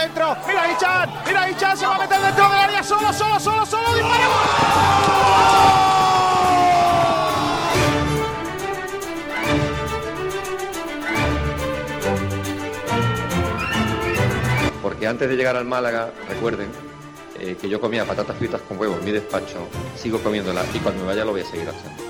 dentro. Mira Ichan, mira Ichan, se va a meter dentro del área solo, solo, solo, solo. ¡Disparemos! Porque antes de llegar al Málaga, recuerden eh, que yo comía patatas fritas con huevos en mi despacho, sigo comiéndolas y cuando me vaya lo voy a seguir haciendo.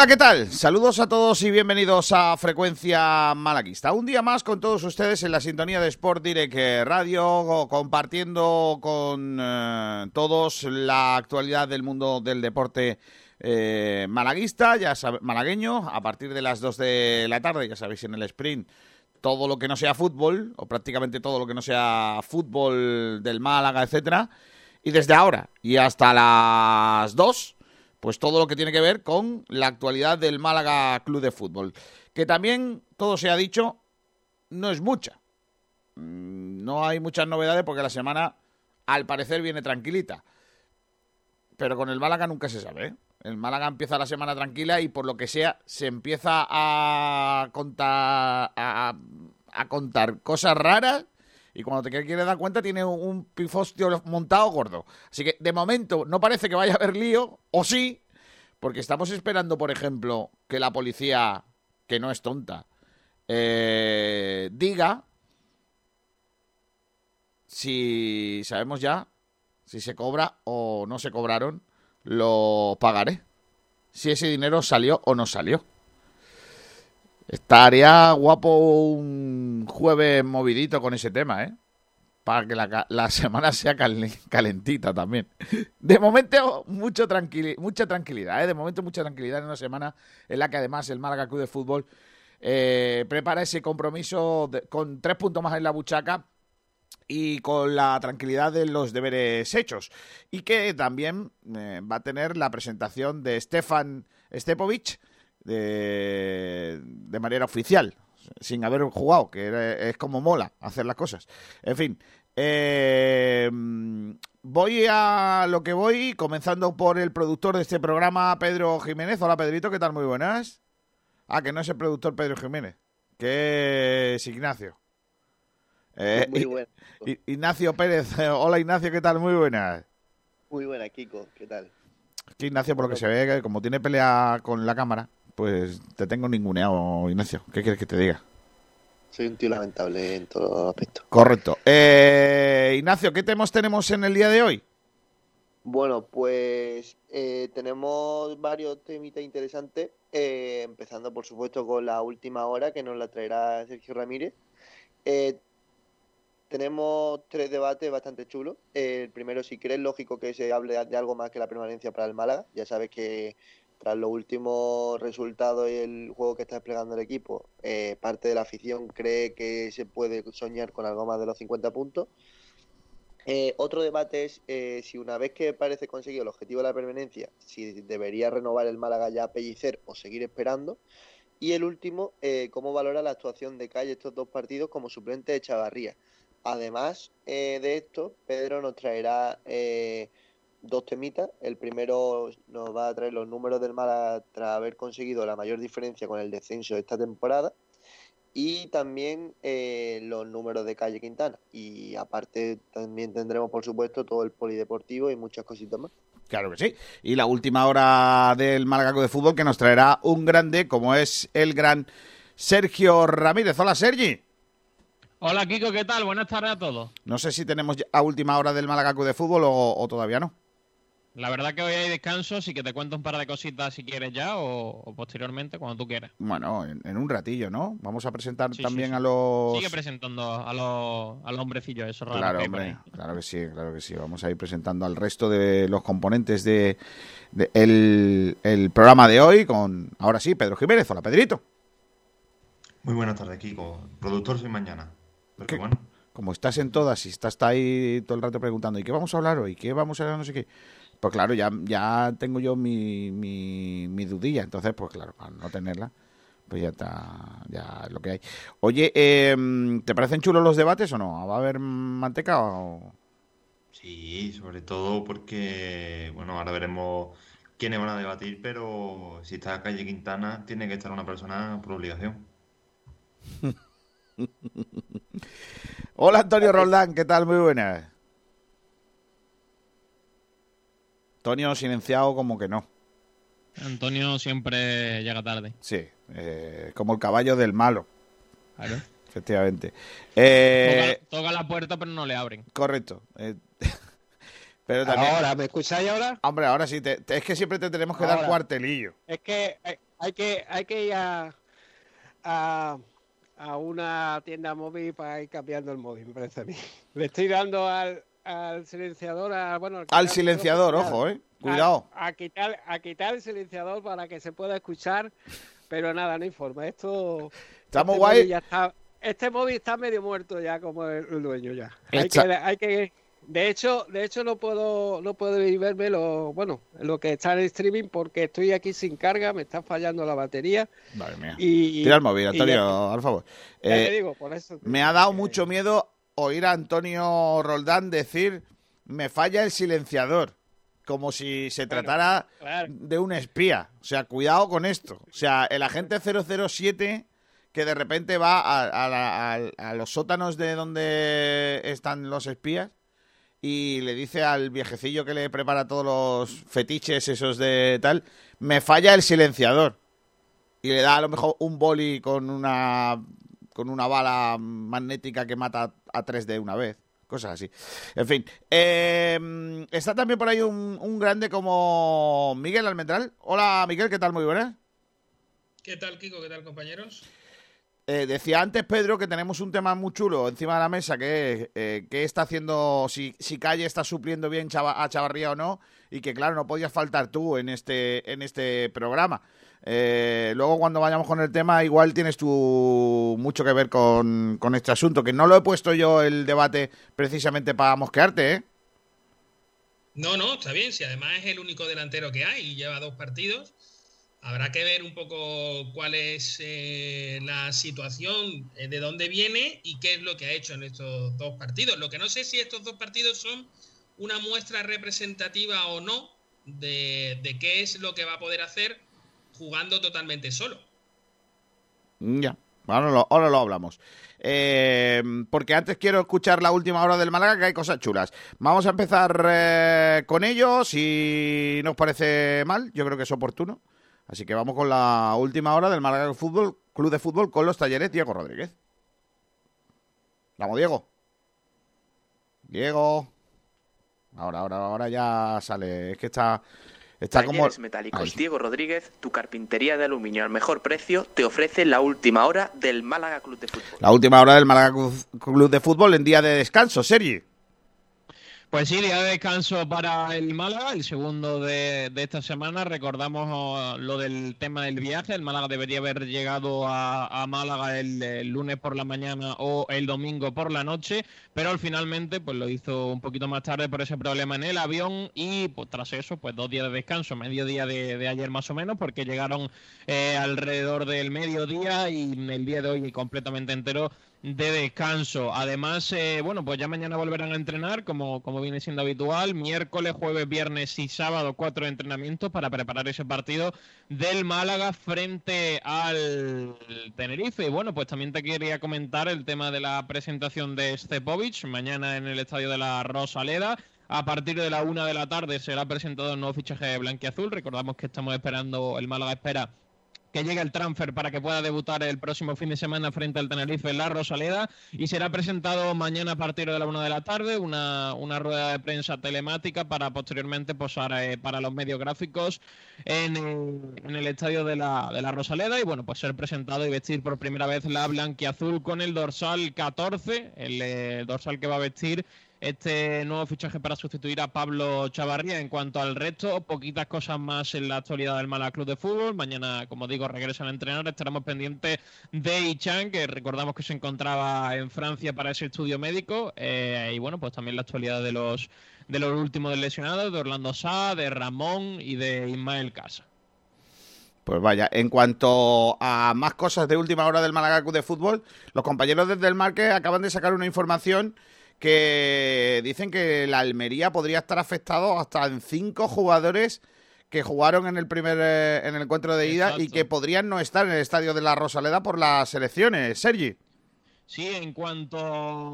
Hola, ¿qué tal? Saludos a todos y bienvenidos a Frecuencia Malaguista. Un día más con todos ustedes en la sintonía de Sport Direct Radio, compartiendo con eh, todos la actualidad del mundo del deporte eh, malaguista, ya malagueño, a partir de las 2 de la tarde, ya sabéis, en el sprint todo lo que no sea fútbol, o prácticamente todo lo que no sea fútbol del Málaga, etcétera. Y desde ahora y hasta las 2 pues todo lo que tiene que ver con la actualidad del Málaga Club de Fútbol. Que también, todo se ha dicho, no es mucha. Mm, no hay muchas novedades porque la semana, al parecer, viene tranquilita. Pero con el Málaga nunca se sabe. ¿eh? El Málaga empieza la semana tranquila y por lo que sea se empieza a contar, a, a contar cosas raras y cuando te quieres dar cuenta tiene un pifostio montado gordo. Así que de momento no parece que vaya a haber lío, o sí, porque estamos esperando, por ejemplo, que la policía, que no es tonta, eh, diga si sabemos ya si se cobra o no se cobraron, lo pagaré. Si ese dinero salió o no salió. Estaría guapo un jueves movidito con ese tema, ¿eh? Para que la, semana sea calentita también. De momento, mucho mucha tranquilidad, ¿eh? De momento, mucha tranquilidad en una semana en la que además el Málaga Club de Fútbol eh, prepara ese compromiso con tres puntos más en la buchaca y con la tranquilidad de los deberes hechos. Y que también eh, va a tener la presentación de Stefan Stepovic de, de manera oficial, sin haber jugado, que es como mola hacer las cosas. En fin, eh, voy a lo que voy, comenzando por el productor de este programa, Pedro Jiménez. Hola Pedrito, ¿qué tal? Muy buenas. Ah, que no es el productor Pedro Jiménez, que es Ignacio. Eh, muy bueno. Ignacio Pérez, hola Ignacio, ¿qué tal? Muy buenas. Muy buena, Kiko, ¿qué tal? Ignacio, por lo que se ve, como tiene pelea con la cámara, pues te tengo ninguneado, Ignacio. ¿Qué quieres que te diga? Soy un tío lamentable en todo aspecto. Correcto. Eh, Ignacio, ¿qué temas tenemos en el día de hoy? Bueno, pues eh, tenemos varios temitas interesantes, eh, empezando por supuesto con la última hora que nos la traerá Sergio Ramírez. tenemos tres debates bastante chulos. el primero, si crees lógico que se hable de algo más que la permanencia para el Málaga. Ya sabes que tras los últimos resultados y el juego que está desplegando el equipo, eh, parte de la afición cree que se puede soñar con algo más de los 50 puntos. Eh, otro debate es eh, si una vez que parece conseguido el objetivo de la permanencia, si debería renovar el Málaga ya a Pellicer o seguir esperando. Y el último, cómo valora la actuación de Calle estos dos partidos como suplente de Chavarría. Además de esto, Pedro nos traerá dos temitas. El primero nos va a traer los números del Málaga tras haber conseguido la mayor diferencia con el descenso de esta temporada. Y también eh, los números de Calle Quintana. Y aparte también tendremos, por supuesto, todo el polideportivo y muchas cositas más. Claro que sí. Y la última hora del Málaga de fútbol que nos traerá un grande como es el gran Sergio Ramírez. Hola, Sergi. Hola, Kiko, ¿qué tal? Buenas tardes a todos. No sé si tenemos a última hora del Málaga de fútbol o todavía no. La verdad que hoy hay descanso, así que te cuento un par de cositas si quieres ya o, posteriormente, cuando tú quieras. Bueno, en, un ratillo, ¿no? Vamos a presentar también a los... Sigue presentando a los, a los hombrecillos esos raros. Claro, hombre, claro que sí, claro que sí. Vamos a ir presentando al resto de los componentes de, el, programa de hoy con, ahora sí, Pedro Jiménez. Hola, Pedrito. Muy buenas tardes, Kiko. Productor soy mañana. Pero bueno como estás en todas y estás ahí todo el rato preguntando, ¿y qué vamos a hablar hoy? ¿Qué vamos a hablar? No sé qué. Pues claro, ya, ya tengo yo mi, mi, dudilla, entonces, pues claro, para no tenerla, pues ya está, ya es lo que hay. Oye, em, ¿te parecen chulos los debates o no? ¿Va a haber manteca o...? Sí, sobre todo porque, bueno, ahora veremos quiénes van a debatir, pero si está calle Quintana, tiene que estar una persona por obligación. Hola Antonio Roldán, ¿qué tal? Muy buenas. Antonio silenciado como que no. Antonio siempre llega tarde. Sí, eh, como el caballo del malo. Claro. Efectivamente. Eh, toca, la puerta pero no le abren. Correcto. Eh, pero también, ahora, ¿me escucháis ahora? Hombre, ahora sí. es que siempre te tenemos que dar cuartelillo. Es que hay que, hay que ir a, a, una tienda móvil para ir cambiando el móvil, me parece a mí. Le estoy dando al, al silenciador, bueno, al, silenciador, ojo, eh. Cuidado. A, quitar, a quitar el silenciador para que se pueda escuchar, pero nada, no informa. Esto. Estamos este guay. ya está, este móvil está medio muerto ya, como el, dueño ya. Hay que, hay que, de hecho, de hecho no puedo, no puedo ir verme lo, bueno, lo que está en el streaming porque estoy aquí sin carga, me está fallando la batería. Vale, mía. Y, Tira el móvil, Antonio, al favor. Eh, digo, por eso, me ha dado mucho miedo oír a Antonio Roldán decir me falla el silenciador, como si se tratara de un espía. O sea, cuidado con esto. O sea, el agente 007 que de repente va a, los sótanos de donde están los espías y le dice al viejecillo que le prepara todos los fetiches esos de tal, me falla el silenciador. Y le da a lo mejor un boli con una con una bala magnética que mata a tres de una vez. Cosas así. En fin. Em, está también por ahí un, grande como Miguel Almendral. Hola, Miguel, ¿qué tal? Muy buenas. ¿Qué tal, Kiko? ¿Qué tal, compañeros? Eh, decía antes Pedro que tenemos un tema muy chulo encima de la mesa que eh, está haciendo, si, si Calle está supliendo bien a Chavarría o no, y que claro, no podías faltar tú en este, en este programa. Eh, luego cuando vayamos con el tema, igual tienes tú mucho que ver con, este asunto, que no lo he puesto yo el debate precisamente para mosquearte, ¿eh? No, no, está bien, si además es el único delantero que hay y lleva dos partidos, habrá que ver un poco cuál es eh, la situación, eh, de dónde viene y qué es lo que ha hecho en estos dos partidos. Lo que no sé si estos dos partidos son una muestra representativa o no de, de qué es lo que va a poder hacer jugando totalmente solo. Ya, ahora lo, ahora lo hablamos. Eh, porque antes quiero escuchar la última hora del Málaga, que hay cosas chulas. Vamos a empezar eh, con ello, si nos parece mal, yo creo que es oportuno. Así que vamos con la última hora del Málaga Fútbol, Club de Fútbol con los talleres Diego Rodríguez. Vamos, Diego. Diego. Ahora, ahora, ahora ya sale. Es que está Está Talleres Metálicos Diego Rodríguez, tu carpintería de aluminio al mejor precio, te ofrece la última hora del Málaga Club de Fútbol. La última hora del Málaga Club de Fútbol en día de descanso, Sergi. Pues sí, día de descanso para el Málaga, el segundo de, esta semana. Recordamos oh, lo del tema del viaje. El Málaga debería haber llegado a, Málaga el, lunes por la mañana o el domingo por la noche, pero finalmente pues lo hizo un poquito más tarde por ese problema en el avión y pues, tras eso, pues dos días de descanso, medio día de, ayer más o menos, porque llegaron eh, alrededor del mediodía y el día de hoy completamente entero de descanso. Además, eh, bueno, pues ya mañana volverán a entrenar, como, como viene siendo habitual. Miércoles, jueves, viernes y sábado, cuatro entrenamientos para preparar ese partido del Málaga frente al Tenerife. Y bueno, pues también te quería comentar el tema de la presentación de Stepovic mañana en el estadio de la Rosaleda. A partir de la una de la tarde será presentado el nuevo fichaje de Blanquiazul. Recordamos que estamos esperando, el Málaga espera que llegue el transfer para que pueda debutar el próximo fin de semana frente al Tenerife en la Rosaleda y será presentado mañana a partir de la una de la tarde una, una rueda de prensa telemática para posteriormente posar eh, para los medios gráficos en, en, el estadio de la, de la Rosaleda y bueno pues ser presentado y vestir por primera vez la blanquiazul con el dorsal 14 el eh, dorsal que va a vestir este nuevo fichaje para sustituir a Pablo Chavarría. En cuanto al resto, poquitas cosas más en la actualidad del Málaga Club de Fútbol. Mañana, como digo, regresan a entrenar. Estaremos pendientes de Ichan, que recordamos que se encontraba en Francia para ese estudio médico. Eh, y bueno, pues también la actualidad de los, de los últimos lesionados, de Orlando Sá, de Ramón y de Ismael Casa. Pues vaya, en cuanto a más cosas de última hora del Málaga de Fútbol, los compañeros desde el Marque acaban de sacar una información que dicen que la Almería podría estar afectado hasta en cinco jugadores que jugaron en el primer eh, en el encuentro de ida y que podrían no estar en el estadio de la Rosaleda por las elecciones. Sergi. Sí, en cuanto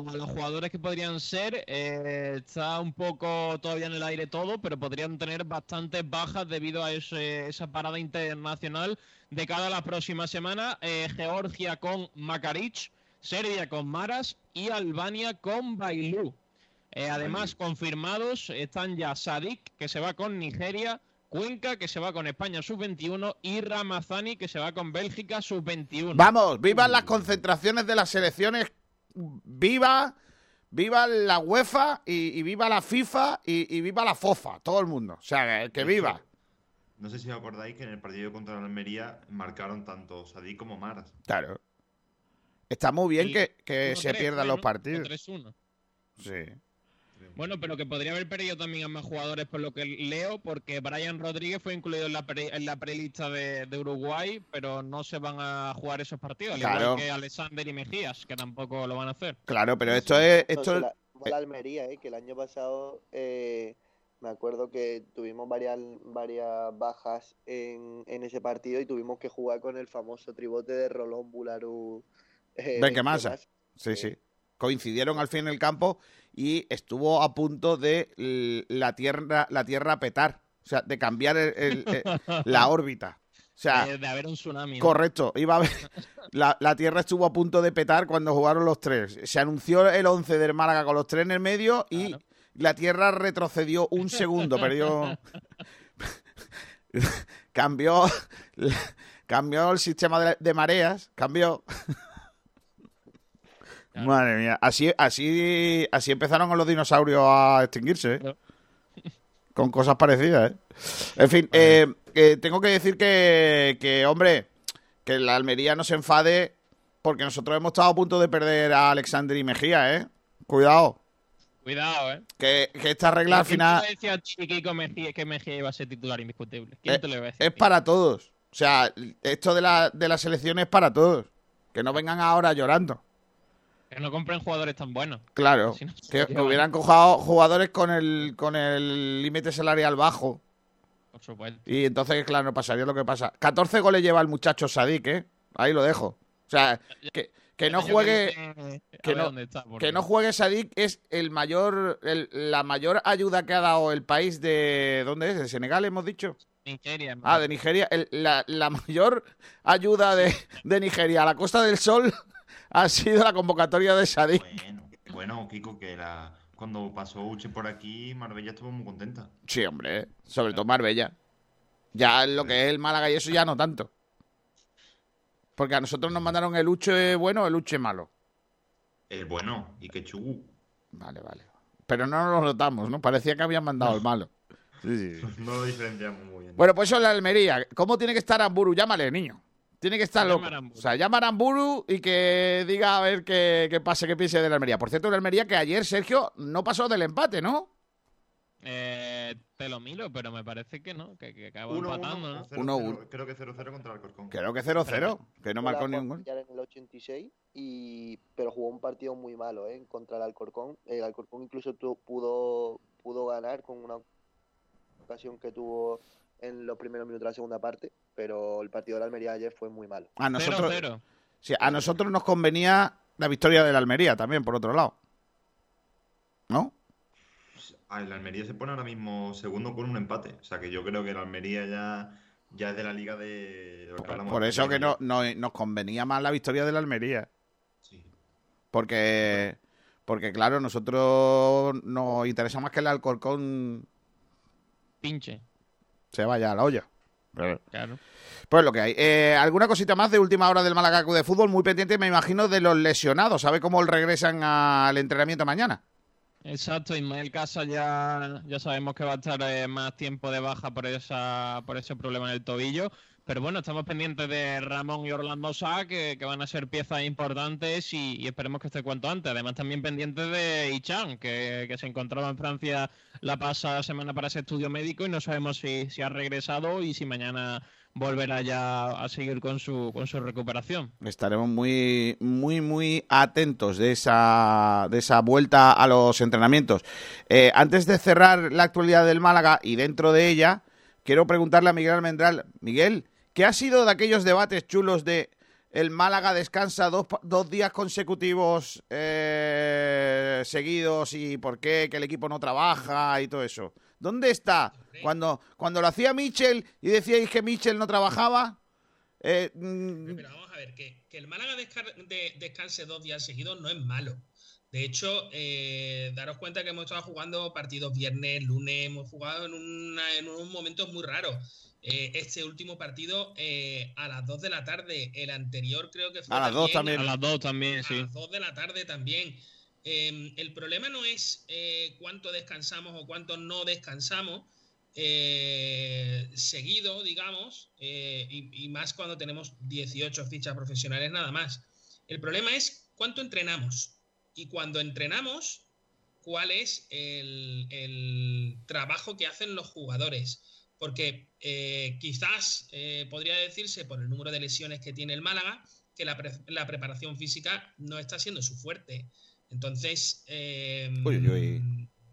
a los jugadores que podrían ser, eh, está un poco todavía en el aire todo, pero podrían tener bastantes bajas debido a esa parada internacional de cada la próxima semana. Eh, Georgia con Makarich, Serbia con Maras y Albania con Bailú. Eh, además, confirmados están ya Sadik, que se va con Nigeria, Cuenca, que se va con España sub-21, y Ramazani, que se va con Bélgica sub-21. Vamos, vivan las concentraciones de las selecciones, viva, viva la UEFA y, viva la FIFA y, viva la FOFA, todo el mundo. O sea, que, viva. No sé si os acordáis que en el partido contra la Almería marcaron tanto Sadik como Maras. Claro. Está muy bien que, se pierdan los partidos. 3-1. Sí. Bueno, pero que podría haber perdido también a más jugadores por lo que leo, porque Brian Rodríguez fue incluido en la, en la prelista de, Uruguay, pero no se van a jugar esos partidos, al igual que Alexander y Mejías, que tampoco lo van a hacer. Claro, pero esto es... Esto la, Almería, eh, que el año pasado eh, me acuerdo que tuvimos varias, varias bajas en, en ese partido y tuvimos que jugar con el famoso tribote de Rolón Bularu eh, Ven masa. Sí, sí. Coincidieron al fin en el campo y estuvo a punto de la tierra, la tierra petar. O sea, de cambiar la órbita. O sea, de, haber un tsunami. Correcto. Iba a la, la, Tierra estuvo a punto de petar cuando jugaron los tres. Se anunció el 11 del Málaga con los tres en el medio y la Tierra retrocedió un segundo. perdió. cambió. cambió el sistema de, de mareas. Cambió. Madre mía, así, así, así empezaron los dinosaurios a extinguirse, ¿eh? Con cosas parecidas, ¿eh? En fin, eh, tengo que decir que, que, hombre, que la Almería no se enfade porque nosotros hemos estado a punto de perder a Alexander y Mejía, ¿eh? Cuidado. Cuidado, ¿eh? Que, esta regla al final... ¿Quién te Mejía, que Mejía iba a ser titular indiscutible? ¿Quién te lo iba a decir? Es para todos. O sea, esto de la, de la selección es para todos. Que no vengan ahora llorando. Que no compren jugadores tan buenos. Claro. que, hubieran cojado jugadores con el con el límite salarial bajo. Por supuesto. Y entonces, claro, no pasaría lo que pasa. 14 goles lleva el muchacho Sadik, ¿eh? Ahí lo dejo. O sea, que, que no juegue que, no, que no juegue Sadik es el mayor la mayor ayuda que ha dado el país de ¿dónde es? de Senegal hemos dicho Nigeria ah de Nigeria la, la, mayor ayuda de, de Nigeria a la Costa del Sol ha sido la convocatoria de Sadik. Bueno, bueno, Kiko, que la, cuando pasó Uche por aquí, Marbella estuvo muy contenta. Sí, hombre, sobre todo Marbella. Ya lo que es el Málaga y eso ya no tanto. Porque a nosotros nos mandaron el Uche bueno o el Uche malo. El bueno, y que chugú. Vale, vale. Pero no nos lo notamos, ¿no? Parecía que habían mandado el malo. Sí, sí. No lo diferenciamos muy bien. Bueno, pues eso es la Almería. ¿Cómo tiene que estar Amburu? Llámale, niño. Tiene que estar loco. O sea, llama a Aramburu y que diga a ver qué, pase, qué piense de la Almería. Por cierto, la Almería que ayer, Sergio, no pasó del empate, ¿no? Eh, te lo miro, pero me parece que no, que, que acabó empatando, ¿no? 1-1. Creo que 0-0 contra el Alcorcón. Creo que 0-0, que no marcó ningún gol. En el 86, y... pero jugó un partido muy malo ¿eh? contra el Alcorcón. El Alcorcón incluso pudo, pudo ganar con una ocasión que tuvo en los primeros minutos de la segunda parte, pero el partido de la Almería ayer fue muy malo. A nosotros, Sí, a nosotros nos convenía la victoria de la Almería también, por otro lado. ¿No? Ah, la Almería se pone ahora mismo segundo con un empate. O sea que yo creo que la Almería ya ya es de la liga de... Por eso que no, nos convenía más la victoria de la Almería. Sí. Porque, porque claro, nosotros nos interesa más que el Alcorcón... Pinche. Se vaya a la olla. Claro. Pues lo que hay. Eh, ¿Alguna cosita más de última hora del Málaga de fútbol? Muy pendiente, me imagino, de los lesionados. ¿Sabe cómo regresan al entrenamiento mañana? Exacto, Ismael Casa ya, ya sabemos que va a estar eh, más tiempo de baja por, esa, por ese problema en el tobillo. Pero bueno, estamos pendientes de Ramón y Orlando Sá, que, van a ser piezas importantes y, esperemos que esté cuanto antes. Además, también pendientes de Ichan, que, se encontraba en Francia la pasada semana para ese estudio médico y no sabemos si, si ha regresado y si mañana volverá ya a seguir con su, con su recuperación. Estaremos muy, muy, muy atentos de esa, de esa vuelta a los entrenamientos. Eh, antes de cerrar la actualidad del Málaga y dentro de ella, quiero preguntarle a Miguel Almendral. Miguel, ¿Qué ha sido de aquellos debates chulos de el Málaga descansa dos, dos días consecutivos eh, seguidos y por qué, que el equipo no trabaja y todo eso? ¿Dónde está? Cuando, cuando lo hacía Michel y decíais que Michel no trabajaba. Eh, mm, pero vamos a ver, que, el Málaga descanse dos días seguidos no es malo. De hecho, eh, daros cuenta que hemos estado jugando partidos viernes, lunes, hemos jugado en, en unos momentos muy raros. Eh, este último partido eh, a las 2 de la tarde. El anterior creo que fue. A las 2 también. A las 2 también, sí. A las 2 de la tarde también. Em, el problema no es eh, cuánto descansamos o cuánto no descansamos seguido, digamos, y, y, más cuando tenemos 18 fichas profesionales nada más. El problema es cuánto entrenamos. Y cuando entrenamos, cuál es el, el trabajo que hacen los jugadores porque eh, quizás eh, podría decirse por el número de lesiones que tiene el Málaga que la, preparación física no está siendo su fuerte. Entonces, em,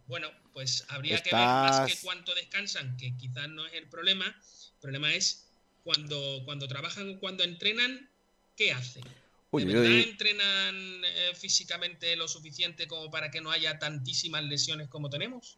bueno, pues habría que ver más que cuánto descansan, que quizás no es el problema. El problema es cuando, cuando trabajan o cuando entrenan, ¿qué hacen? ¿De verdad entrenan eh, físicamente lo suficiente como para que no haya tantísimas lesiones como tenemos?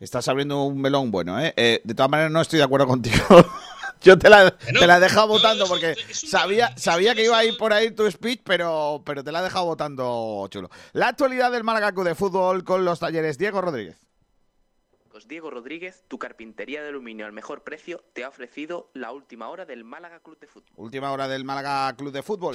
Estás abriendo un melón bueno, ¿eh? ¿eh? de todas maneras, no estoy de acuerdo contigo. Yo te la, te la he dejado votando porque sabía, sabía que iba a ir por ahí tu speech, pero, pero te la he dejado votando chulo. La actualidad del Málaga de Fútbol con los talleres Diego Rodríguez. Pues Diego Rodríguez, tu carpintería de aluminio al mejor precio, te ha ofrecido la última hora del Málaga Club de Fútbol. Última hora del Málaga Club de Fútbol.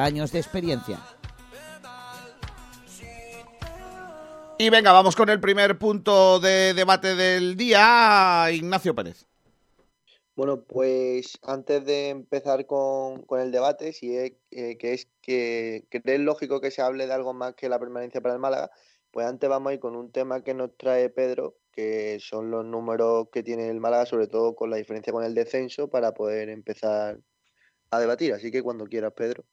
años años de experiencia. Y venga, vamos con el primer punto de debate del día, Ignacio Pérez. Bueno, pues antes de empezar con, el debate, si es, eh, que es que, que, es lógico que se hable de algo más que la permanencia para el Málaga, pues antes vamos a ir con un tema que nos trae Pedro, que son los números que tiene el Málaga, sobre todo con la diferencia con el descenso, para poder empezar a debatir. Así que cuando quieras, Pedro.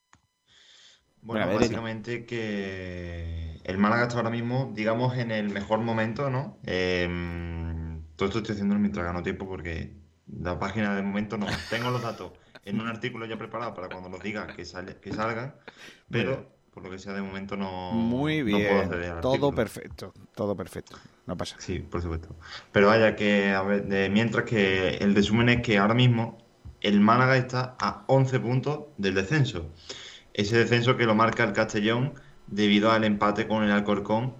Bueno, básicamente que el Málaga está ahora mismo, digamos, en el mejor momento, ¿no? Em, todo esto estoy haciendo mientras gano tiempo porque la página de momento no. Tengo los datos en un artículo ya preparado para cuando los diga que, sale, que salgan, pero por lo que sea de momento no. Muy bien, todo perfecto, todo perfecto. No pasa. Sí, por supuesto. Pero vaya que, a ver, de, mientras que el resumen es que ahora mismo el Málaga está a 11 puntos del descenso ese descenso que lo marca el Castellón debido al empate con el Alcorcón,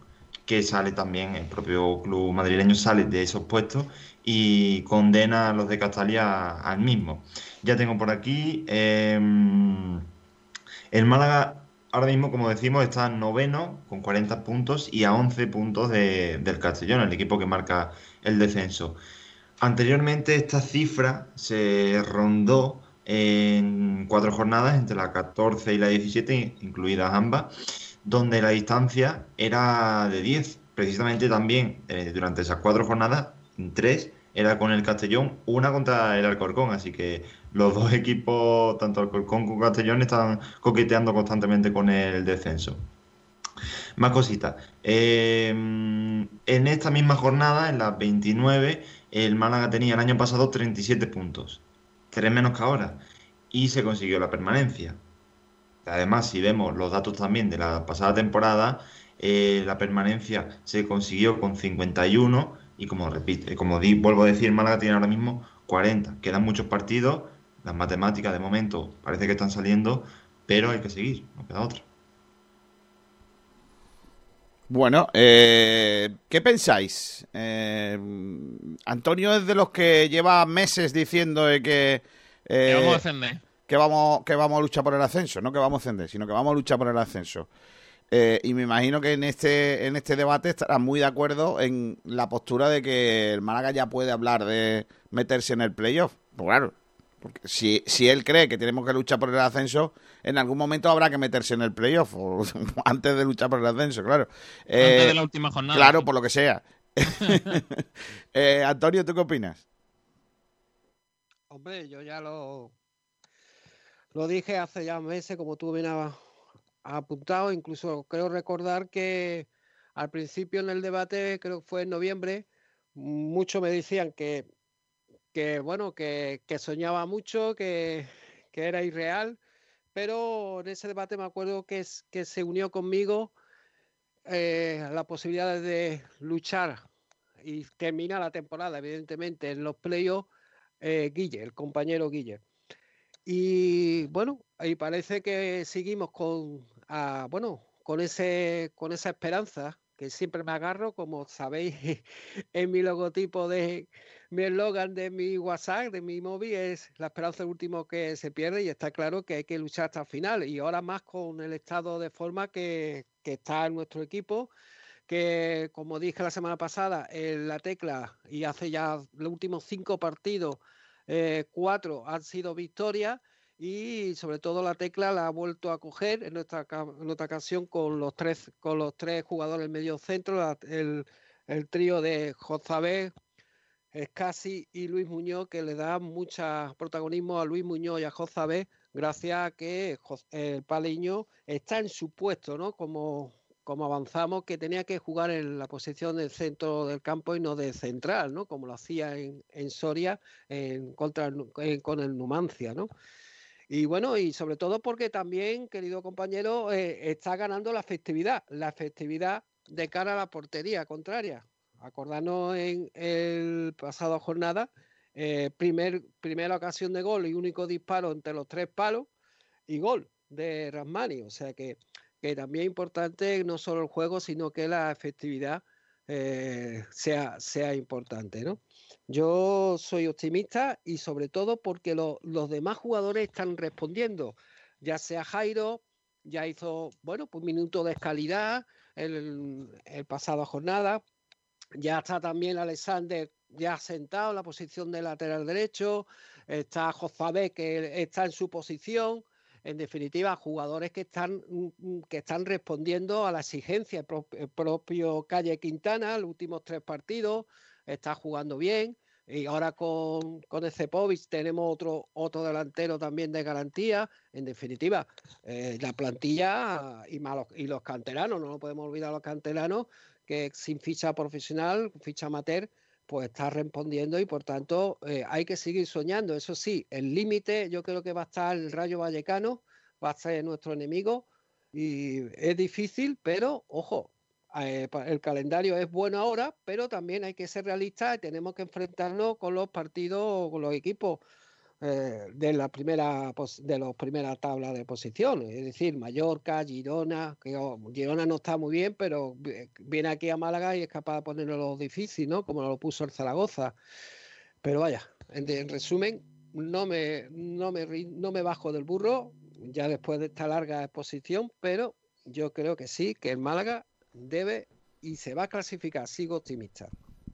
que sale también, el propio club madrileño sale de esos puestos y condena a los de Castalia al mismo. Ya tengo por aquí, em, el Málaga ahora mismo, como decimos, está noveno con 40 puntos y a 11 puntos del Castellón, el equipo que marca el descenso. Anteriormente esta cifra se rondó en cuatro jornadas, entre la 14 y la 17, incluidas ambas, donde la distancia era de 10. Precisamente también eh, durante esas cuatro jornadas, tres, era con el Castellón, una contra el Alcorcón, así que los dos equipos, tanto Alcorcón como Castellón, están coqueteando constantemente con el descenso. Más cositas. Eh, en esta misma jornada, en las 29, el Málaga tenía el año pasado 37 puntos, tres menos que ahora, y se consiguió la permanencia. Además, si vemos los datos también de la pasada temporada, eh, la permanencia se consiguió con 51 y como repite, como vuelvo a decir, Málaga tiene ahora mismo 40. Quedan muchos partidos, las matemáticas de momento parece que están saliendo, pero hay que seguir, no queda otra. Bueno, eh, ¿qué pensáis? Eh, Antonio es de los que lleva meses diciendo que... que vamos a ascender. Que vamos, que vamos a luchar por el ascenso, no que vamos a ascender, sino que vamos a luchar por el ascenso. Eh, y me imagino que en este, en este debate estará muy de acuerdo en la postura de que el Málaga ya puede hablar de meterse en el playoff. Pues claro, porque si, si él cree que tenemos que luchar por el ascenso, en algún momento habrá que meterse en el playoff, o antes de luchar por el ascenso, claro. antes de eh, la última jornada. Claro, por lo que sea. eh, Antonio, ¿tú qué opinas? Hombre, yo ya lo, lo dije hace ya meses, como tú bien apuntado, incluso creo recordar que al principio en el debate, creo que fue en noviembre, muchos me decían que, que bueno, que, soñaba mucho, que, era irreal, pero en ese debate me acuerdo que, que se unió conmigo eh, la posibilidad de luchar y terminar la temporada, evidentemente, en los playoffs, eh, Guille, el compañero Guille. Y bueno, ahí parece que seguimos con, bueno, con, ese, con esa esperanza que siempre me agarro, como sabéis, en mi logotipo de mi eslogan de mi WhatsApp, de mi móvil, es la esperanza último que se pierde y está claro que hay que luchar hasta el final. Y ahora más con el estado de forma que, que está en nuestro equipo, que como dije la semana pasada, en la tecla y hace ya los últimos cinco partidos eh, cuatro han sido victorias y sobre todo la tecla la ha vuelto a coger en nuestra, en ocasión con los tres con los tres jugadores medio centro, el, trío de Josabé, Escasi y Luis Muñoz, que le da mucho protagonismo a Luis Muñoz y a Josabé, gracias a que el Paleño está en su puesto, ¿no? Como, como avanzamos, que tenía que jugar en la posición del centro del campo y no de central, ¿no? Como lo hacía en, Soria en contra con el Numancia, ¿no? Y bueno, y sobre todo porque también, querido compañero, eh, está ganando la efectividad, la efectividad de cara a la portería contraria. Acordarnos en el pasado jornada, eh, primer, primera ocasión de gol y único disparo entre los tres palos y gol de Rasmani. O sea que que también es importante no solo el juego, sino que la efectividad eh, sea, sea importante, ¿no? Yo soy optimista y sobre todo porque los demás jugadores están respondiendo, ya sea Jairo, ya hizo, bueno, pues minutos de calidad el, el pasado jornada, ya está también Alexander ya sentado en la posición de lateral derecho, está Josabé que está en su posición, en definitiva, jugadores que están, mm, mm, que están respondiendo a la exigencia. El, propio Calle Quintana, los últimos tres partidos, está jugando bien. Y ahora con, con Cepovic tenemos otro, otro delantero también de garantía. En definitiva, eh, la plantilla y, malos, y los canteranos, no lo podemos olvidar los canteranos, que sin ficha profesional, ficha amateur, pues está respondiendo y por tanto eh, hay que seguir soñando. Eso sí, el límite yo creo que va a estar el Rayo Vallecano, va a ser nuestro enemigo y es difícil, pero ojo, eh, el calendario es bueno ahora, pero también hay que ser realistas y tenemos que enfrentarnos con los partidos, con los equipos eh, de la primera de los primeras tablas de posición, es decir, Mallorca, Girona, que oh, Girona no está muy bien, pero viene aquí a Málaga y es capaz de ponerlo difícil, ¿no? Como lo puso el Zaragoza. Pero vaya, en, resumen, no me, no me, no me bajo del burro ya después de esta larga exposición, pero yo creo que sí, que el Málaga debe y se va a clasificar, sigo optimista.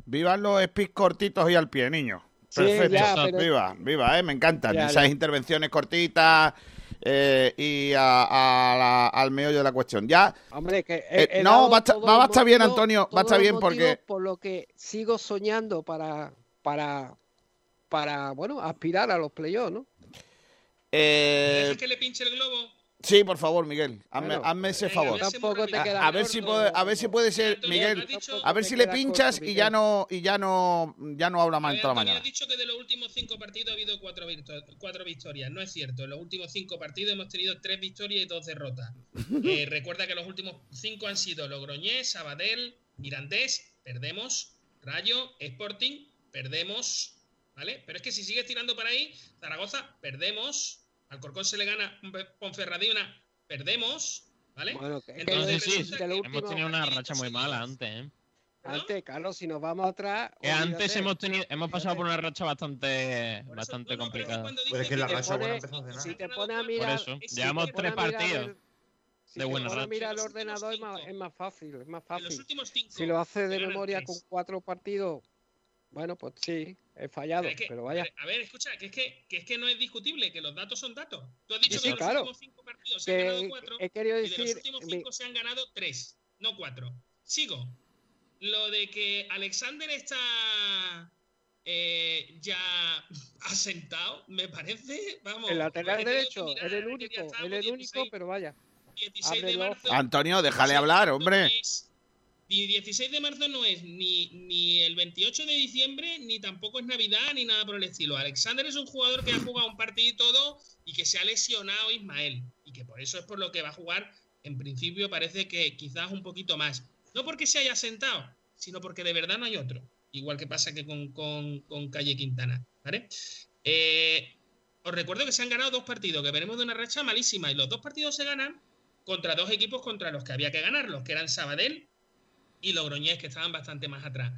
Vivan los speed cortitos y al pie, niño. Perfecto, viva, viva, eh, me encantan esas intervenciones cortitas eh, y al meollo de la cuestión. Ya, Hombre, que eh, no, va a, estar, bien, Antonio, va a estar bien porque... Por lo que sigo soñando para para, para bueno, aspirar a los playoffs, ¿no? Eh... que le pinche el globo? Sí, por favor, Miguel, hazme, ese favor. a, ver si puede, a ver si puede ser, Miguel, a ver si le pinchas y ya no y ya no ya no habla mal toda la mañana. has dicho que de los últimos cinco partidos ha habido cuatro, cuatro victorias. No es cierto. En los últimos cinco partidos hemos tenido tres victorias y dos derrotas. Eh, recuerda que los últimos cinco han sido Logroñés, Sabadell, Mirandés, perdemos, Rayo, Sporting, perdemos, ¿vale? Pero es que si sigues tirando para ahí, Zaragoza, perdemos, Alcorcón se le gana Ponferradina, perdemos, ¿vale? Bueno, Entonces, sí, hemos tenido una racha muy mala antes, ¿eh? Antes, Carlos, si nos vamos atrás. Que antes hemos tenido, hemos pasado por una racha bastante, bastante complicada. Puede que la racha buena empezó Si te pones a mirar. Por eso, llevamos tres partidos. Si de buena racha. mira el ordenador es más, es más fácil, es más fácil. Si lo haces de memoria con cuatro partidos, bueno, pues sí, he fallado, pero, vaya. A ver, escucha, que es que, que es que no es discutible, que los datos son datos. Tú has dicho que los últimos cinco partidos se han ganado cuatro, he querido decir, de los últimos cinco se han ganado tres, no cuatro. Sigo. Lo de que Alexander está eh, ya asentado, me parece, vamos. El lateral derecho, es el único, es el único, pero vaya. 16 de marzo, Antonio, déjale hablar, hombre. Y 16 de marzo no es ni, ni el 28 de diciembre, ni tampoco es Navidad, ni nada por el estilo. Alexander es un jugador que ha jugado un partido y todo y que se ha lesionado Ismael. Y que por eso es por lo que va a jugar, en principio parece que quizás un poquito más. No porque se haya sentado, sino porque de verdad no hay otro. Igual que pasa que con, con, Calle Quintana. Eh, os recuerdo que se han ganado dos partidos, que venimos de una racha malísima. Y los dos partidos se ganan contra dos equipos contra los que había que ganarlos, que eran Sabadell y Logroñés, que estaban bastante más atrás.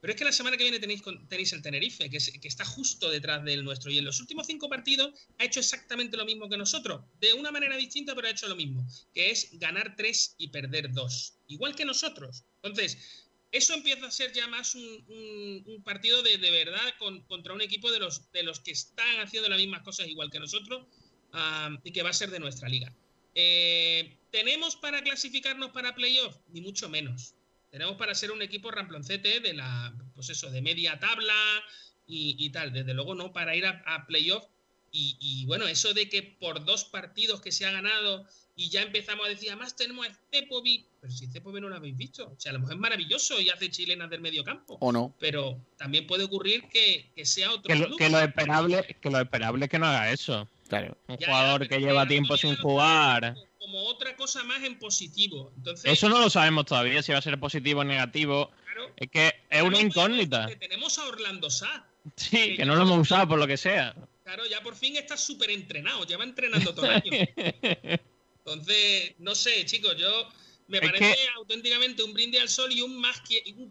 Pero es que la semana que viene tenéis, tenéis el Tenerife, que, está justo detrás del nuestro. Y en los últimos cinco partidos ha hecho exactamente lo mismo que nosotros. De una manera distinta, pero ha hecho lo mismo. Que es ganar tres y perder dos. Igual que nosotros. Entonces, eso empieza a ser ya más un, partido de, de verdad contra un equipo de los, de los que están haciendo las mismas cosas igual que nosotros ah, y que va a ser de nuestra liga. Eh, ¿Tenemos para clasificarnos para playoff? Ni mucho menos. Tenemos para ser un equipo ramploncete de la, pues eso, de media tabla y, tal. Desde luego no para ir a, playoff. Y, bueno, eso de que por dos partidos que se ha ganado y ya empezamos a decir, además tenemos a Cepovic, pero si Cepovic no lo habéis visto, o sea, a lo mejor es maravilloso y hace chilenas del medio campo. O no. Pero también puede ocurrir que, sea otro. Que que lo, esperable, que lo esperable es que no haga eso. Claro. Un jugador que lleva tiempo sin jugar como otra cosa más en positivo. Entonces, Eso no lo sabemos todavía, si va a ser positivo o negativo. es que es una incógnita. tenemos a Orlando Sá. Sí, que, no lo hemos usado por lo que sea. Claro, ya por fin está súper entrenado, ya va entrenando todo el año. Entonces, no sé, chicos, yo me parece auténticamente un brinde al sol y un más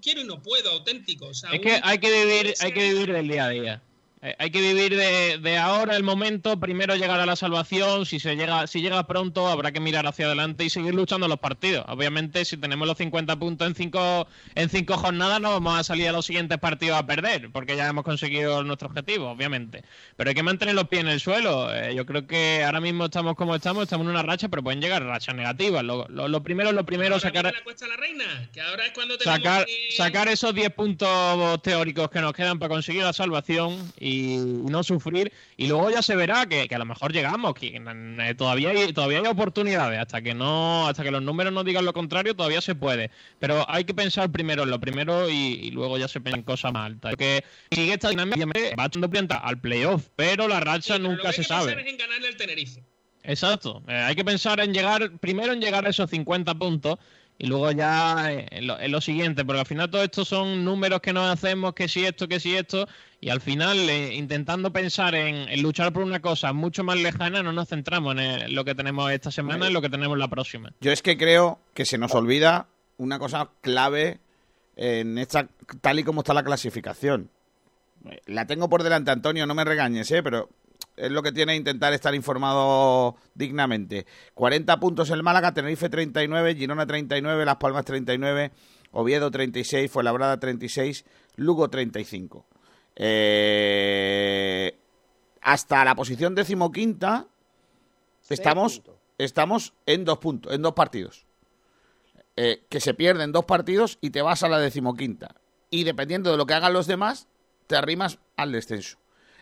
quiero y no puedo auténtico. es que hay que vivir, hay que vivir del día a día. Eh, hay que vivir de, ahora el momento, primero llegar a la salvación, si se llega, si llega pronto habrá que mirar hacia adelante y seguir luchando los partidos. Obviamente, si tenemos los 50 puntos en cinco, en cinco jornadas, no vamos a salir a los siguientes partidos a perder, porque ya hemos conseguido nuestro objetivo, obviamente. Pero hay que mantener los pies en el suelo. Eh, yo creo que ahora mismo estamos como estamos, estamos en una racha, pero pueden llegar rachas negativas. Lo, primero lo primero, sacar. La reina, que ahora es cuando sacar, sacar esos 10 puntos teóricos que nos quedan para conseguir la salvación y y no sufrir. Y luego ya se verá que, a lo mejor llegamos, que eh, todavía hay, todavía hay oportunidades, hasta que no, hasta que los números no digan lo contrario, todavía se puede. Pero hay que pensar primero en lo primero y, luego ya se piensan cosas más altas. Porque sigue esta dinámica, va echando planta al playoff, pero la racha nunca se sabe. Exacto. Eh, hay que pensar en llegar, primero en llegar a esos 50 puntos y luego ya eh, en lo, siguiente, porque al final todo esto son números que nos hacemos, que si esto, que si esto, y al final eh, intentando pensar en, luchar por una cosa mucho más lejana, no nos centramos en lo que tenemos esta semana y lo que tenemos la próxima. Yo es que creo que se nos olvida una cosa clave en esta, tal y como está la clasificación. La tengo por delante, Antonio, no me regañes, ¿eh? pero es lo que tiene intentar estar informado dignamente. 40 puntos el Málaga, Tenerife 39, Girona 39, Las Palmas 39, Oviedo 36, Fuenlabrada 36, Lugo 35. Eh, hasta la posición decimoquinta estamos, estamos en dos puntos, en dos partidos. Eh, que se pierden dos partidos y te vas a la decimoquinta. Y dependiendo de lo que hagan los demás, te arrimas al descenso.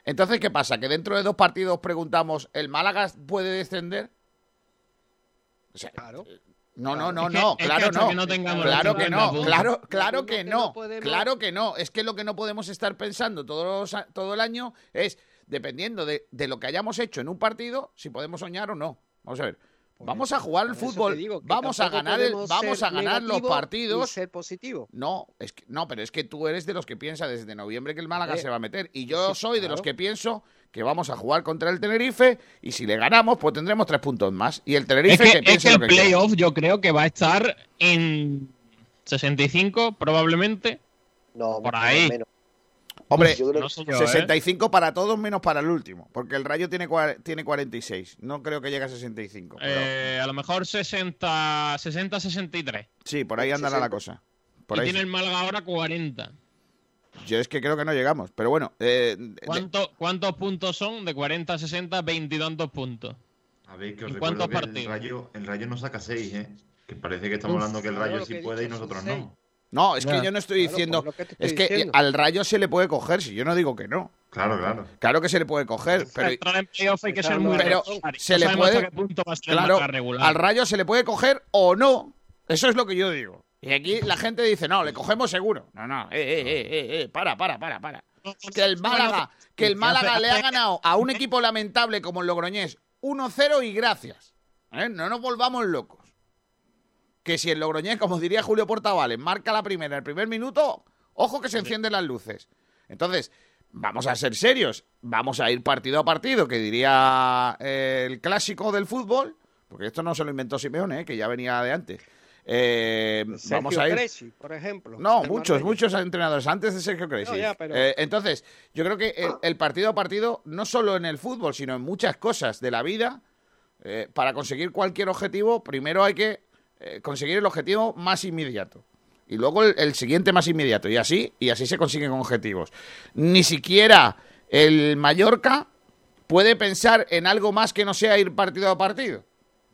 Entonces, ¿qué pasa? Que dentro de dos partidos preguntamos, ¿el Málaga puede descender? O sea, Claro. no, no, no, no, que claro no. no claro que 50 no, claro, claro que no. no Claro que no. Es que lo que no podemos estar pensando todos los todo el año es, dependiendo de, de lo que hayamos hecho en un partido, si podemos soñar o no. Vamos a ver. Vamos a jugar al te fútbol, digo vamos a ganar el, vamos a ganar los y partidos. ser positivo. No, es que, no, pero es que tú eres de los que piensa desde noviembre que el Málaga se va a meter. Y yo sí, soy de los que pienso que vamos a jugar contra el Tenerife y si le ganamos, pues tendremos tres puntos más. Y el Tenerife Es que, que, es el playoff yo creo que va a estar en 65 probablemente. No, Por ahí. menos. Hombre, Yo creo No que sé yo, ¿eh? 65 para todos menos para el último, porque el Rayo tiene, tiene 46. No creo que llegue a 65. pero- Eh, a lo mejor 60, 60, 63. sí, por ahí andará la cosa. Por y ahí. tiene el Málaga ahora 40. Yo es que creo que no llegamos, pero bueno. eh, de- ¿Cuánto- ¿Cuántos puntos son? De 40 a 60, 20 y tantos puntos. A ver, que os ¿En recuerdo cuántos que el partidos? rayo, el rayo no saca 6, ¿eh? Que parece que estamos Uf, hablando que el rayo sí puede y nosotros seis. no. No, es que yo no estoy Claro, diciendo. pues lo que te estoy es que diciendo. al Rayo se le puede coger, si yo no digo que no. Claro, claro. Claro que se le puede coger, pero Para entrar en playoff hay que ser Pero- muy pero regular. se No le puede- Claro, al Rayo se le puede coger o no. Eso es lo que yo digo. Y aquí la gente dice, no, le cogemos seguro. No, no, eh, eh, eh, eh, eh, para, para, para, para. Que el Málaga, que el Málaga le ha ganado a un equipo lamentable como el Logroñés 1-0 y gracias. ¿Eh? No nos volvamos locos. Que si el Logroñés, como diría Julio Portavales, marca la primera, el primer minuto, ojo que se encienden las luces. Entonces, vamos a ser serios. Vamos a ir partido a partido, que diría eh, el clásico del fútbol, porque esto no se lo inventó Simeone, ¿eh? que ya venía de antes. Eh, Sergio vamos a ir. Cresci, por ejemplo. No, muchos, muchos entrenadores antes de Sergio Cresci. No, ya, pero- Eh, entonces, yo creo que el, el partido a partido, no solo en el fútbol, sino en muchas cosas de la vida, eh, para conseguir cualquier objetivo, primero hay que eh, conseguir el objetivo más inmediato. Y luego el, siguiente más inmediato. Y así, y así se consiguen objetivos. Ni siquiera el Mallorca puede pensar en algo más que no sea ir partido a partido.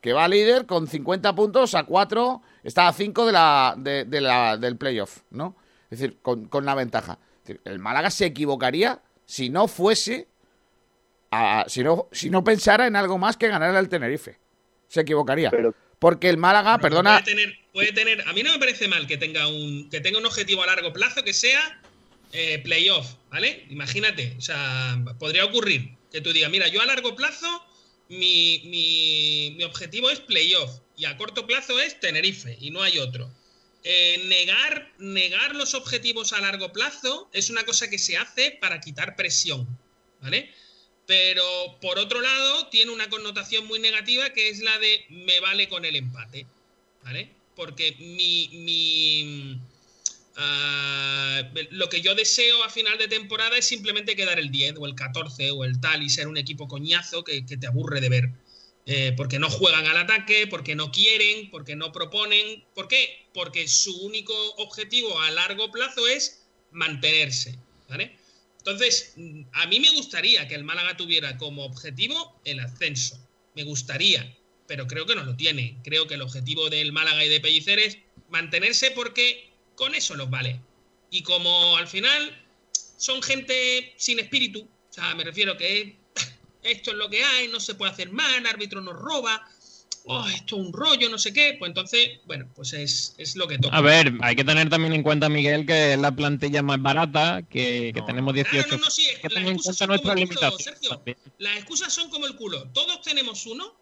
Que va líder con 50 puntos a 4, está a 5 de la, de, la, del playoff, ¿no? Es decir, con, con la ventaja. El Málaga se equivocaría si no fuese, a- si, no, si no pensara en algo más que ganar al Tenerife. Se equivocaría. Porque el Málaga, Pero perdona, Puede tener, puede tener, a mí no me parece mal que tenga un, que tenga un objetivo a largo plazo que sea eh, playoff, ¿vale? Imagínate, o sea, podría ocurrir que tú digas, mira, yo a largo plazo mi, mi- mi objetivo es playoff y a corto plazo es Tenerife y no hay otro. Eh, negar, negar los objetivos a largo plazo es una cosa que se hace para quitar presión, ¿vale? Pero por otro lado, tiene una connotación muy negativa que es la de me vale con el empate. ¿Vale? Porque mi. mi ah, lo que yo deseo a final de temporada es simplemente quedar el 10 o el 14 o el tal y ser un equipo coñazo que, que te aburre de ver. Eh, porque no juegan al ataque, porque no quieren, porque no proponen. ¿Por qué? Porque su único objetivo a largo plazo es mantenerse. ¿Vale? Entonces, mm, a mí me gustaría que el Málaga tuviera como objetivo el ascenso. Me gustaría, pero creo que no lo tiene. Creo que el objetivo del Málaga y de Pellicer es mantenerse porque con eso los vale. Y como al final son gente sin espíritu, o sea, me refiero que esto es lo que hay, no se puede hacer más, el árbitro nos roba, oh, esto es un rollo, no sé qué, pues entonces, bueno, pues es, es lo que toca. A ver, hay que tener también en cuenta, Miguel, que es la plantilla más barata, que, que No. tenemos 18. Ah, no, no, sí, hay que las excusas cuenta son nuestra como el culo. Sergio. Las excusas son como el culo. Todos tenemos uno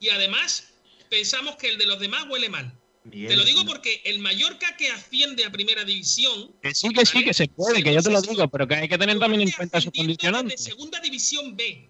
y además pensamos que el de los demás huele mal. Miguel, Te lo digo no- porque el Mallorca que asciende a primera división. Que sí, que sí, que se puede, que yo te lo digo, pero que hay que tener también en cuenta sus ascendiendo condicionantes. De segunda división B.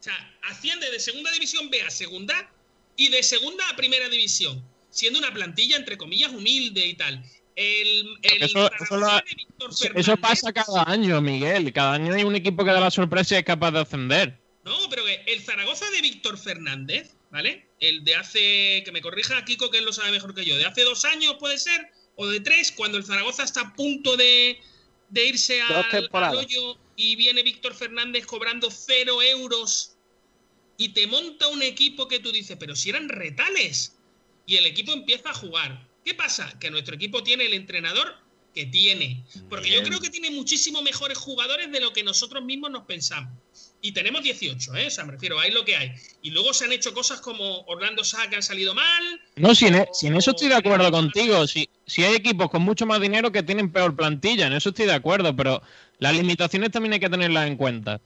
O sea, asciende de segunda división B a segunda y de segunda a primera división. Siendo una plantilla, entre comillas, humilde y tal. El, el Eso- eso lo- pasa cada año, Miguel. Cada año hay un equipo que da la sorpresa y es capaz de ascender. No, pero el Zaragoza de Víctor Fernández, ¿vale? El de hace, que me corrija Kiko, que él lo sabe mejor que yo, de hace dos años puede ser, o de tres, cuando el Zaragoza está a punto de, de irse al, hoyo y viene Víctor Fernández cobrando cero euros y te monta un equipo que tú dices, pero si eran retales. Y el equipo empieza a jugar. ¿Qué pasa? Que nuestro equipo tiene el entrenador que tiene. Porque yo creo que tiene muchísimo mejores jugadores de lo que nosotros mismos nos pensamos. Y tenemos 18, ¿eh? O sea, me refiero, hay lo que hay. Y luego se han hecho cosas como Orlando Sá que han salido mal. No, si en, si en eso estoy de acuerdo contigo. Si, si hay equipos con mucho más dinero que tienen peor plantilla, en eso estoy de acuerdo, pero las limitaciones también hay que tenerlas en cuenta.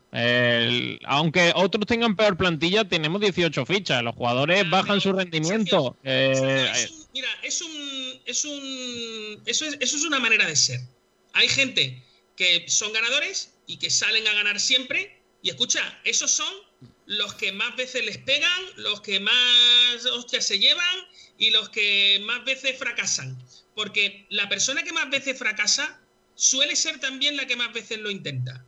aunque otros tengan peor plantilla, tenemos 18 fichas. Los jugadores bajan su rendimiento. Eh, mira, es un, es un eso, es, eso es una manera de ser. Hay gente que son ganadores y que salen a ganar siempre y escucha, esos son los que más veces les pegan, los que más hostias se llevan y los que más veces fracasan. Porque la persona que más veces fracasa suele ser también la que más veces lo intenta.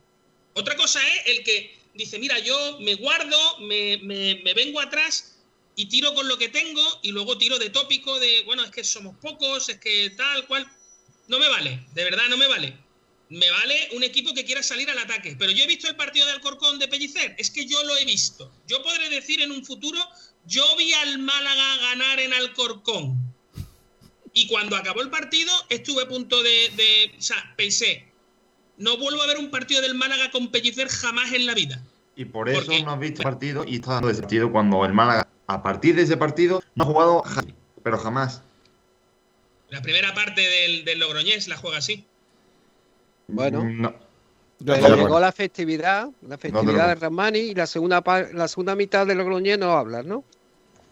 Otra cosa es el que dice, mira, yo me guardo, me, vengo atrás y tiro con lo que tengo y luego tiro de tópico de, bueno, es que somos pocos, es que tal cual. No me vale, de verdad no me vale me vale un equipo que quiera salir al ataque. Pero yo he visto el partido de Alcorcón de Pellicer, es que yo lo he visto. Yo podré decir en un futuro, yo vi al Málaga ganar en Alcorcón. Y cuando acabó el partido, estuve a punto de, O sea, pensé, no vuelvo a ver un partido del Málaga con Pellicer jamás en la vida. Y por eso no has visto el partido y está dando ese partido cuando el Málaga, a partir de ese partido, no ha jugado, pero jamás. La primera parte del, del Logroñés la juega así. Bueno. No. llegó la festividad, la festividad de Ramani y la segunda la segunda mitad de Logroñés no habla, ¿no?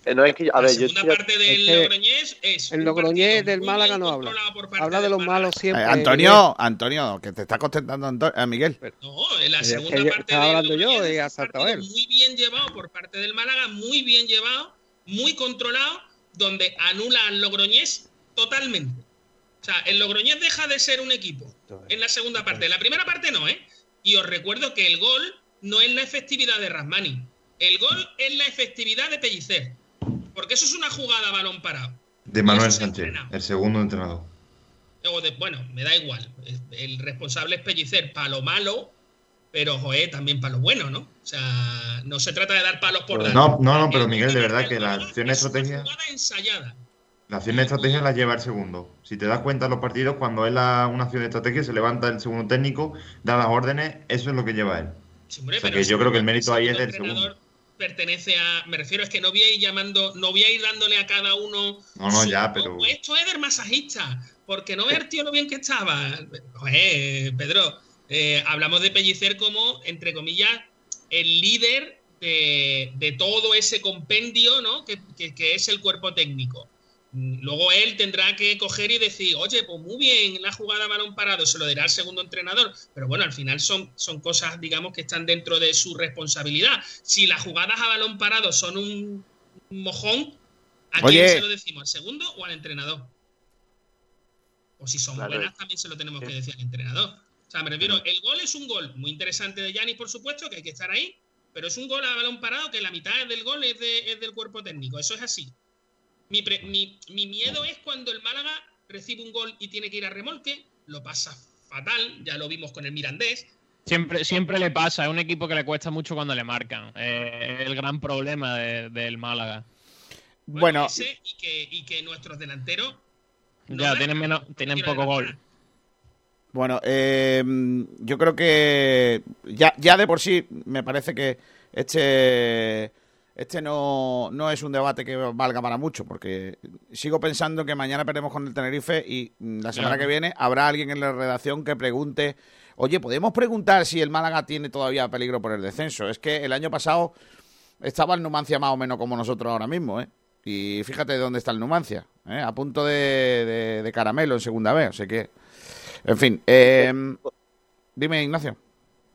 Eh, no es que, a ver, la segunda parte del Logroñés es. El Logroñés del Málaga no habla. Habla de los malos siempre. Eh, Antonio, Antonio, que te está contentando a eh, Miguel. No, en la segunda parte del hablando yo de Muy bien llevado por parte del Málaga, muy bien llevado, muy controlado, donde anula al Logroñés totalmente. O sea, el Logroñés deja de ser un equipo en la segunda parte. La primera parte no, ¿eh? Y os recuerdo que el gol no es la efectividad de Rasmani. El gol es la efectividad de Pellicer. Porque eso es una jugada balón parado. De Manuel Sánchez, el segundo entrenador. bueno, me da igual. El responsable es Pellicer para lo malo, pero joder, también para lo bueno, ¿no? O sea, no se trata de dar palos por dar. No, no, no, pero Miguel, de verdad que la acción estrategia. Es una ensayada. La acción de estrategia la lleva el segundo. Si te das cuenta en los partidos, cuando es la, una acción de estrategia, se levanta el segundo técnico, da las órdenes, eso es lo que lleva él. o sea que yo creo que el mérito ahí es del segundo. Pertenece a. Me refiero, es que no voy a ir llamando, no voy a ir dándole a cada uno. No, no, ya, pero. esto es del masajista, porque no ver, tío, lo bien que estaba. Pedro, eh, hablamos de Pellicer como, entre comillas, el líder de, todo ese compendio, ¿no? que es el cuerpo técnico. Luego él tendrá que coger y decir, oye, pues muy bien, la jugada balón parado, se lo dirá al segundo entrenador. Pero bueno, al final son, son cosas, digamos, que están dentro de su responsabilidad. Si las jugadas a balón parado son un mojón, ¿a quién se lo decimos? ¿Al segundo o al entrenador? O si son buenas, también se lo tenemos que decir al entrenador. O sea, me refiero, el gol es un gol muy interesante de Yanis, por supuesto, que hay que estar ahí, pero es un gol a balón parado que la mitad del gol es, es del cuerpo técnico. Eso es así. Mi, mi, miedo es cuando el Málaga recibe un gol y tiene que ir a remolque, lo pasa fatal, ya lo vimos con el Mirandés. Siempre, siempre le pasa, es un equipo que le cuesta mucho cuando le marcan. Eh, es el gran problema del Málaga. Bueno, y, que, y, que, nuestros delanteros. ya, tienen, menos, tienen poco gol. Bueno, eh, yo creo que ya, ya de por sí me parece que este este no, no es un debate que valga para mucho, porque sigo pensando que mañana perdemos con el Tenerife y la semana que viene habrá alguien en la redacción que pregunte, oye, ¿podemos preguntar si el Málaga tiene todavía peligro por el descenso? Es que el año pasado estaba el Numancia más o menos como nosotros ahora mismo, ¿eh? Y fíjate dónde está el Numancia, ¿eh? a punto de, de, caramelo en segunda vez, o sea que... En fin, eh, dime Ignacio.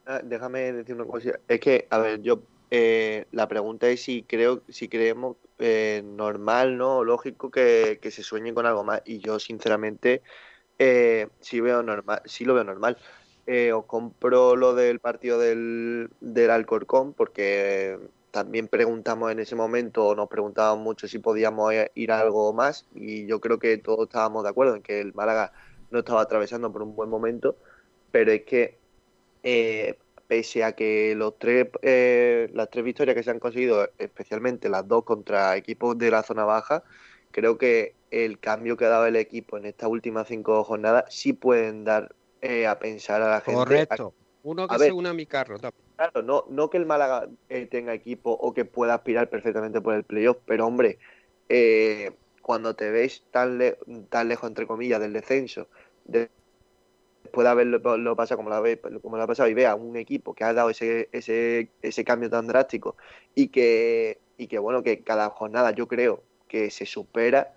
Ah, déjame decir una cosa. Es que, a ver, yo eh, la pregunta es si creo, si creemos eh, normal, ¿no? Lógico que, se sueñe con algo más. Y yo, sinceramente, eh, sí veo normal, sí lo veo normal. Eh, os compro lo del partido del, del Alcorcón, porque también preguntamos en ese momento, nos preguntábamos mucho si podíamos ir a algo más, y yo creo que todos estábamos de acuerdo en que el Málaga no estaba atravesando por un buen momento, pero es que pese a que los tres, eh, las tres victorias que se han conseguido, especialmente las dos contra equipos de la zona baja, creo que el cambio que ha dado el equipo en estas últimas cinco jornadas sí pueden dar eh, a pensar a la gente. Correcto. Uno que se una a mi carro. Claro, no, no que el Málaga eh, tenga equipo o que pueda aspirar perfectamente por el playoff, pero hombre, eh, cuando te ves tan, tan lejos, entre comillas, del descenso, de después de haberlo lo pasado como lo, como lo ha pasado y vea un equipo que ha dado ese, ese, ese cambio tan drástico y que, y que bueno, que cada jornada yo creo que se supera,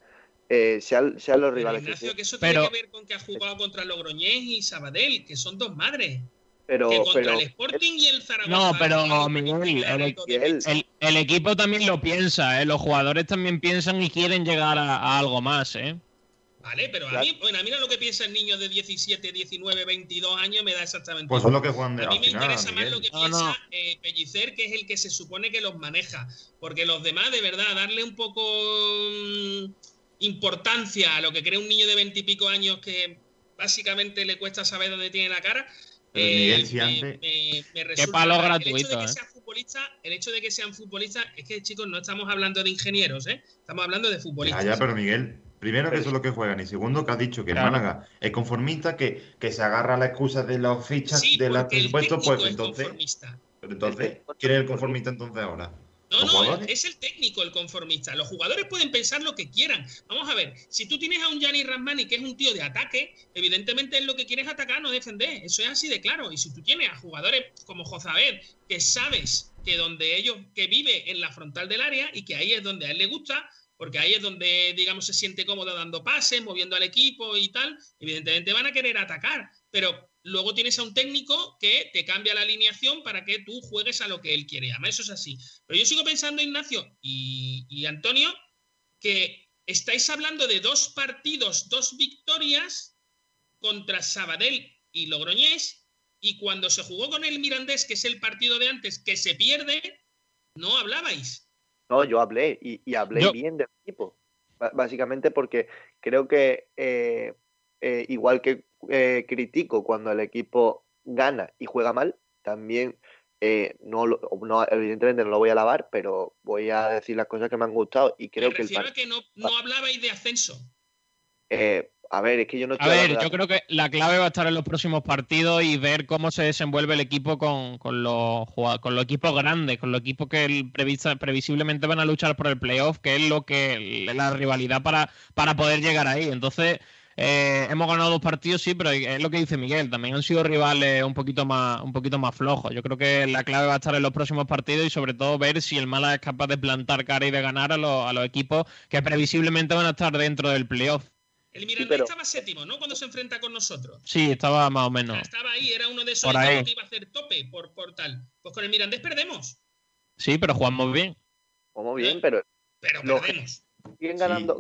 eh, sean, sean, los rivales. Ignacio, que, eso tiene que ver con que ha jugado contra Logroñés y Sabadell, que son dos madres. Pero, que contra pero, el Sporting y el Zaragoza. No, pero Miguel, el, el, el, equipo también lo piensa, ¿eh? los jugadores también piensan y quieren llegar a, a algo más. ¿eh? Vale, pero a mí, bueno, a mí lo que piensa el niño de 17, 19, 22 años me da exactamente Pues es lo que Juan de A mí me interesa más lo que piensa Eh, Pellicer, que es el que se supone que los maneja. Porque los demás, de verdad, darle un poco mmm, importancia a lo que cree un niño de 20 y pico años que básicamente le cuesta saber dónde tiene la cara. Eh, Miguel, me, me, me resulta, Qué palo el gratuito, hecho de que ¿eh? sean futbolistas, el hecho de que sean futbolistas, es que chicos, no estamos hablando de ingenieros, ¿eh? Estamos hablando de futbolistas. Ya, ya, pero Miguel, Primero, que eso es lo que juegan. Y segundo, que has dicho que Claro. el Málaga es conformista, que, que se agarra a la excusa de las fichas, Sí, de los presupuestos, pues es entonces. Pero entonces, ¿quién es el conformista entonces ahora? No, ¿Los no, jugadores? es el técnico el conformista. Los jugadores pueden pensar lo que quieran. Vamos a ver, si tú tienes a un Gianni Rasmani que es un tío de ataque, evidentemente él lo que quiere es atacar, no defender. Eso es así de claro. Y si tú tienes a jugadores como Jozabed, que sabes que donde ellos, que vive en la frontal del área y que ahí es donde a él le gusta, porque ahí es donde, digamos, se siente cómodo dando pases, moviendo al equipo y tal, evidentemente van a querer atacar. Pero luego tienes a un técnico que te cambia la alineación para que tú juegues a lo que él quiere. Además, eso es así. Pero yo sigo pensando, Ignacio y, y Antonio, que estáis hablando de dos partidos, dos victorias contra Sabadell y Logroñés, y cuando se jugó con el Mirandés, que es el partido de antes, que se pierde, no hablabais. No, yo hablé y, y hablé Yo- bien del equipo. Básicamente porque creo que eh, eh, igual que eh, critico cuando el equipo gana y juega mal, también eh, no, evidentemente no lo voy a alabar, pero voy a decir las cosas que me han gustado y creo Me que el que no, no hablabais de ascenso. eh, a ver, es que yo no A ver, yo creo que la clave va a estar en los próximos partidos y ver cómo se desenvuelve el equipo con, con los, con los equipos grandes, con los equipos que previsiblemente van a luchar por el playoff, que es lo que la rivalidad para, para poder llegar ahí. Entonces, eh, hemos ganado dos partidos, sí, pero es lo que dice Miguel, también han sido rivales un poquito más, un poquito más flojos. Yo creo que la clave va a estar en los próximos partidos y sobre todo ver si el Málaga es capaz de plantar cara y de ganar a los, a los equipos que previsiblemente van a estar dentro del playoff. El Mirandés pero- estaba séptimo, ¿no? Cuando se enfrenta con nosotros. Sí, estaba más o menos. Estaba ahí, era uno de esos Por ahí. equipos que iba a hacer tope por, por tal. Pues con el Mirandés perdemos, Sí, pero jugamos bien. como bien, pero pero Lo- perdemos. siguen Sí. ganando,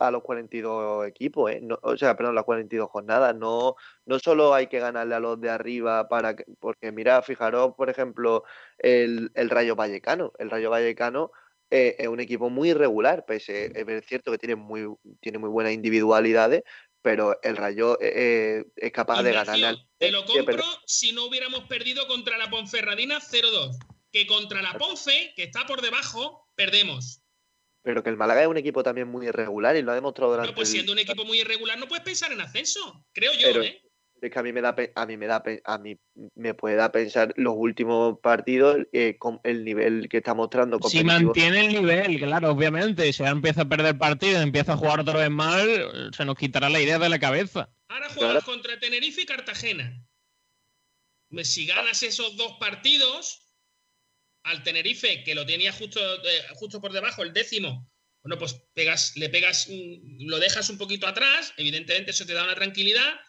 a los 42 equipos, ¿eh? No- o sea, perdón, las 42 jornadas. No, no solo hay que ganarle a los de arriba para que, porque mira, fijaros, por ejemplo, el, el Rayo Vallecano. El Rayo Vallecano eh, es un equipo muy irregular, pese es cierto que tiene muy, tiene muy buenas individualidades, pero el Rayo eh, eh, es capaz de al te lo Sí, compro si no hubiéramos perdido contra la Ponferradina 0-2. Que contra la Ponfe, que está por debajo, perdemos. pero que el Málaga es un equipo también muy irregular y lo ha demostrado durante No, pues el- siendo un equipo muy irregular, no puedes pensar en ascenso. Creo yo, Pero- ¿eh? Es que a mí me da a mí me da a mí me puede dar pensar los últimos partidos eh, con el nivel que está mostrando Si mantiene el nivel, claro, obviamente. Si ahora empieza a perder partido, empieza a jugar otra vez mal, se nos quitará la idea de la cabeza. Ahora juegas contra Tenerife y Cartagena. Si ganas esos dos partidos, al Tenerife, que lo tenía justo, eh, justo por debajo, el décimo, bueno, pues pegas, le pegas, lo dejas un poquito atrás, evidentemente eso te da una tranquilidad.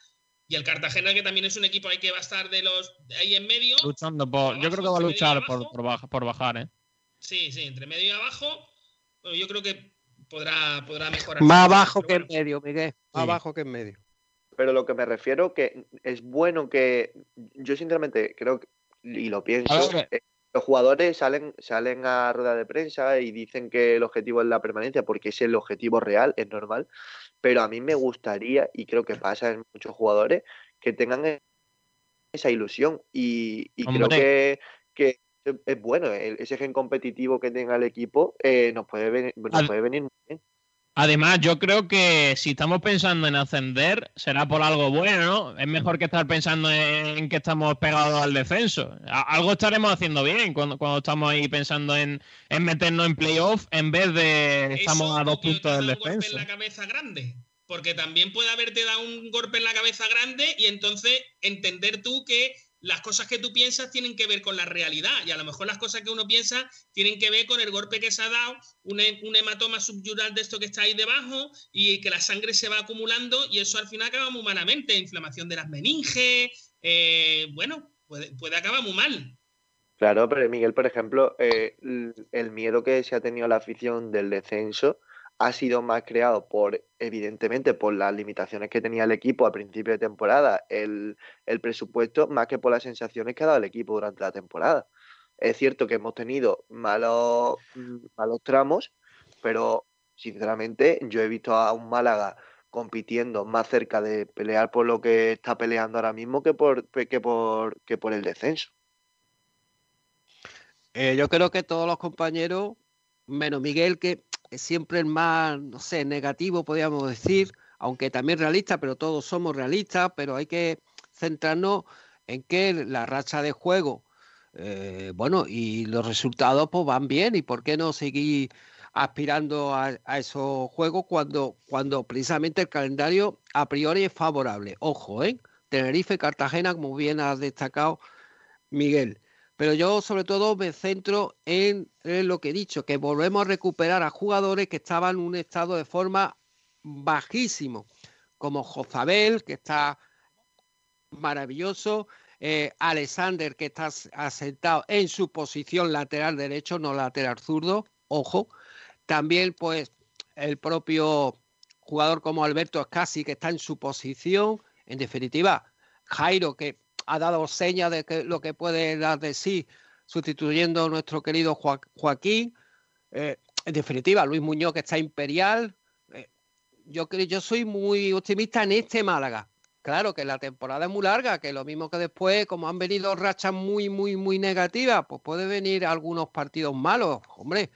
Y el Cartagena, que también es un equipo ahí que va a estar de los de ahí en medio. Luchando por. Yo creo que va a luchar por, por, baja- por bajar, ¿eh? Sí, sí, entre medio y abajo. Bueno, yo creo que podrá, podrá mejorar. Más abajo que bueno, en medio, Miguel. Más Sí. abajo que en medio. Pero lo que me refiero que es bueno que yo sinceramente creo que, y lo pienso, eh, los jugadores salen salen a rueda de prensa y dicen que el objetivo es la permanencia porque es el objetivo real, es normal, pero a mí me gustaría y creo que pasa en muchos jugadores que tengan e- esa ilusión y, y creo que, que es bueno el- ese gen competitivo que tenga el equipo eh, nos puede venir, nos puede venir muy bien. Además, yo creo que si estamos pensando en ascender, será por algo bueno, ¿no? Es mejor que estar pensando en que estamos pegados al descenso. Algo estaremos haciendo bien cuando, cuando estamos ahí pensando en, meternos en playoff en vez de estamos a dos puntos del descenso. en la cabeza grande. Porque también puede haberte dado un golpe en la cabeza grande y entonces entender tú que las cosas que tú piensas tienen que ver con la realidad y a lo mejor las cosas que uno piensa tienen que ver con el golpe que se ha dado, un, hematoma subyural de esto que está ahí debajo y que la sangre se va acumulando y eso al final acaba muy malamente, inflamación de las meninges, eh, bueno, puede, acabar muy mal. Claro, pero Miguel, por ejemplo, eh, el miedo que se ha tenido la afición del descenso ha sido más creado por, evidentemente, por las limitaciones que tenía el equipo a principio de temporada, el, presupuesto, más que por las sensaciones que ha dado el equipo durante la temporada. Es cierto que hemos tenido malos, malos tramos, pero sinceramente yo he visto a un Málaga compitiendo más cerca de pelear por lo que está peleando ahora mismo que por, que por, que por el descenso. Eh, yo creo que todos los compañeros, menos Miguel, que siempre el más, no sé, negativo, podríamos decir, aunque también realista, pero todos somos realistas, pero hay que centrarnos en que la racha de juego, eh, bueno, y los resultados pues van bien, y por qué no seguir aspirando a, esos juegos cuando, cuando precisamente el calendario a priori es favorable. Ojo, ¿eh? Tenerife, Cartagena, como bien ha destacado Miguel. Pero yo sobre todo me centro en, lo que he dicho, que volvemos a recuperar a jugadores que estaban en un estado de forma bajísimo, como Jozabel, que está maravilloso, eh, Alexander, que está asentado en su posición lateral derecho, no lateral zurdo, ojo. También, pues, el propio jugador como Alberto Escasi, que está en su posición. En definitiva, Jairo, que ha dado señas de que lo que puede dar de sí sustituyendo a nuestro querido Joaquín. Eh, en definitiva, Luis Muñoz que está imperial. Eh, yo yo soy muy optimista en este Málaga. Claro que la temporada es muy larga, que lo mismo que después, como han venido rachas muy, muy, muy negativas, pues puede venir algunos partidos malos, hombre,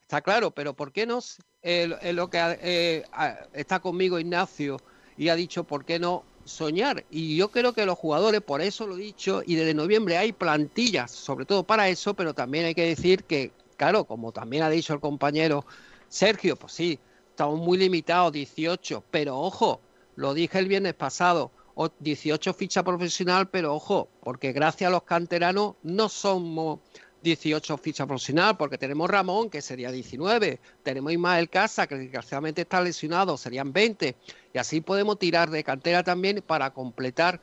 está claro, pero ¿por qué no? Es lo que eh, está conmigo Ignacio y ha dicho, ¿por qué no soñar. Y yo creo que los jugadores, por eso lo he dicho, y desde noviembre hay plantillas, sobre todo para eso, pero también hay que decir que, claro, como también ha dicho el compañero Sergio, pues sí, estamos muy limitados, 18, pero ojo, lo dije el viernes pasado, 18 ficha profesional, pero ojo, porque gracias a los canteranos no somos 18 fichas profesional, porque tenemos Ramón, que sería 19, tenemos Ismael Casa, que desgraciadamente está lesionado, serían 20, y así podemos tirar de cantera también para completar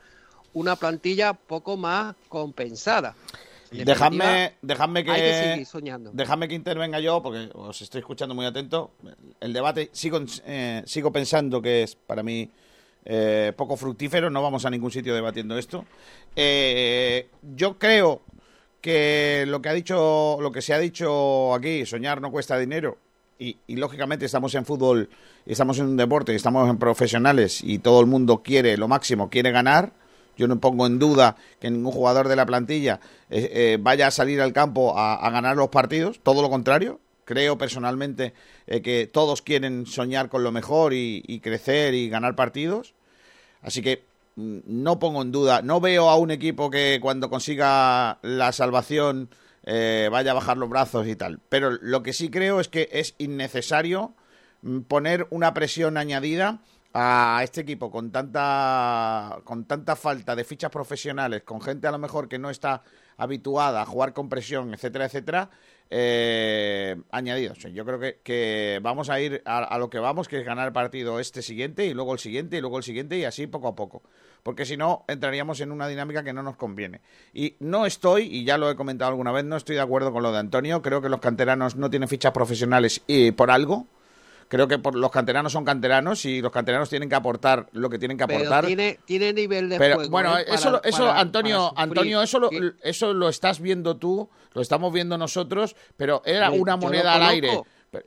una plantilla poco más compensada. Dejadme, dejadme que, que Dejadme que intervenga yo, porque os estoy escuchando muy atento. El debate sigo, eh, sigo pensando que es para mí eh, poco fructífero, no vamos a ningún sitio debatiendo esto. Eh, yo creo que lo que ha dicho, lo que se ha dicho aquí, soñar no cuesta dinero. Y, lógicamente estamos en fútbol, estamos en un deporte, estamos en profesionales y todo el mundo quiere lo máximo, quiere ganar. Yo no pongo en duda que ningún jugador de la plantilla eh, eh, vaya a salir al campo a, ganar los partidos, todo lo contrario. Creo personalmente eh, que todos quieren soñar con lo mejor y crecer y ganar partidos. Así que no pongo en duda, no veo a un equipo que cuando consiga la salvación eh, vaya a bajar los brazos y tal. Pero lo que sí creo es que es innecesario mm, poner una presión añadida a este equipo con tanta con tanta falta de fichas profesionales, con gente a lo mejor que no está habituada a jugar con presión, etcétera, etcétera, eh, añadidos. Yo creo que, vamos a ir a, a, lo que vamos, que es ganar el partido este siguiente y luego el siguiente y luego el siguiente y así poco a poco porque si no entraríamos en una dinámica que no nos conviene. Y no estoy, y ya lo he comentado alguna vez, no estoy de acuerdo con lo de Antonio, creo que los canteranos no tienen fichas profesionales y por algo. Creo que por, los canteranos son canteranos y los canteranos tienen que aportar lo que tienen que aportar. Pero tiene, nivel de Pero, Bueno, ¿eh? eso, eso Antonio, Antonio, eso lo, eso lo estás viendo tú, lo estamos viendo nosotros, pero era una moneda al aire.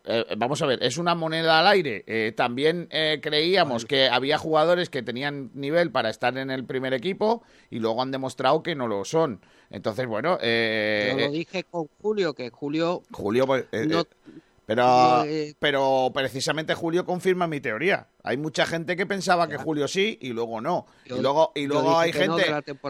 Eh, vamos a ver, es una moneda al aire. Eh, también eh, creíamos que había jugadores que tenían nivel para estar en el primer equipo y luego han demostrado que no lo son. Entonces, bueno. Yo lo dije con Julio, que Julio. Julio, pues, Pero, pero precisamente Julio confirma mi teoría. Hay mucha gente que pensaba que Julio sí y luego no. y luego, y luego hay gente,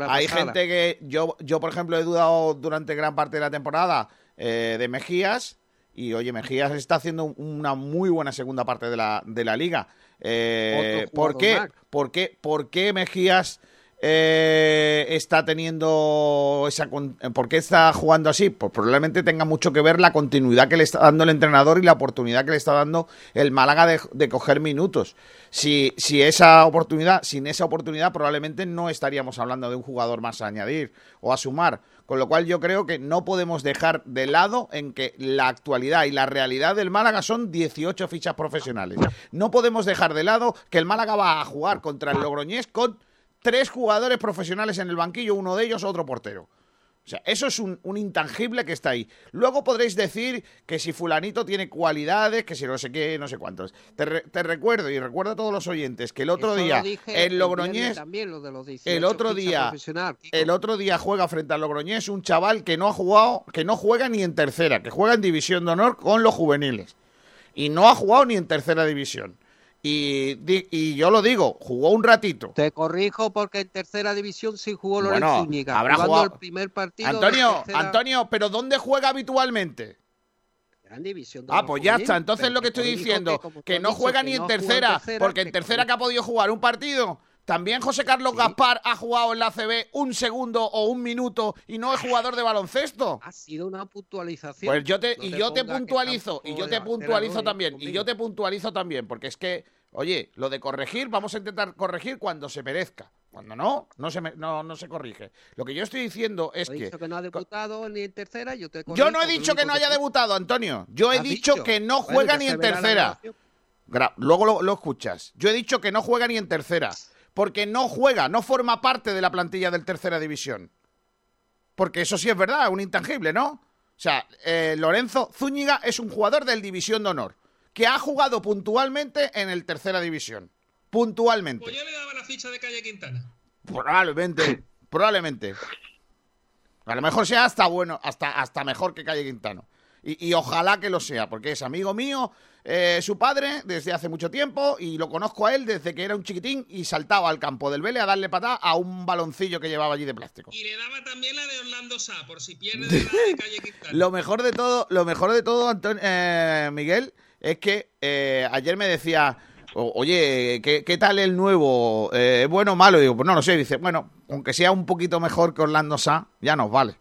hay gente que yo, yo por ejemplo he dudado durante gran parte de la temporada eh, de Mejías y oye Mejías está haciendo una muy buena segunda parte de la, de la liga. Eh, ¿por, qué? ¿Por qué? ¿Por qué Mejías eh, está teniendo esa... ¿Por qué está jugando así? Pues probablemente tenga mucho que ver la continuidad que le está dando el entrenador y la oportunidad que le está dando el Málaga de, coger minutos. Si, si esa oportunidad, sin esa oportunidad probablemente no estaríamos hablando de un jugador más a añadir o a sumar. Con lo cual yo creo que no podemos dejar de lado en que la actualidad y la realidad del Málaga son 18 fichas profesionales. No podemos dejar de lado que el Málaga va a jugar contra el Logroñés con tres jugadores profesionales en el banquillo, uno de ellos otro portero. O sea, eso es un, intangible que está ahí. Luego podréis decir que si fulanito tiene cualidades, que si no sé qué, no sé cuántos. Te, recuerdo y recuerdo a todos los oyentes que el otro día el Logroñés, el otro día, el otro día juega frente al Logroñés un chaval que no ha jugado, que no juega ni en tercera, que juega en división de honor con los juveniles y no ha jugado ni en tercera división. Y, y, yo lo digo, jugó un ratito. Te corrijo porque en tercera división sí jugó Lorenzo bueno, Zúñiga. Habrá jugado el primer partido. Antonio, Antonio, pero ¿dónde juega habitualmente? Gran división. ah, pues ya está. Entonces lo que estoy diciendo, que, no juega ni en tercera, porque en tercera que ha podido jugar un partido. También José Carlos Gaspar ha jugado en la CB un segundo o un minuto y no es jugador de baloncesto. Ha sido una puntualización. Pues yo te, y yo te puntualizo, y yo te puntualizo también, y yo te puntualizo también, porque es que, oye, lo de corregir, vamos a intentar corregir cuando se merezca. Cuando no, no se, no, no se corrige. Lo que yo estoy diciendo es que... Dicho que no ha debutado ni en tercera, yo te Yo no he dicho que no haya debutado, Antonio. Yo he dicho, que no juega ni en tercera. Luego lo escuchas. Yo he dicho que no juega ni en tercera porque no juega, no forma parte de la plantilla del tercera división. Porque eso sí es verdad, un intangible, ¿no? O sea, eh, Lorenzo Zúñiga es un jugador del División de Honor, que ha jugado puntualmente en el tercera división. Puntualmente. Pues yo le daba la ficha de Calle Quintana. Probablemente, probablemente. A lo mejor sea hasta bueno, hasta, hasta mejor que Calle Quintano. y, ojalá que lo sea, porque es amigo mío, eh, su padre desde hace mucho tiempo y lo conozco a él desde que era un chiquitín y saltaba al campo del Vélez a darle patada a un baloncillo que llevaba allí de plástico. Y le daba también la de Orlando Sá, por si pierde de la calle Quintana. lo mejor de todo, lo mejor de todo, Antonio, eh, Miguel, es que eh, ayer me decía, oye, ¿qué, tal el nuevo? ¿Es bueno o malo? Y digo, pues no lo sé. dice, bueno, aunque sea un poquito mejor que Orlando Sá, ya nos vale.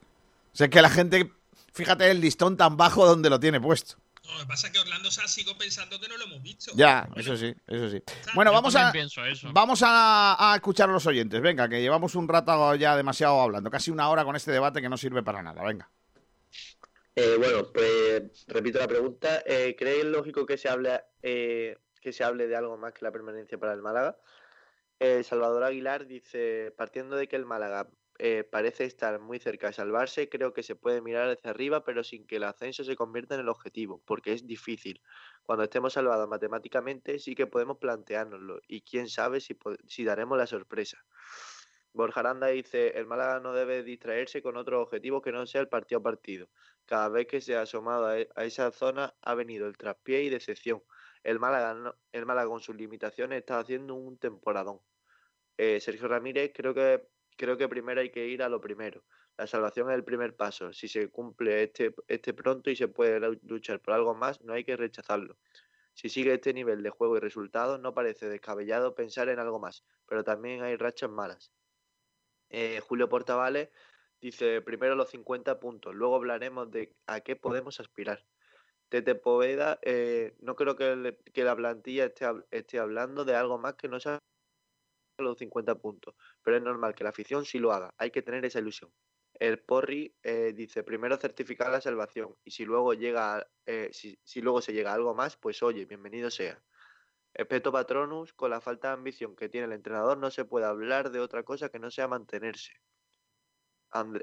O sea, es que la gente, fíjate el listón tan bajo donde lo tiene puesto. Lo que pasa es que Orlando Sá sigo pensando que no lo hemos visto. Ya, eso sí, eso sí. Bueno, vamos a, vamos a, escuchar a los oyentes. Venga, que llevamos un rato ya demasiado hablando, casi una hora con este debate que no sirve para nada. Venga. Eh, bueno, pues repito la pregunta. Eh, ¿Creéis lógico que se hable eh, que se hable de algo más que la permanencia para el Málaga? Eh, Salvador Aguilar dice, partiendo de que el Málaga eh, parece estar muy cerca de salvarse. Creo que se puede mirar hacia arriba, pero sin que el ascenso se convierta en el objetivo, porque es difícil. Cuando estemos salvados matemáticamente, sí que podemos planteárnoslo, y quién sabe si, si daremos la sorpresa. Borja Aranda dice, el Málaga no debe distraerse con otro objetivo que no sea el partido a partido. Cada vez que se ha asomado a, e, esa zona ha venido el traspié y decepción. El Málaga, el Málaga con sus limitaciones está haciendo un temporadón. Eh, Sergio Ramírez creo que creo que primero hay que ir a lo primero. La salvación es el primer paso. Si se cumple este, este pronto y se puede luchar por algo más, no hay que rechazarlo. Si sigue este nivel de juego y resultados, no parece descabellado pensar en algo más, pero también hay rachas malas. Eh, Julio Portavales dice, primero los 50 puntos, luego hablaremos de a qué podemos aspirar. Tete Poveda, eh, no creo que, que, la plantilla esté, esté hablando de algo más que no sea los 50 puntos, pero es normal que la afición sí lo haga, hay que tener esa ilusión. El Porri eh, dice primero certificar la salvación y si luego llega eh, si, luego se llega a algo más, pues oye, bienvenido sea. Espeto Patronus, con la falta de ambición que tiene el entrenador, no se puede hablar de otra cosa que no sea mantenerse.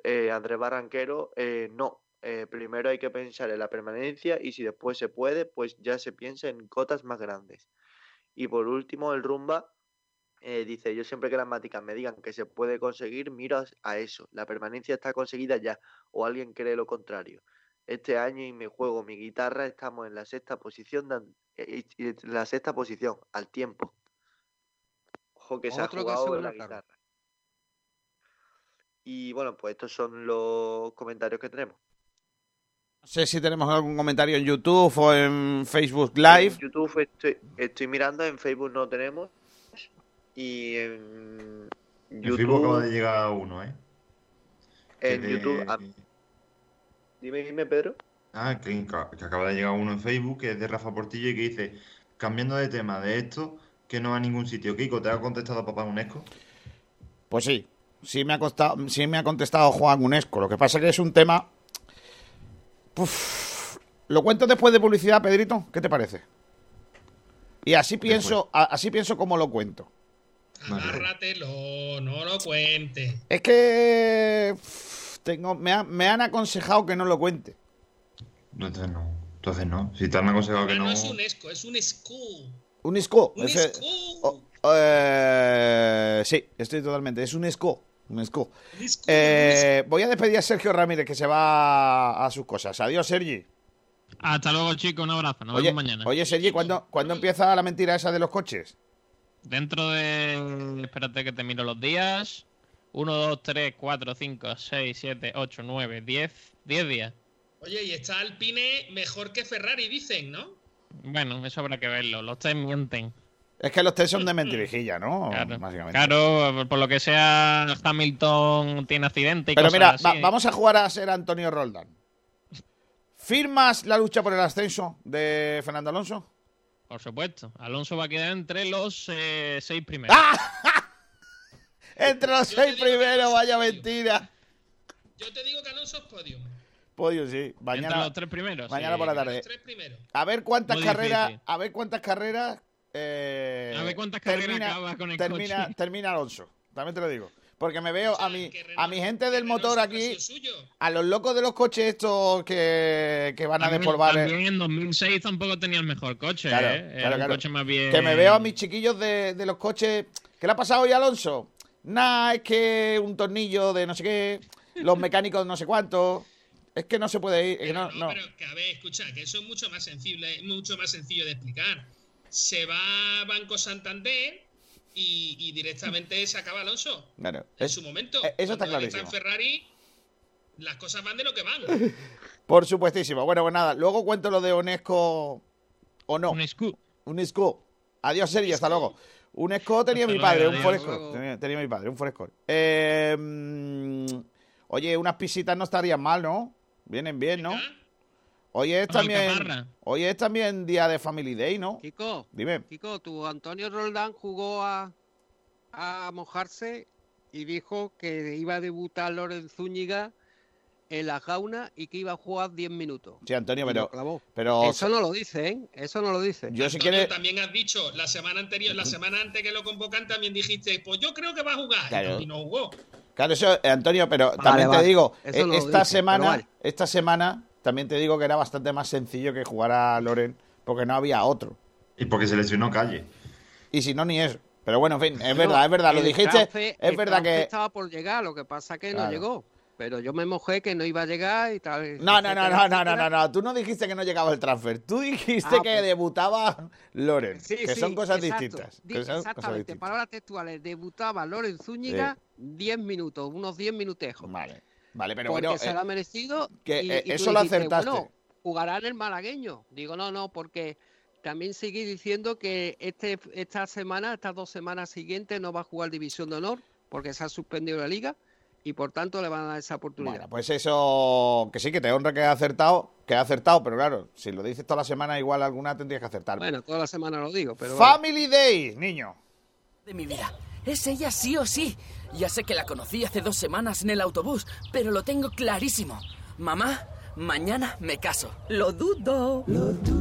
Eh, Andrés Barranquero, no. primero hay que pensar en la permanencia y si después se puede, pues ya se piensa en cotas más grandes. Y por último, el Rumba eh, dice, yo siempre que las máticas me digan que se puede conseguir, miro a eso. La permanencia está conseguida ya, o alguien cree lo contrario. este año y me juego mi guitarra, estamos en la sexta posición, de, la sexta posición, al tiempo. Ojo que se ha jugado la guitarra. Y bueno, pues estos son los comentarios que tenemos. No sé si tenemos algún comentario en YouTube o en Facebook Live. En YouTube estoy, mirando, en Facebook no tenemos. Y en YouTube. En Facebook acaba de llegar uno, ¿eh? En YouTube. Dime, dime, Pedro. Ah, que, acaba de llegar uno en Facebook, que es de Rafa Portillo, y que dice: Cambiando de tema de esto, que no va a ningún sitio. Kiko, ¿te ha contestado papá UNESCO? Pues sí, sí me ha, costado, sí me ha contestado Juan UNESCO. Lo que pasa es que es un tema. ¿Lo cuento después de publicidad, Pedrito? ¿Qué te parece? Y así pienso, así pienso como lo cuento. Agárratelo, no lo cuente. Es que tengo, me, han aconsejado que no lo cuente. No, entonces no. Entonces no. Si te han aconsejado que no. No es un esco, es un esco. Un esco. Un esco. Eh, sí, estoy totalmente. Es un esco. Un esco. Eh, voy a despedir a Sergio Ramírez que se va a sus cosas. Adiós, Sergi. Hasta luego, chicos. Un abrazo. Nos vemos mañana. Oye, Sergi, ¿cuándo, ¿cuándo empieza la mentira esa de los coches? Dentro de. Espérate que te miro los días. 1, 2, 3, 4, 5, 6, 7, 8, 9, 10. 10 días. Oye, y está Alpine mejor que Ferrari, dicen, ¿no? Bueno, eso habrá que verlo. Los test mienten. Es que los test son de mentirijilla, ¿no? Claro, claro por lo que sea, Hamilton tiene accidente y Pero mira, vamos a jugar a ser Antonio Roldán. ¿Firmas la lucha por el ascenso de Fernando Alonso? Por supuesto. Alonso va a quedar entre los eh, seis primeros. entre los seis primeros, vaya mentira. Yo te digo que Alonso es podio. Podio, sí. Mañana, entre los tres primeros. Mañana por la tarde. A ver cuántas carreras. A ver cuántas carreras. Eh, a ver cuántas carreras termina, acaba con el termina, coche. Termina Alonso. También te lo digo. Porque me veo a mi, a mi gente del motor aquí, a los locos de los coches estos que, que van a despolvar. También en 2006 tampoco tenía el mejor coche, claro, ¿eh? claro, claro. coche más bien... Que me veo a mis chiquillos de, de los coches. ¿Qué le ha pasado hoy a Alonso? Nah, es que un tornillo de no sé qué, los mecánicos no sé cuánto. Es que no se puede ir. no, no, pero que a ver, escucha, que eso es mucho más sencillo, mucho más sencillo de explicar. Se va a Banco Santander y, directamente se acaba Alonso. Claro. En su momento. Eh, eso está clarísimo. en Ferrari, las cosas van de lo que van. Por supuestísimo. Bueno, pues nada, luego cuento lo de Unesco o no. Unesco. Unesco. Adiós, Sergio, hasta luego. Unesco tenía mi padre, un Forescore. Tenía, mi padre, un Forescore. Eh, oye, unas pisitas no estarían mal, ¿no? Vienen bien, ¿no? Hoy es también. Hoy es también día de Family Day, ¿no? Kiko. Dime. Kiko, tu Antonio Roldán jugó a, a mojarse y dijo que iba a debutar Loren Zúñiga en la jauna y que iba a jugar 10 minutos. Sí, Antonio, pero, pero eso no lo dice, ¿eh? Eso no lo dice. Yo si quiere... también has dicho la semana anterior, la semana antes que lo convocan también dijiste, pues yo creo que va a jugar y no jugó. Claro, eso, eh, Antonio, pero también te digo, eh, esta semana, esta semana también te digo que era bastante más sencillo que jugar a Loren porque no había otro. Y porque se lesionó Calle. Y si no, ni eso. Pero bueno, en fin, es verdad, es verdad, lo dijiste. es verdad que. Estaba por llegar, lo que pasa que no llegó. Pero yo me mojé que no iba a llegar y tal. No, no, no, no, no, no, no, no. Tú no dijiste que no llegaba el transfer. Tú dijiste ah, que pues. debutaba Loren. que son cosas distintas. exactamente, palabras textuales. Debutaba Loren Zúñiga 10 minutos, unos 10 minutejos. Vale. Vale, pero porque bueno. se lo ha merecido. Que eh, eso lo acertaste. Bueno, jugará en el malagueño. Digo, no, no, porque también seguí diciendo que este, esta semana, estas dos semanas siguientes, no va a jugar División de Honor porque se ha suspendido la liga y por tanto le van a dar esa oportunidad. Bueno, pues eso, que sí, que te honra que ha acertado, que ha acertado, pero claro, si lo dices toda la semana, igual alguna tendrías que acertar. Bueno, toda la semana lo digo, pero. Family Day, niño. De mi vida. Es ella sí o sí. Ya sé que la conocí hace dos semanas en el autobús, pero lo tengo clarísimo. Mamá, mañana me caso. Lo dudo. Lo dudo.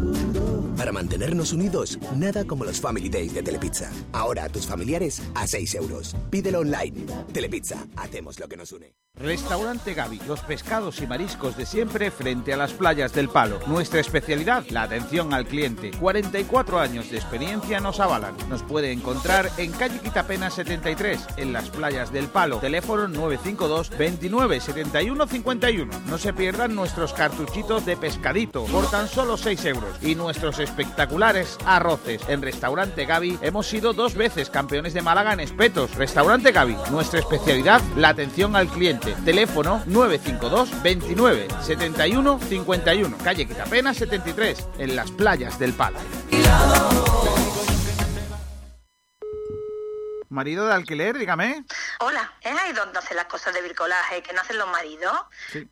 Para mantenernos unidos, nada como los Family Days de Telepizza. Ahora a tus familiares a 6 euros. Pídelo online. Telepizza, hacemos lo que nos une. Restaurante Gaby, los pescados y mariscos de siempre frente a las playas del Palo. Nuestra especialidad, la atención al cliente. 44 años de experiencia nos avalan. Nos puede encontrar en calle Quitapena 73, en las playas del Palo. Teléfono 952 29 71 51. No se pierdan nuestros cartuchitos de pescadito por tan solo 6 euros y nuestros espectaculares arroces. En Restaurante Gaby hemos sido dos veces campeones de Málaga en espetos. Restaurante Gaby, nuestra especialidad, la atención al cliente. Teléfono 952 29 71 51. Calle Quitapena 73, en las playas del Palo. Marido de alquiler, dígame. Hola, ¿es ahí donde hacen las cosas de bricolaje que no hacen los maridos?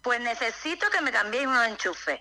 Pues necesito que me cambiéis unos enchufes.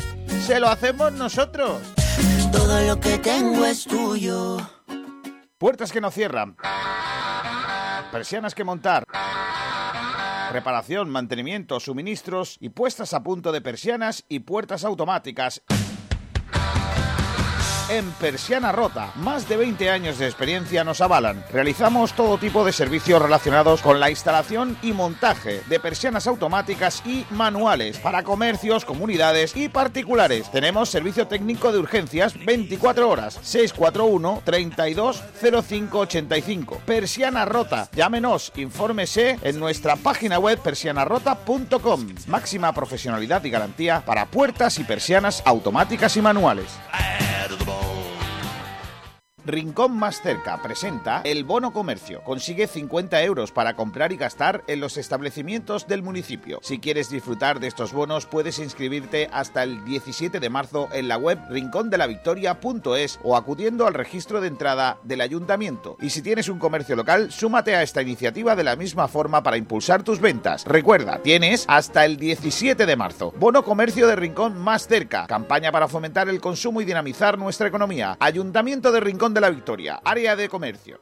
se lo hacemos nosotros. Todo lo que tengo es tuyo. Puertas que no cierran. Persianas que montar. Reparación, mantenimiento, suministros y puestas a punto de persianas y puertas automáticas en Persiana Rota. Más de 20 años de experiencia nos avalan. Realizamos todo tipo de servicios relacionados con la instalación y montaje de persianas automáticas y manuales para comercios, comunidades y particulares. Tenemos servicio técnico de urgencias 24 horas 641 32 0585. Persiana Rota. Llámenos, infórmese en nuestra página web persianarota.com. Máxima profesionalidad y garantía para puertas y persianas automáticas y manuales. Rincón Más Cerca presenta el Bono Comercio. Consigue 50 euros para comprar y gastar en los establecimientos del municipio. Si quieres disfrutar de estos bonos, puedes inscribirte hasta el 17 de marzo en la web rincondelavictoria.es o acudiendo al registro de entrada del ayuntamiento. Y si tienes un comercio local, súmate a esta iniciativa de la misma forma para impulsar tus ventas. Recuerda, tienes hasta el 17 de marzo. Bono Comercio de Rincón Más Cerca. Campaña para fomentar el consumo y dinamizar nuestra economía. Ayuntamiento de Rincón de la Victoria, área de comercio.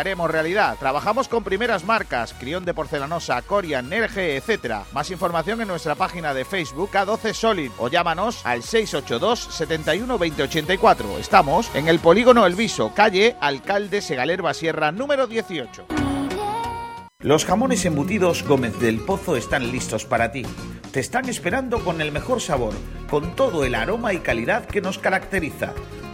haremos realidad. Trabajamos con primeras marcas, Crión de Porcelanosa, Corian, Nerge, etc. Más información en nuestra página de Facebook A12 Solid o llámanos al 682 71 2084. Estamos en el Polígono El Viso, calle Alcalde Segalerba Sierra, número 18. Los jamones embutidos Gómez del Pozo están listos para ti. Te están esperando con el mejor sabor, con todo el aroma y calidad que nos caracteriza.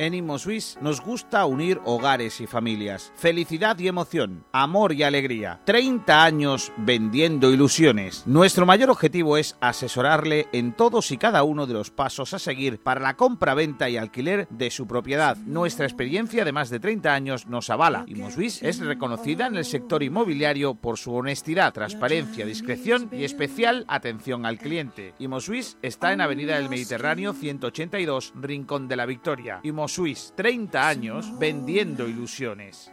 En ImoSwiss nos gusta unir hogares y familias, felicidad y emoción, amor y alegría. 30 años vendiendo ilusiones. Nuestro mayor objetivo es asesorarle en todos y cada uno de los pasos a seguir para la compra, venta y alquiler de su propiedad. Nuestra experiencia de más de 30 años nos avala. ImoSwiss es reconocida en el sector inmobiliario por su honestidad, transparencia, discreción y especial atención al cliente. ImoSwiss está en Avenida del Mediterráneo 182, Rincón de la Victoria. Suiz, 30 años vendiendo ilusiones.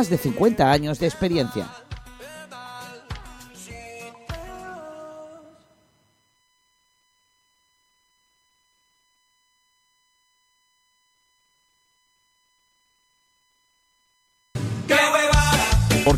de 50 años de experiencia.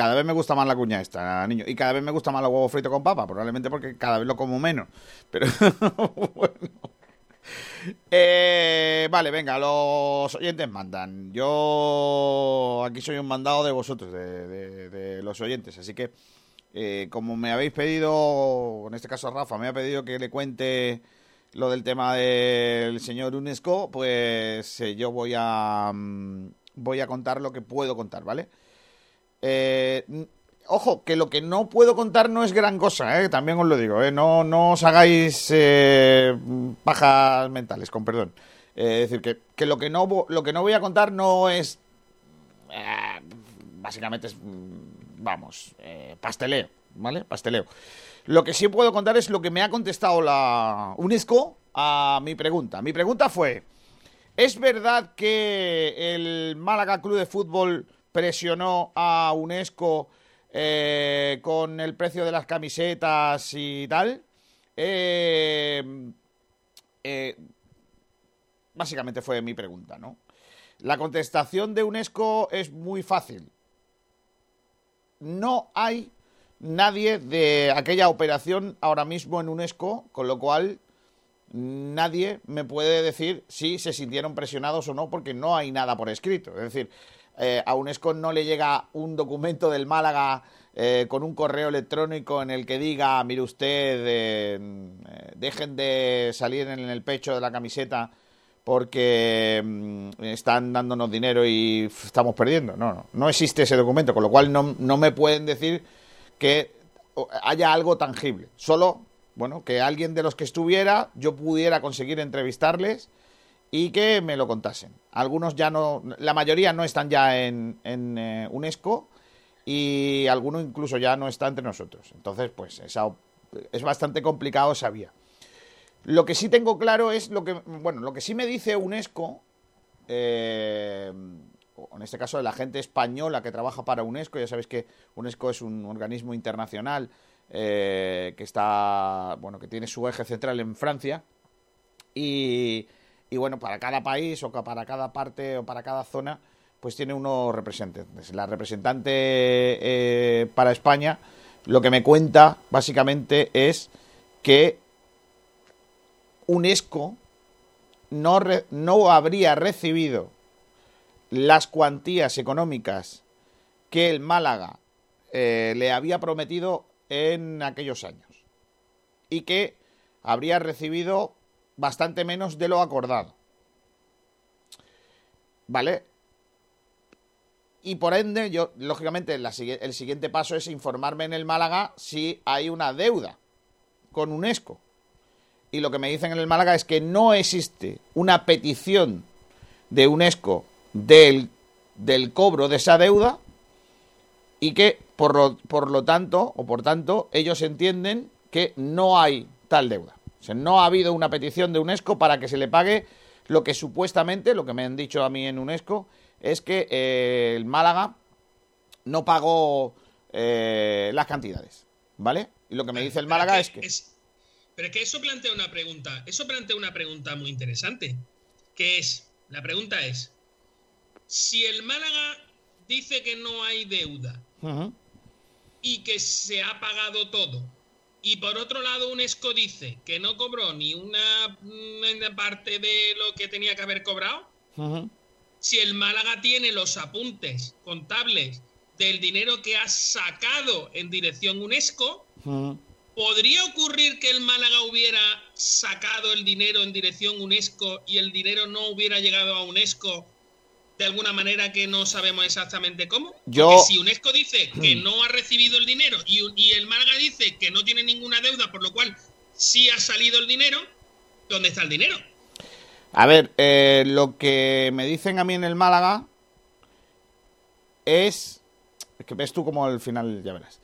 Cada vez me gusta más la cuña esta, niño. Y cada vez me gusta más los huevos fritos con papa, probablemente porque cada vez lo como menos. Pero bueno. Eh, vale, venga, los oyentes mandan. Yo aquí soy un mandado de vosotros, de, los oyentes. Así que, eh, como me habéis pedido, en este caso Rafa, me ha pedido que le cuente lo del tema del señor UNESCO, pues eh, yo voy a, mm, voy a contar lo que puedo contar, ¿vale? Eh, ojo, que lo que no puedo contar no es gran cosa, ¿eh? también os lo digo, ¿eh? no, no os hagáis eh, pajas mentales, con perdón. Eh, es decir, que, lo, que no, lo que no voy a contar no es... básicamente es, mm, vamos, pasteleo, ¿vale? Pasteleo. Lo que sí puedo contar es lo que me ha contestado la UNESCO a mi pregunta. Mi pregunta fue, ¿es verdad que el Málaga Club de Fútbol presionó a UNESCO eh, con el precio de las camisetas y tal. Eh, eh, básicamente fue mi pregunta, ¿no? La contestación de UNESCO es muy fácil. No hay nadie de aquella operación ahora mismo en UNESCO, con lo cual nadie me puede decir si se sintieron presionados o no, porque no hay nada por escrito. Es decir, eh, a UNESCO no le llega un documento del Málaga eh, con un correo electrónico en el que diga, mire usted, eh, dejen de salir en el pecho de la camiseta porque mm, están dándonos dinero y estamos perdiendo. No, no, no existe ese documento, con lo cual no, no me pueden decir que haya algo tangible. Solo, bueno, que alguien de los que estuviera, yo pudiera conseguir entrevistarles y que me lo contasen. Algunos ya no, la mayoría no están ya en, en eh, UNESCO y alguno incluso ya no está entre nosotros. Entonces, pues esa, es bastante complicado esa vía. Lo que sí tengo claro es lo que, bueno, lo que sí me dice UNESCO, eh, en este caso la gente española que trabaja para UNESCO, ya sabéis que UNESCO es un organismo internacional eh, que está, bueno, que tiene su eje central en Francia y y bueno, para cada país o para cada parte o para cada zona, pues tiene unos representantes. La representante eh, para España lo que me cuenta básicamente es que UNESCO no, no habría recibido las cuantías económicas que el Málaga eh, le había prometido en aquellos años y que habría recibido bastante menos de lo acordado. ¿Vale? Y por ende, yo, lógicamente, el siguiente paso es informarme en el Málaga si hay una deuda con UNESCO. Y lo que me dicen en el Málaga es que no existe una petición de UNESCO del, del cobro de esa deuda y que, por lo, por lo tanto, o por tanto, ellos entienden que no hay tal deuda. O sea, no ha habido una petición de UNESCO para que se le pague lo que supuestamente, lo que me han dicho a mí en UNESCO, es que eh, el Málaga no pagó eh, las cantidades, ¿vale? Y lo que me dice el Málaga es que... pero es que eso plantea una pregunta, eso plantea una pregunta muy interesante, que es, la pregunta es, si el Málaga dice que no hay deuda, y que se ha pagado todo. Y por otro lado, UNESCO dice que no cobró ni una, una parte de lo que tenía que haber cobrado. Si el Málaga tiene los apuntes contables del dinero que ha sacado en dirección UNESCO, ¿podría ocurrir que el Málaga hubiera sacado el dinero en dirección UNESCO y el dinero no hubiera llegado a UNESCO de alguna manera que no sabemos exactamente cómo? Yo- Porque si UNESCO dice que no ha recibido el dinero y, y el Málaga dice que no tiene ninguna deuda, por lo cual sí ha salido el dinero, ¿dónde está el dinero? A ver, eh, lo que me dicen a mí en el Málaga es... Es que ves tú como al final, ya verás.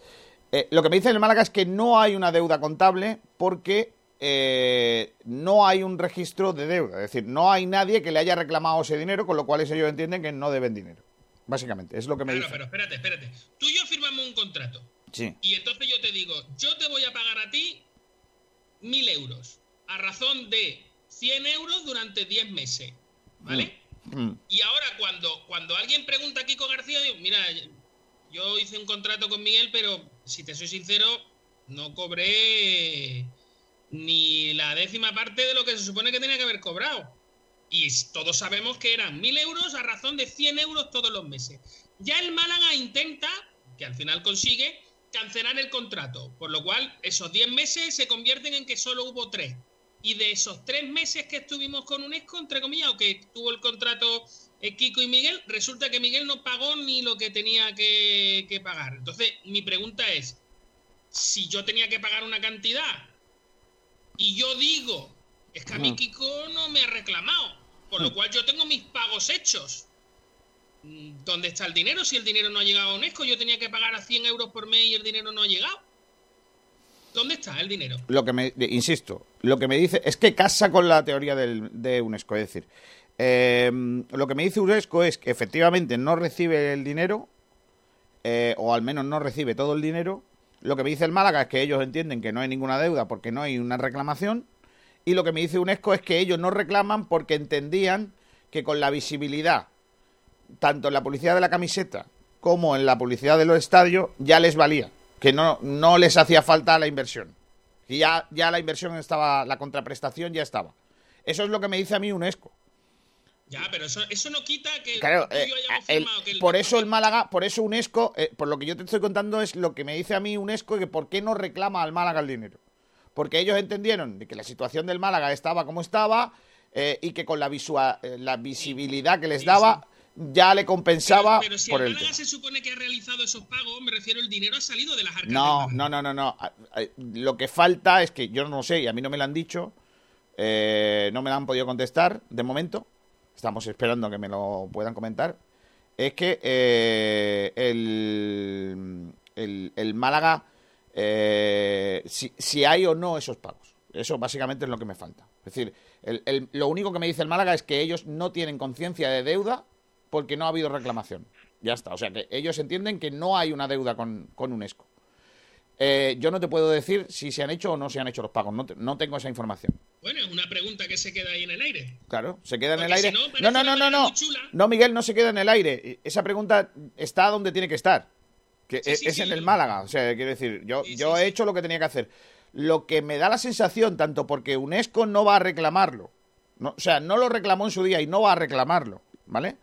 Eh, lo que me dicen en el Málaga es que no hay una deuda contable porque eh, no hay un registro de deuda. Es decir, no hay nadie que le haya reclamado ese dinero, con lo cual ellos entienden que no deben dinero. Básicamente, es lo que me Claro, dicen. pero espérate, espérate. Tú y yo firmamos un contrato. Sí. Y entonces yo te digo, yo te voy a pagar a ti mil euros a razón de 100 euros durante 10 meses. ¿Vale? Mm. Y ahora cuando, cuando alguien pregunta a Kiko García, digo, mira, yo hice un contrato con Miguel, pero si te soy sincero, no cobré ni la décima parte de lo que se supone que tenía que haber cobrado. Y todos sabemos que eran mil euros a razón de 100 euros todos los meses. Ya el Málaga intenta, que al final consigue, cancelar el contrato, por lo cual esos 10 meses se convierten en que solo hubo 3. Y de esos 3 meses que estuvimos con UNESCO, entre comillas, o que tuvo el contrato eh, Kiko y Miguel, resulta que Miguel no pagó ni lo que tenía que, que pagar. Entonces, mi pregunta es, si yo tenía que pagar una cantidad y yo digo, es que a mí. Kiko no me ha reclamado, por lo cual yo tengo mis pagos hechos. Mm, ¿Dónde está el dinero? Si el dinero no ha llegado a UNESCO, yo tenía que pagar a 100 euros por mes y el dinero no ha llegado. ¿Dónde está el dinero? Lo que me, insisto, lo que me dice es que casa con la teoría del- de UNESCO. Es decir, eh, lo que me dice UNESCO es que efectivamente no recibe el dinero, eh, o al menos no recibe todo el dinero. Lo que me dice el Málaga es que ellos entienden que no hay ninguna deuda porque no hay una reclamación. Y lo que me dice UNESCO es que ellos no reclaman porque entendían que con la visibilidad, tanto en la publicidad de la camiseta como en la publicidad de los estadios, ya les valía. Que no, no les hacía falta la inversión. Y ya, ya la inversión estaba, la contraprestación ya estaba. Eso es lo que me dice a mí UNESCO. Ya, pero eso, eso no quita que Claro, y eh, hayamos el- firmado que el por eso el Málaga, por eso UNESCO, eh, por lo que yo te estoy contando es lo que me dice a mí UNESCO que por qué no reclama al Málaga el dinero. Porque ellos entendieron de que la situación del Málaga estaba como estaba eh, y que con la, visua- eh, la visibilidad que les daba ya le compensaba Pero si por el Málaga se supone que ha realizado esos pagos, me refiero, el dinero ha salido de las arcas. No, no, no, no, no. Lo que falta es que yo no sé y a mí no me lo han dicho, eh, no me lo han podido contestar de momento. Estamos esperando que me lo puedan comentar. Es que eh, el, el, el Málaga, eh, si, si hay o no esos pagos. Eso básicamente es lo que me falta. Es decir, lo único que me dice el Málaga es que ellos no tienen conciencia de deuda porque no ha habido reclamación. Ya está. O sea que ellos entienden que no hay una deuda con, con UNESCO. Eh, yo no te puedo decir si se han hecho o no se han hecho los pagos. No, no tengo esa información. Bueno, es una pregunta que se queda ahí en el aire. Claro, se queda en el aire. no, No, no, no, no, no. Miguel, no se queda en el aire. Esa pregunta está donde tiene que estar. Que Sí, es, sí, es sí. en el Málaga. O sea, quiero decir, yo, yo he hecho lo que tenía que hacer. Lo que me da la sensación, tanto porque UNESCO no va a reclamarlo. no- o sea, no lo reclamó en su día y no va a reclamarlo. ¿Vale?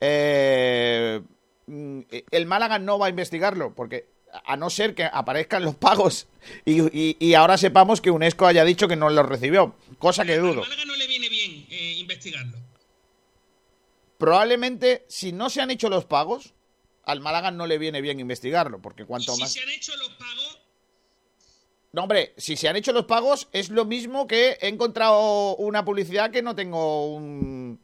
Eh, mm, el Málaga no va a investigarlo porque a no ser que aparezcan los pagos y, y- y ahora sepamos que UNESCO haya dicho que no los recibió, cosa que dudo. Málaga no le viene bien eh, investigarlo. Probablemente, si no se han hecho los pagos, al Málaga no le viene bien investigarlo, porque cuanto Si más... se han hecho los pagos, No, hombre, si se han hecho los pagos es lo mismo que he encontrado una publicidad que no tengo un,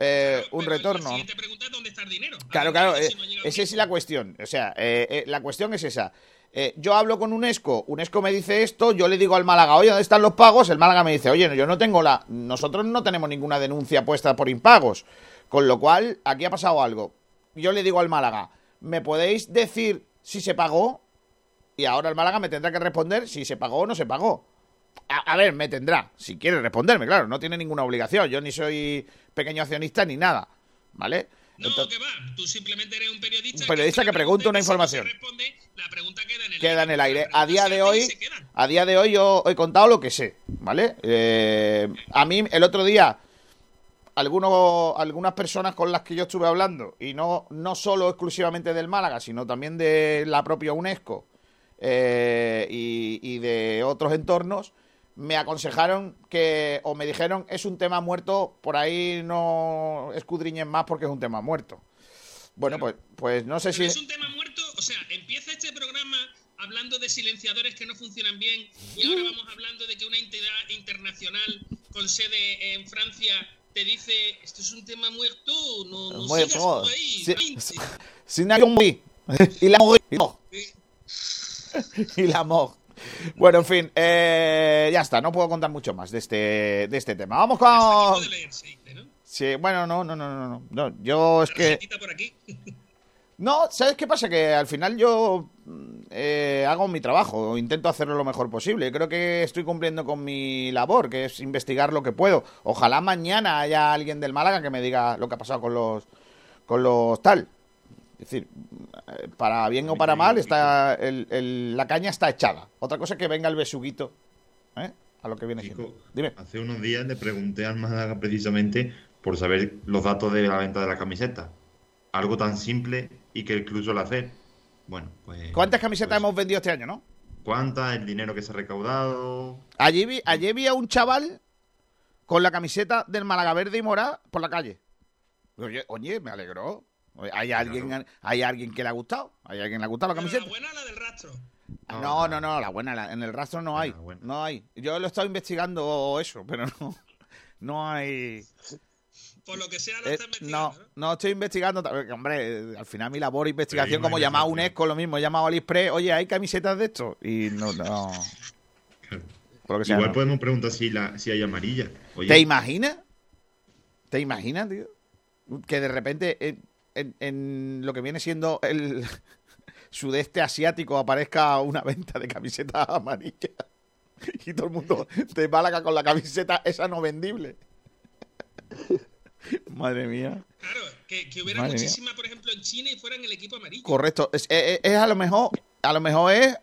eh, un retorno. te preguntas dónde está el dinero. Claro, claro, eh, esa es la cuestión. O sea, eh, eh, la cuestión es esa. Eh, yo hablo con UNESCO, UNESCO me dice esto, yo le digo al Málaga, oye, ¿dónde están los pagos? El Málaga me dice, oye, yo no tengo la... Nosotros no tenemos ninguna denuncia puesta por impagos. Con lo cual, aquí ha pasado algo. Yo le digo al Málaga, ¿me podéis decir si se pagó? Y ahora el Málaga me tendrá que responder si se pagó o no se pagó. A, a ver, me tendrá, si quiere responderme, claro, no tiene ninguna obligación. Yo ni soy pequeño accionista ni nada, ¿vale? No, que va. Tú simplemente eres un periodista. Un periodista que, pregunta una información. responde, la pregunta queda en el queda aire. en el aire. A día de hoy, a día de hoy yo he contado lo que sé, ¿vale? Eh, a mí el otro día algunos, algunas personas con las que yo estuve hablando, y no, no solo exclusivamente del Málaga, sino también de la propia UNESCO eh, y, y de otros entornos, me aconsejaron que, o me dijeron, es un tema muerto, por ahí no escudriñen más porque es un tema muerto. Bueno, pues, pues no sé Pero si... es un tema muerto, o sea, empieza este programa hablando de silenciadores que no funcionan bien y ahora vamos hablando de que una entidad internacional con sede en Francia te dice esto es un tema muerto, no, no Muerto. sigas por ahí. Veinte". Sin nadie morir. y la morir. y la mog. Bueno, en fin, eh, ya está, no puedo contar mucho más de este, de este tema. Vamos con... Sí, bueno, no, no, no, no, no, no. Yo es que... Quita por aquí. No, ¿sabes qué pasa? Que al final yo eh, hago mi trabajo, intento hacerlo lo mejor posible. Creo que estoy cumpliendo con mi labor, que es investigar lo que puedo. Ojalá mañana haya alguien del Málaga que me diga lo que ha pasado con los, con los tal. Es decir, para bien o para mal, está el- el- la caña está echada. Otra cosa es que venga el besuguito, ¿eh? A lo que viene siendo. Dime. Hace unos días le pregunté al Málaga precisamente por saber los datos de la venta de la camiseta. Algo tan simple y que el club suele hacer. Bueno, pues. ¿Cuántas camisetas hemos vendido este año, no? ¿Cuánta? El dinero que se ha recaudado. Allí vi, allí vi a un chaval con la camiseta del Málaga verde y morada por la calle. Oye, oye, me alegró. ¿Hay alguien, ¿Hay alguien que le ha gustado? ¿Hay alguien que le ha gustado la camiseta? La buena o la del rastro. No, no, no, la buena, la- en el rastro no hay. No hay. Yo lo he estado investigando eso, pero no, no hay. Por lo que sea, no Eh, está investigando. no, no estoy investigando. Hombre, eh, al final mi labor de investigación, como llamado a UNESCO, lo mismo, he llamado a AliExpress, oye, ¿hay camisetas de esto? Y no, no. Por lo que sea, Igual no. podemos preguntar si, la, si hay amarilla. Oye, ¿Te imaginas? ¿Te imaginas, tío? Que de repente en, en- en lo que viene siendo el sudeste asiático aparezca una venta de camisetas amarillas y todo el mundo de Málaga con la camiseta esa no vendible. Madre mía. Claro, que, que hubiera Madre mía. muchísima, por ejemplo, en China y fueran el equipo amarillo. Correcto. Es, es- es a lo mejor, a lo mejor es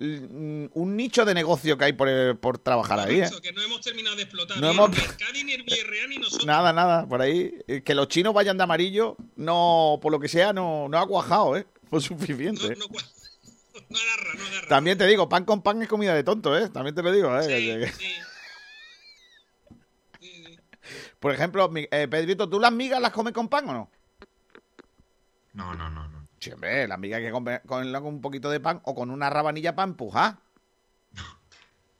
un nicho de negocio que hay por, por trabajar ahí, ¿eh? Eso, que no hemos terminado de explotar. No ni hemos- el Cádiz, ni el Villarreal, ni nosotros. Nada, nada, por ahí. Eh, Que los chinos vayan de amarillo, no, por lo que sea, no, no ha cuajado, ¿eh? Fue suficiente. También te digo, pan con pan es comida de tonto, ¿eh? También te lo digo, ¿eh? Que- Por ejemplo, eh, Pedrito, ¿tú las migas las comes con pan o no? No, no, no. no. Sí, hombre, las migas hay que comer con, con un poquito de pan o con una rabanilla para empujar.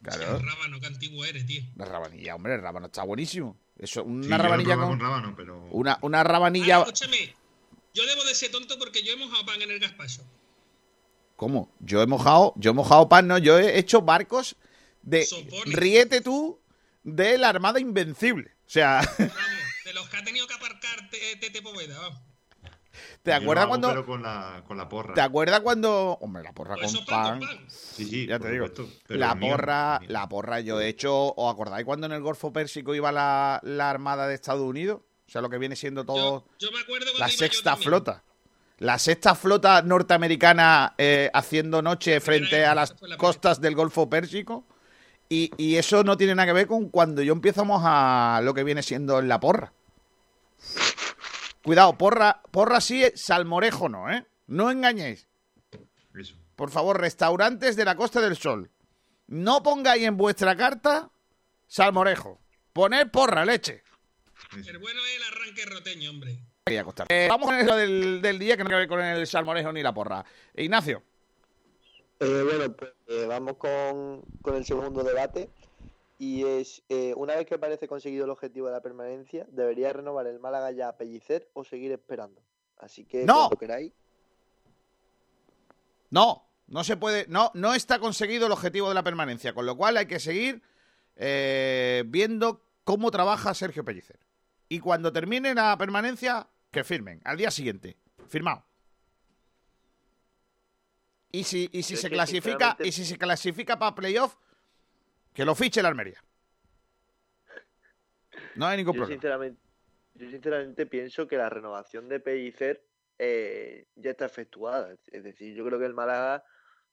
Claro. El rábano, qué antiguo eres, tío. La rabanilla, hombre, el rábano está buenísimo. Eso, Sí, una yo he rabanilla probado con, con rábano, pero. una, una rabanilla. Ahora, escúchame, yo debo de ser tonto porque yo he mojado pan en el gazpacho. ¿Cómo? Yo he mojado, yo he mojado pan, no, yo he hecho barcos de ríete tú de la Armada Invencible. O sea, De los que ha tenido que aparcar Te- Tete Poveda, vamos. ¿Te Yo acuerdas lo hago, cuando Pero con la, con la porra. ¿Te acuerdas cuando hombre, la porra Pues con eso pan Sí, sí, ya te digo. supuesto, La porra, la porra yo he hecho, ¿os acordáis cuando en el Golfo Pérsico iba la, la Armada de Estados Unidos? O sea, lo que viene siendo todo Yo me acuerdo cuando la sexta flota. La sexta flota norteamericana eh, haciendo noche frente a las costas del Golfo Pérsico. Y, y eso no tiene nada que ver con cuando yo empezamos a lo que viene siendo en la porra. Cuidado, porra, porra sí, salmorejo no, ¿eh? No engañéis. Eso. Por favor, restaurantes de la Costa del Sol. No pongáis en vuestra carta salmorejo. Poned porra, leche. El bueno es el arranque roteño, hombre. Eh, vamos con eso del, del día que no tiene que ver con el salmorejo ni la porra. Ignacio. Eh, bueno, pues eh, vamos con, con el segundo debate. Y es, eh, una vez que parece conseguido el objetivo de la permanencia, ¿debería renovar el Málaga ya a Pellicer o seguir esperando? Así que ¡No! cuando queráis. No, no se puede, no, no está conseguido el objetivo de la permanencia, con lo cual hay que seguir eh, viendo cómo trabaja Sergio Pellicer. Y cuando termine la permanencia, que firmen, al día siguiente, firmado. Y si, y si se clasifica, y si se clasifica para playoff, que lo fiche la Almería. No hay ningún Yo problema. sinceramente, yo sinceramente pienso que la renovación de Pellicer eh, ya está efectuada. Es decir, yo creo que el Málaga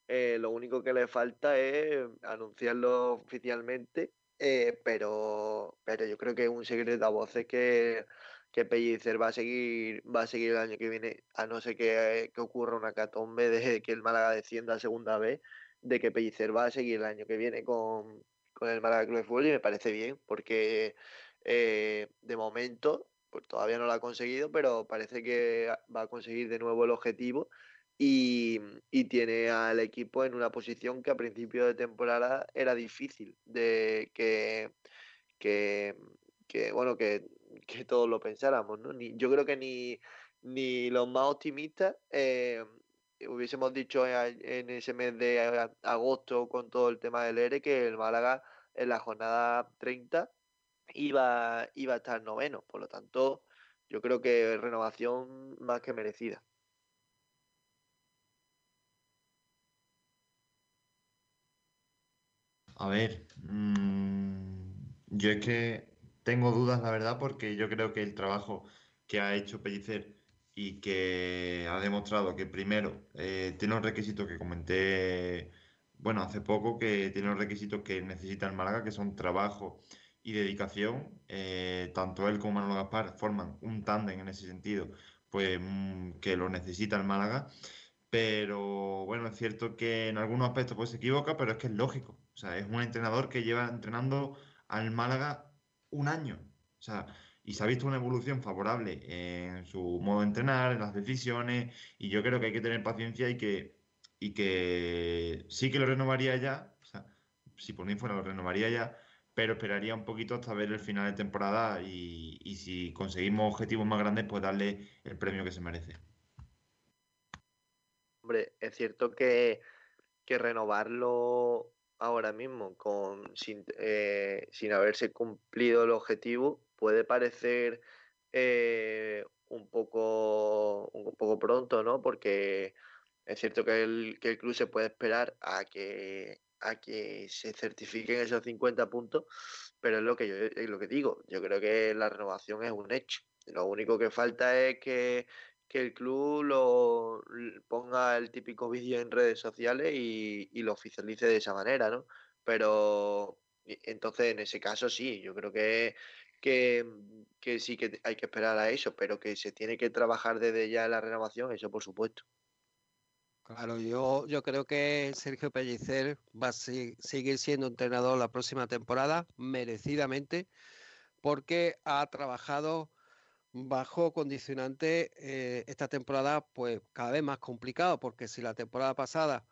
eh, lo único que le falta es anunciarlo oficialmente, eh, pero, pero yo creo que es un secreto a voces que, que Pellicer va a seguir va a seguir el año que viene, a no ser que, que ocurra una catombe de que el Málaga descienda a segunda vez, de que Pellicer va a seguir el año que viene con, con el Málaga Club de Fútbol y me parece bien, porque eh, de momento pues todavía no lo ha conseguido, pero parece que va a conseguir de nuevo el objetivo y, tiene al equipo en una posición que a principio de temporada era difícil de que, que, bueno que, todos lo pensáramos ¿no? yo creo que ni, ni los más optimistas eh, hubiésemos dicho en ese mes de agosto con todo el tema del ERE que el Málaga en la jornada 30 iba, iba a estar noveno. Por lo tanto, yo creo que renovación más que merecida. A ver, mm, yo es que tengo dudas, la verdad, porque yo creo que el trabajo que ha hecho Pellicer y que ha demostrado que primero eh, tiene un requisito que comenté, bueno, hace poco, que tiene los requisitos que necesita el Málaga, que son trabajo y dedicación. Eh, tanto él como Manolo Gaspar forman un tándem en ese sentido, pues mm, que lo necesita el Málaga. Pero bueno, es cierto que en algunos aspectos pues se equivoca, pero es que es lógico. O sea, es un entrenador que lleva entrenando al Málaga un año. O sea, y se ha visto una evolución favorable en su modo de entrenar, en las decisiones, y yo creo que hay que tener paciencia y que, y que sí que lo renovaría ya, o sea, si por mí fuera lo renovaría ya, pero esperaría un poquito hasta ver el final de temporada y, y si conseguimos objetivos más grandes, pues darle el premio que se merece. Hombre, es cierto que, que renovarlo ahora mismo con sin, eh, sin haberse cumplido el objetivo puede parecer eh, un, poco, un poco pronto, ¿no? Porque es cierto que el, que el club se puede esperar a que, a que se certifiquen esos 50 puntos, pero es lo que yo es lo que digo. Yo creo que la renovación es un hecho. Lo único que falta es que, que el club lo ponga el típico vídeo en redes sociales y, y, lo oficialice de esa manera, ¿no? Pero entonces en ese caso sí, yo creo que, que, sí que hay que esperar a eso, pero que se tiene que trabajar desde ya en la renovación, eso por supuesto. Claro, yo, yo creo que Sergio Pellicer va a seguir siendo entrenador la próxima temporada, merecidamente, porque ha trabajado bajo condicionante eh, esta temporada, pues cada vez más complicado, porque si la temporada pasada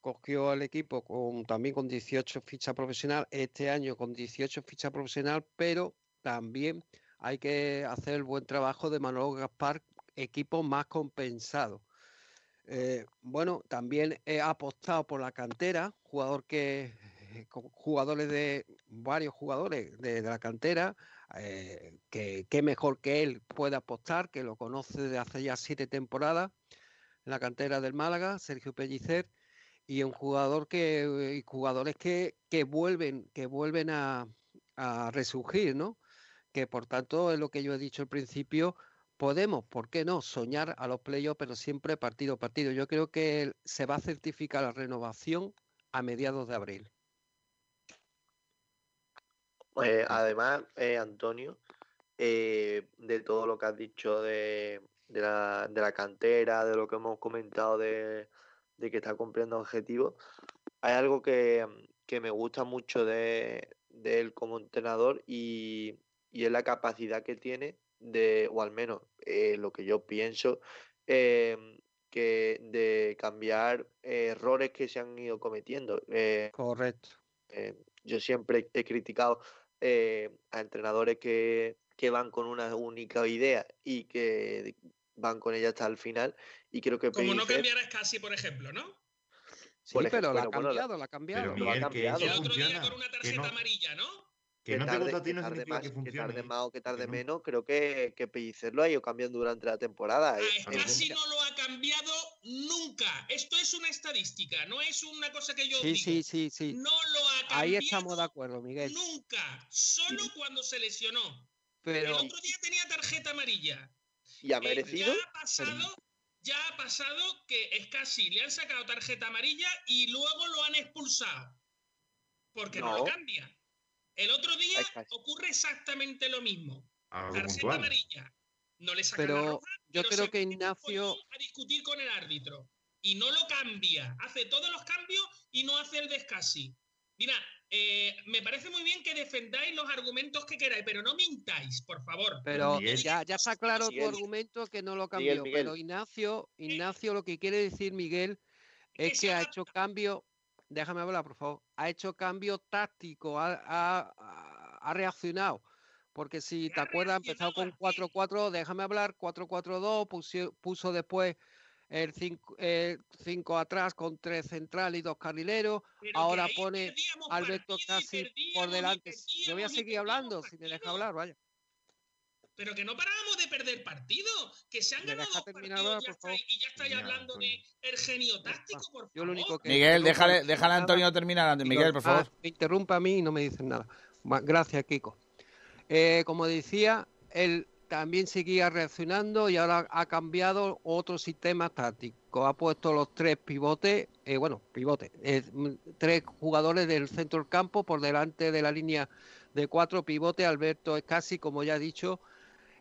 cogió al equipo con, también con 18 fichas profesional, este año con 18 fichas profesional, pero también hay que hacer el buen trabajo de Manolo Gaspar, equipo más compensado. Eh, bueno, también he apostado por la cantera, jugador que eh, jugadores de varios jugadores de, la cantera, eh, que, mejor que él puede apostar, que lo conoce desde hace ya siete temporadas en la cantera del Málaga, Sergio Pellicer, y un jugador que y jugadores que, que vuelven, que vuelven a, a resurgir, ¿no? Que por tanto es lo que yo he dicho al principio, podemos, ¿por qué no?, soñar a los playoffs, pero siempre partido a partido. Yo creo que se va a certificar la renovación a mediados de abril. Pues además, eh, Antonio, eh, de todo lo que has dicho de, la, cantera, de lo que hemos comentado de, que está cumpliendo objetivos, hay algo que, me gusta mucho de, de él como entrenador y, y es la capacidad que tiene de, o al menos eh, lo que yo pienso, em, que de cambiar errores que se han ido cometiendo. Eh, Correcto. Eh, yo siempre he criticado a entrenadores que, que van con una única idea y que van con ella hasta el final. Y creo que Como no cambiar a casi, por ejemplo, ¿no? Sí, pero la ha cambiado, la ha cambiado. Pero el otro día con una tarjeta amarilla, ¿no? Que, no tarde, te gusta a ti no significa más, que funcione. Que tarde más o que tarde menos, creo que, que Pellicer lo ha ido cambiando durante la temporada. Ah, casi no lo ha cambiado nunca. Esto es una estadística, no es una cosa que yo sí, digo. Sí, sí, sí. No lo ha cambiado Ahí estamos de acuerdo, Miguel. Nunca, solo cuando se lesionó. Pero... El otro día tenía tarjeta amarilla. ¿Y ha Eh, merecido? ya ha pasado, ya ha pasado que es casi le han sacado tarjeta amarilla y luego lo han expulsado. Porque no, No. lo cambia. El otro día ocurre exactamente lo mismo. Algo Tarjeta amarilla. No le sacan la Pero roja, yo pero creo se que Ignacio, a discutir con el árbitro. Y no lo cambia. Hace todos los cambios y no hace el descasi. Mira, eh, me parece muy bien que defendáis los argumentos que queráis, pero no mintáis, por favor. pero Miguel. ya, ya está claro tu argumento que no lo cambió. Miguel. Pero Ignacio, Ignacio, lo que quiere decir Miguel es que ha hecho cambio. Déjame hablar, por favor. Ha hecho cambio táctico, ha, ha- ha- reaccionado. Porque si te acuerdas, ha empezado con reaccionado, 4-4, déjame hablar, 4-4-2, puso, puso después el 5 atrás con tres centrales y dos carrileros. Pero Ahora pone Alberto partido casi por delante. Yo voy a seguir hablando si me deja partido. hablar, vaya. Pero que no parábamos de perder partidos, que se han ¿Me ganado dos partidos ya, estáis, y ya estáis hablando de el genio táctico, por favor. Yo lo único que. Miguel, déjale, déjale a Antonio terminar Miguel, por ah, favor. me interrumpa a mí y no me dicen nada. Gracias, Kiko. Eh, como decía, él también seguía reaccionando y ahora ha cambiado otro sistema táctico. Ha puesto los tres pivotes, eh, bueno, pivotes, eh, mm, tres jugadores del centro del campo por delante de la línea de cuatro pivotes. Alberto Escasi, como ya he dicho,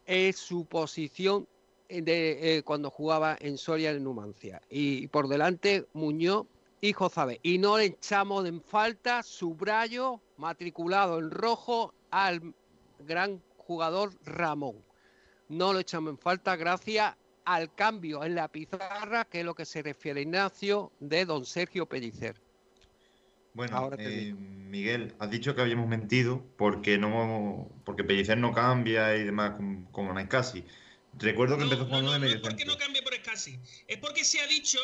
es su posición de eh, cuando jugaba en Soria en Numancia. Y por delante Muñoz y Jozabe. Y no le echamos en falta subrayo matriculado en rojo al gran jugador Ramón. No lo echamos en falta gracias al cambio en la pizarra, que es lo que se refiere Ignacio, de don Sergio Pellicer. Bueno, Ahora te eh. Miguel, has dicho que habíamos mentido porque no, porque Pellicer no cambia y demás como, como casi. Recuerdo que No, empezó no, jugando no, de no medio es porque no cambie por Escasi. Es porque se ha dicho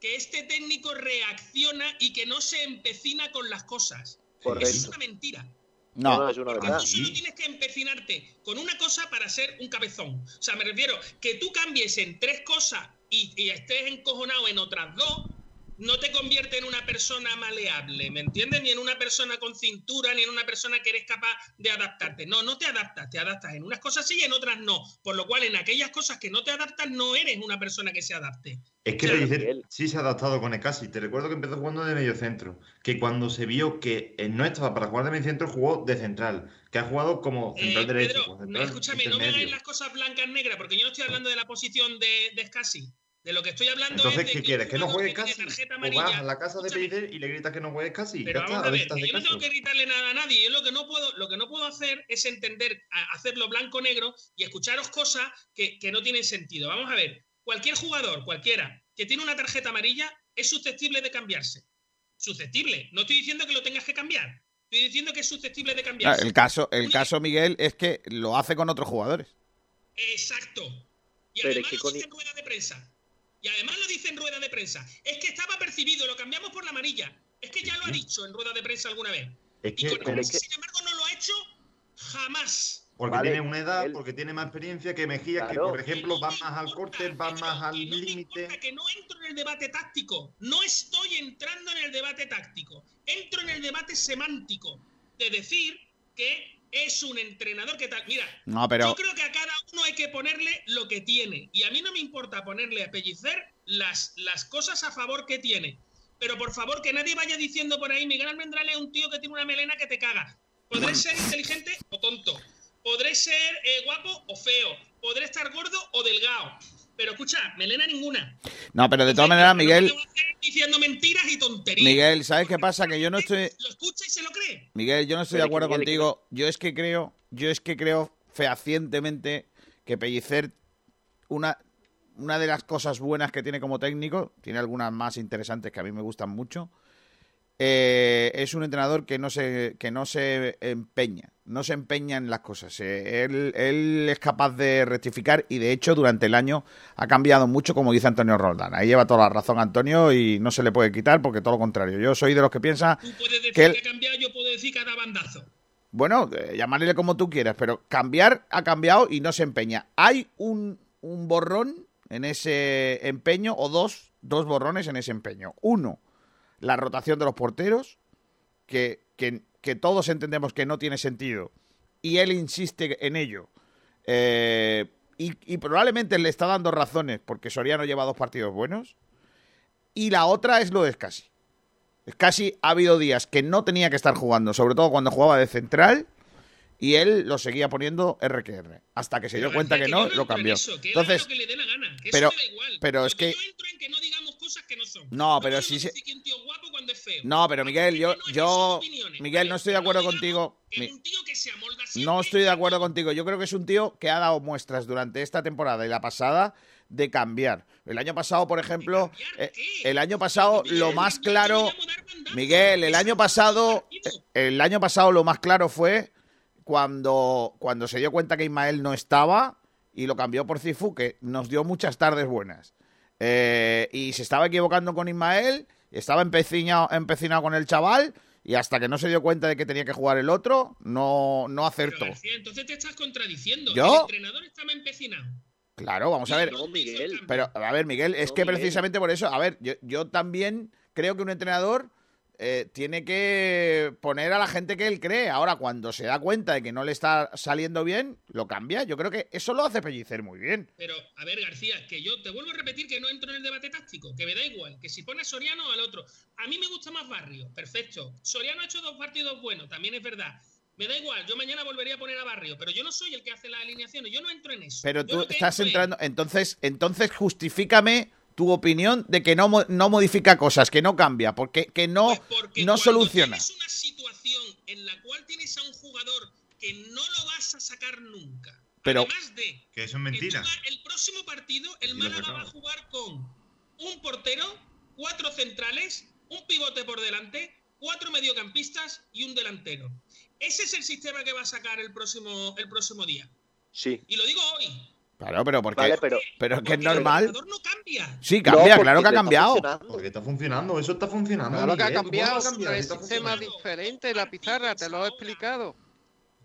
que este técnico reacciona y que no se empecina con las cosas. Correcto. Eso es una mentira. No, No, es una Porque verdad. tú solo tienes que empecinarte con una cosa para ser un cabezón. O sea, me refiero que tú cambies en tres cosas y, y estés encojonado en otras dos, no te convierte en una persona maleable, ¿me entiendes? Ni en una persona con cintura, ni en una persona que eres capaz de adaptarte. No, no te adaptas, te adaptas en unas cosas sí y en otras no. Por lo cual, en aquellas cosas que no te adaptas, no eres una persona que se adapte. Es que Claro, Miguel. sí se ha adaptado con Ecasi. Te recuerdo que empezó jugando de medio centro. Que cuando se vio que eh, no estaba para jugar de medio centro, jugó de central. Que ha jugado como central Eh, derecho. Pedro, como no, central escúchame, no me hagáis las cosas blancas negras, porque yo no estoy hablando de la posición de, de. De lo que estoy hablando Entonces, es de ¿qué quieres? ¿Que no jugador juegue tiene casi? tarjeta O vas amarilla. a la casa de Pellicer y le gritas que no juegue casi. Pero ya vamos está, a ver que yo no tengo que gritarle nada a nadie. Yo lo que no puedo, lo que no puedo hacer es entender, hacerlo blanco-negro y escucharos cosas que, que no tienen sentido. Vamos a ver, cualquier jugador, cualquiera, que tiene una tarjeta amarilla, es susceptible de cambiarse. Susceptible. No estoy diciendo que lo tengas que cambiar. Estoy diciendo que es susceptible de Claro, cambiarse. el caso, el caso, Miguel, es que lo hace con otros jugadores. Exacto. Y Pero es además que con- en rueda de prensa. Y además lo dice en rueda de prensa. Es que estaba percibido, lo cambiamos por la amarilla. Es que ya lo ha dicho en rueda de prensa alguna vez. Es Y que, con el- sin embargo, no lo ha hecho jamás. porque Vale, tiene una edad, él- porque tiene más experiencia que Mejía, que Claro. por ejemplo Que va me más al corte, va más al que no me límite. importa, Que no entro en el debate táctico. No estoy entrando en el debate táctico. Entro en el debate semántico. De decir que es un entrenador que tal. Mira, No, pero yo creo que a cada uno hay que ponerle lo que tiene. Y a mí no me importa ponerle a Pellicer las, las cosas a favor que tiene. Pero por favor, que nadie vaya diciendo por ahí, Miguel Almendral es un tío que tiene una melena que te caga. Podré ser inteligente o tonto. Podré ser eh, guapo o feo. Podré estar gordo o delgado. Pero escucha, melena ninguna. no, pero de todas maneras, Miguel, diciendo mentiras y tonterías. Miguel, ¿sabes qué pasa? Que yo no estoy, Lo escucha y se lo cree. Miguel, yo no estoy de acuerdo contigo. Yo es que creo, yo es que creo fehacientemente que Pellicer, una, una de las cosas buenas que tiene como técnico, tiene algunas más interesantes que a mí me gustan mucho, eh, es un entrenador que no se, que no se empeña, no se empeña en las cosas. Eh, él, él es capaz de rectificar y de hecho durante el año ha cambiado mucho, como dice Antonio Roldán. Ahí lleva toda la razón Antonio y no se le puede quitar porque todo lo contrario. Yo soy de los que piensa Tú puedes decir que él- que cambiado, yo puedo decir que ha dado bandazo. bueno, eh, llamarle como tú quieras, pero cambiar ha cambiado y no se empeña. Hay un, un borrón en ese empeño, o dos, dos borrones en ese empeño. Uno, la rotación de los porteros, que, que, que todos entendemos que no tiene sentido, y él insiste en ello, Eh, y, y probablemente le está dando razones porque Soriano lleva dos partidos buenos. Y la otra es lo de Scassi. Scassi ha habido días que no tenía que estar jugando, sobre todo cuando jugaba de central, y él lo seguía poniendo RQR. Hasta que se dio cuenta que no, lo cambió. Entonces, pero, pero es que. No, pero si se... No, pero Miguel, yo, yo, Miguel, no estoy de acuerdo contigo. No estoy de acuerdo contigo. Yo creo que es un tío que ha dado muestras durante esta temporada y la pasada de cambiar. El año pasado, por ejemplo, eh, el año pasado lo más claro, Miguel, el año pasado, el año pasado lo más claro fue cuando, cuando se dio cuenta que Ismael no estaba y lo cambió por Cifu, que nos dio muchas tardes buenas. Eh, y se estaba equivocando con Ismael, estaba empecinado, empecinado con el chaval y hasta que no se dio cuenta de que tenía que jugar el otro, no, no acertó. entonces te estás contradiciendo. ¿Yo? El entrenador estaba empecinado. Claro, vamos a ver. Pero, a ver, Miguel, es que precisamente por eso, a ver, yo, yo también creo que un entrenador eh, tiene que poner a la gente que él cree. Ahora, cuando se da cuenta de que no le está saliendo bien, lo cambia. Yo creo que eso lo hace Pellicer muy bien. Pero, a ver, García, que yo te vuelvo a repetir que no entro en el debate táctico, que me da igual, que si pone a Soriano o al otro. A mí me gusta más Barrio, perfecto. Soriano ha hecho dos partidos buenos, también es verdad. Me da igual, yo mañana volvería a poner a Barrio, pero yo no soy el que hace las alineaciones, yo no entro en eso. Pero tú estás entrando, entonces, entonces justifícame tu opinión de que no, no modifica cosas, que no cambia, porque que no, pues no soluciona. Es una situación en la cual tienes a un jugador que no lo vas a sacar nunca. Pero, Además de que eso es mentira. el próximo partido, el Málaga va a jugar con un portero, cuatro centrales, un pivote por delante, cuatro mediocampistas y un delantero. Ese es el sistema que va a sacar el próximo, el próximo día. Sí. Y lo digo hoy. Claro, pero porque, Vale, pero- pero es que es El normal. entrenador no cambia. Sí, cambia, No, claro que ha cambiado. Porque está funcionando, eso está funcionando. Claro que ha Miguel, ¿cómo cambiado, el Está sistema diferente, la pizarra, te lo he explicado.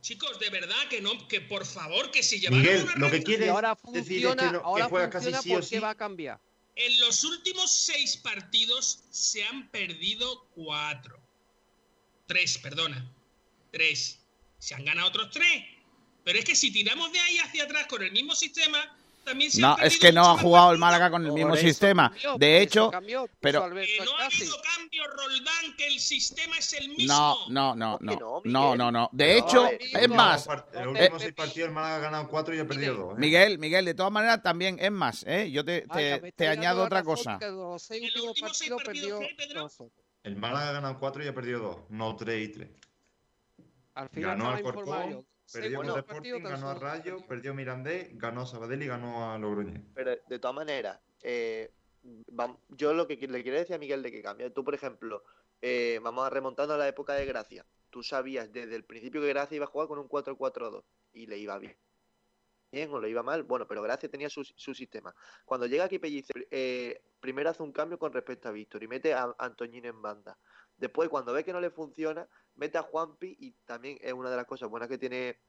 Chicos, de verdad que no, que por favor, que si llevaron Miguel, una lo que quiere ahora decir es funciona, que, no- que ahora casi funciona sí o porque sí. va a cambiar. En los últimos seis partidos se han perdido cuatro. Tres, perdona. Tres. Se han ganado otros tres. Pero es que si tiramos de ahí hacia atrás con el mismo sistema, también se No, han es que no ha muchos más jugado el. Málaga con el Por mismo eso sistema. cambió, De hecho, cambió, pero Que no ha habido cambio, Roldán, que el sistema es el mismo. no, no, no, ¿Cómo que no, no, no, no, no. De No, hecho, es más, En los Eh, últimos eh, seis partidos el Málaga ha ganado cuatro y ha perdido dos. ¿eh? Miguel, Miguel, de todas maneras también es más, ¿eh? Yo te, te- te añado otra cosa. los seis En los últimos seis partidos perdió. El Málaga ha ganado cuatro y ha perdido dos, no tres y tres. Al final Ganó al. Corcón, perdió Sporting, partidos, ganó a Rayo, perdió Mirandés, ganó a Sabadell y ganó a Logroñés. Pero de todas maneras, eh, yo lo que le quiero decir a Miguel de que cambia. Tú, por ejemplo, eh, vamos a remontando a la época de Gracia. Tú sabías desde el principio que Gracia iba a jugar con un 4-4-2 y le iba bien. Bien o le iba mal, bueno, pero Gracia tenía su, su sistema. Cuando llega aquí Pellicer, eh, primero hace un cambio con respecto a Víctor y mete a Antoñín en banda. Después, cuando ve que no le funciona, mete a Juanpi y también es una de las cosas buenas que tiene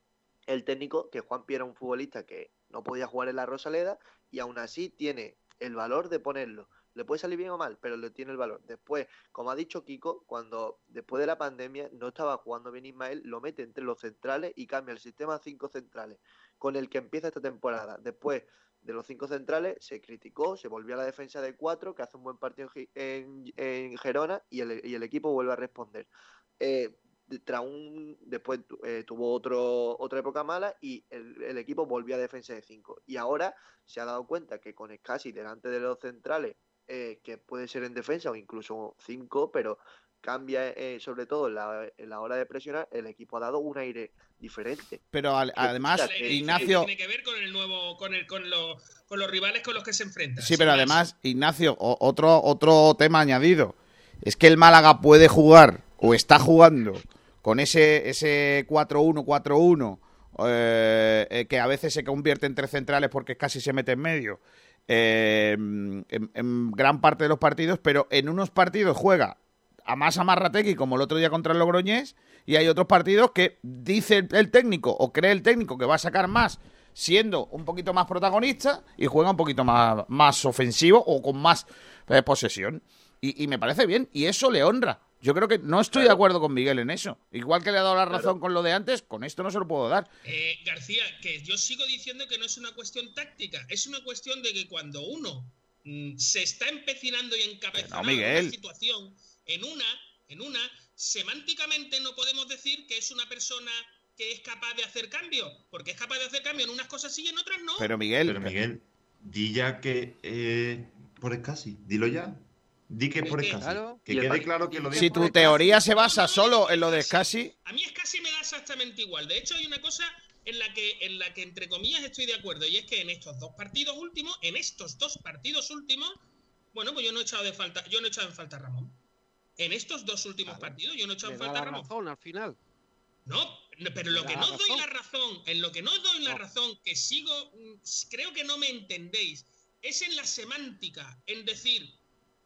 el técnico, que Juanpi era un futbolista que no podía jugar en la Rosaleda y aún así tiene el valor de ponerlo. Le puede salir bien o mal, pero le tiene el valor. Después, como ha dicho Kiko, cuando después de la pandemia no estaba jugando bien Ismael, lo mete entre los centrales y cambia el sistema a cinco centrales, con el que empieza esta temporada. Después de los cinco centrales se criticó, se volvió a la defensa de cuatro, que hace un buen partido en, en, Gerona y el, y el equipo vuelve a responder. Eh, tras un después eh, tuvo otro otra época mala y el, equipo volvió a defensa de 5 y ahora se ha dado cuenta que con Scassi delante de los centrales eh, que puede ser en defensa o incluso 5 pero cambia eh, sobre todo en la, en la hora de presionar el equipo ha dado un aire diferente Pero al- además, Ignacio, Tiene que ver con el nuevo, con, el, con, los, con los rivales con los que se enfrenta. sí, pero más. además, Ignacio, o- otro, otro tema añadido. Es que el Málaga puede jugar, o está jugando, con ese, ese 4-1, 4-1, eh, eh, que a veces se convierte en tres centrales porque casi se mete en medio, eh, en, en gran parte de los partidos, pero en unos partidos juega a más amarrategui como el otro día contra el Logroñés y hay otros partidos que dice el, el técnico o cree el técnico que va a sacar más siendo un poquito más protagonista y juega un poquito más, más ofensivo o con más eh, posesión. Y, y me parece bien y eso le honra. Yo creo que no estoy de acuerdo con Miguel en eso. Igual que le ha dado la razón con lo de antes, con esto no se lo puedo dar. Eh, García, que yo sigo diciendo que no es una cuestión táctica, es una cuestión de que cuando uno mm, se está empecinando y encabezando no, Miguel. una situación en una, en una, semánticamente no podemos decir que es una persona que es capaz de hacer cambio, porque es capaz de hacer cambio en unas cosas sí y en otras no. Pero Miguel, Pero Miguel, di ya que eh, por casi, dilo ya. Di que por escasi. Claro. Que quede claro que lo si tu teoría se basa solo en lo de casi, A mí es casi me da exactamente igual. De hecho, hay una cosa en la que, en la que entre comillas estoy de acuerdo, y es que en estos dos partidos últimos, en estos dos partidos últimos, bueno, pues yo no he echado de falta, yo no he echado en falta a Ramón. En estos dos últimos partidos, yo no he echado Me en falta a Ramón. razón al final. No, no, pero lo que no la doy razón. la razón, en lo que no doy la razón, que sigo, mm, creo que no me entendéis, es en la semántica, en decir,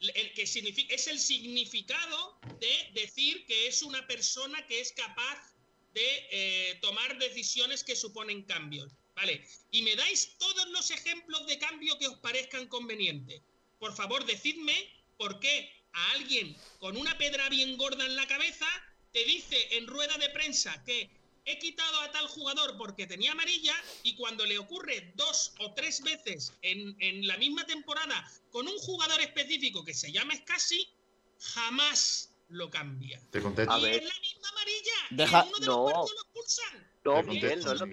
el que significa, es el significado de decir que es una persona que es capaz de eh, tomar decisiones que suponen cambios. ¿Vale? Y me dais todos los ejemplos de cambio que os parezcan convenientes. Por favor, decidme por qué a alguien con una pedra bien gorda en la cabeza te dice en rueda de prensa que he quitado a tal jugador porque tenía amarilla y cuando le ocurre dos o tres veces en, en la misma temporada con un jugador específico que se llama Scassi, jamás lo cambia. Te contesto. A Y ver. es la misma amarilla. Deja- en uno de No. los partidos lo expulsan. No, Te Miguel, contesto, no lo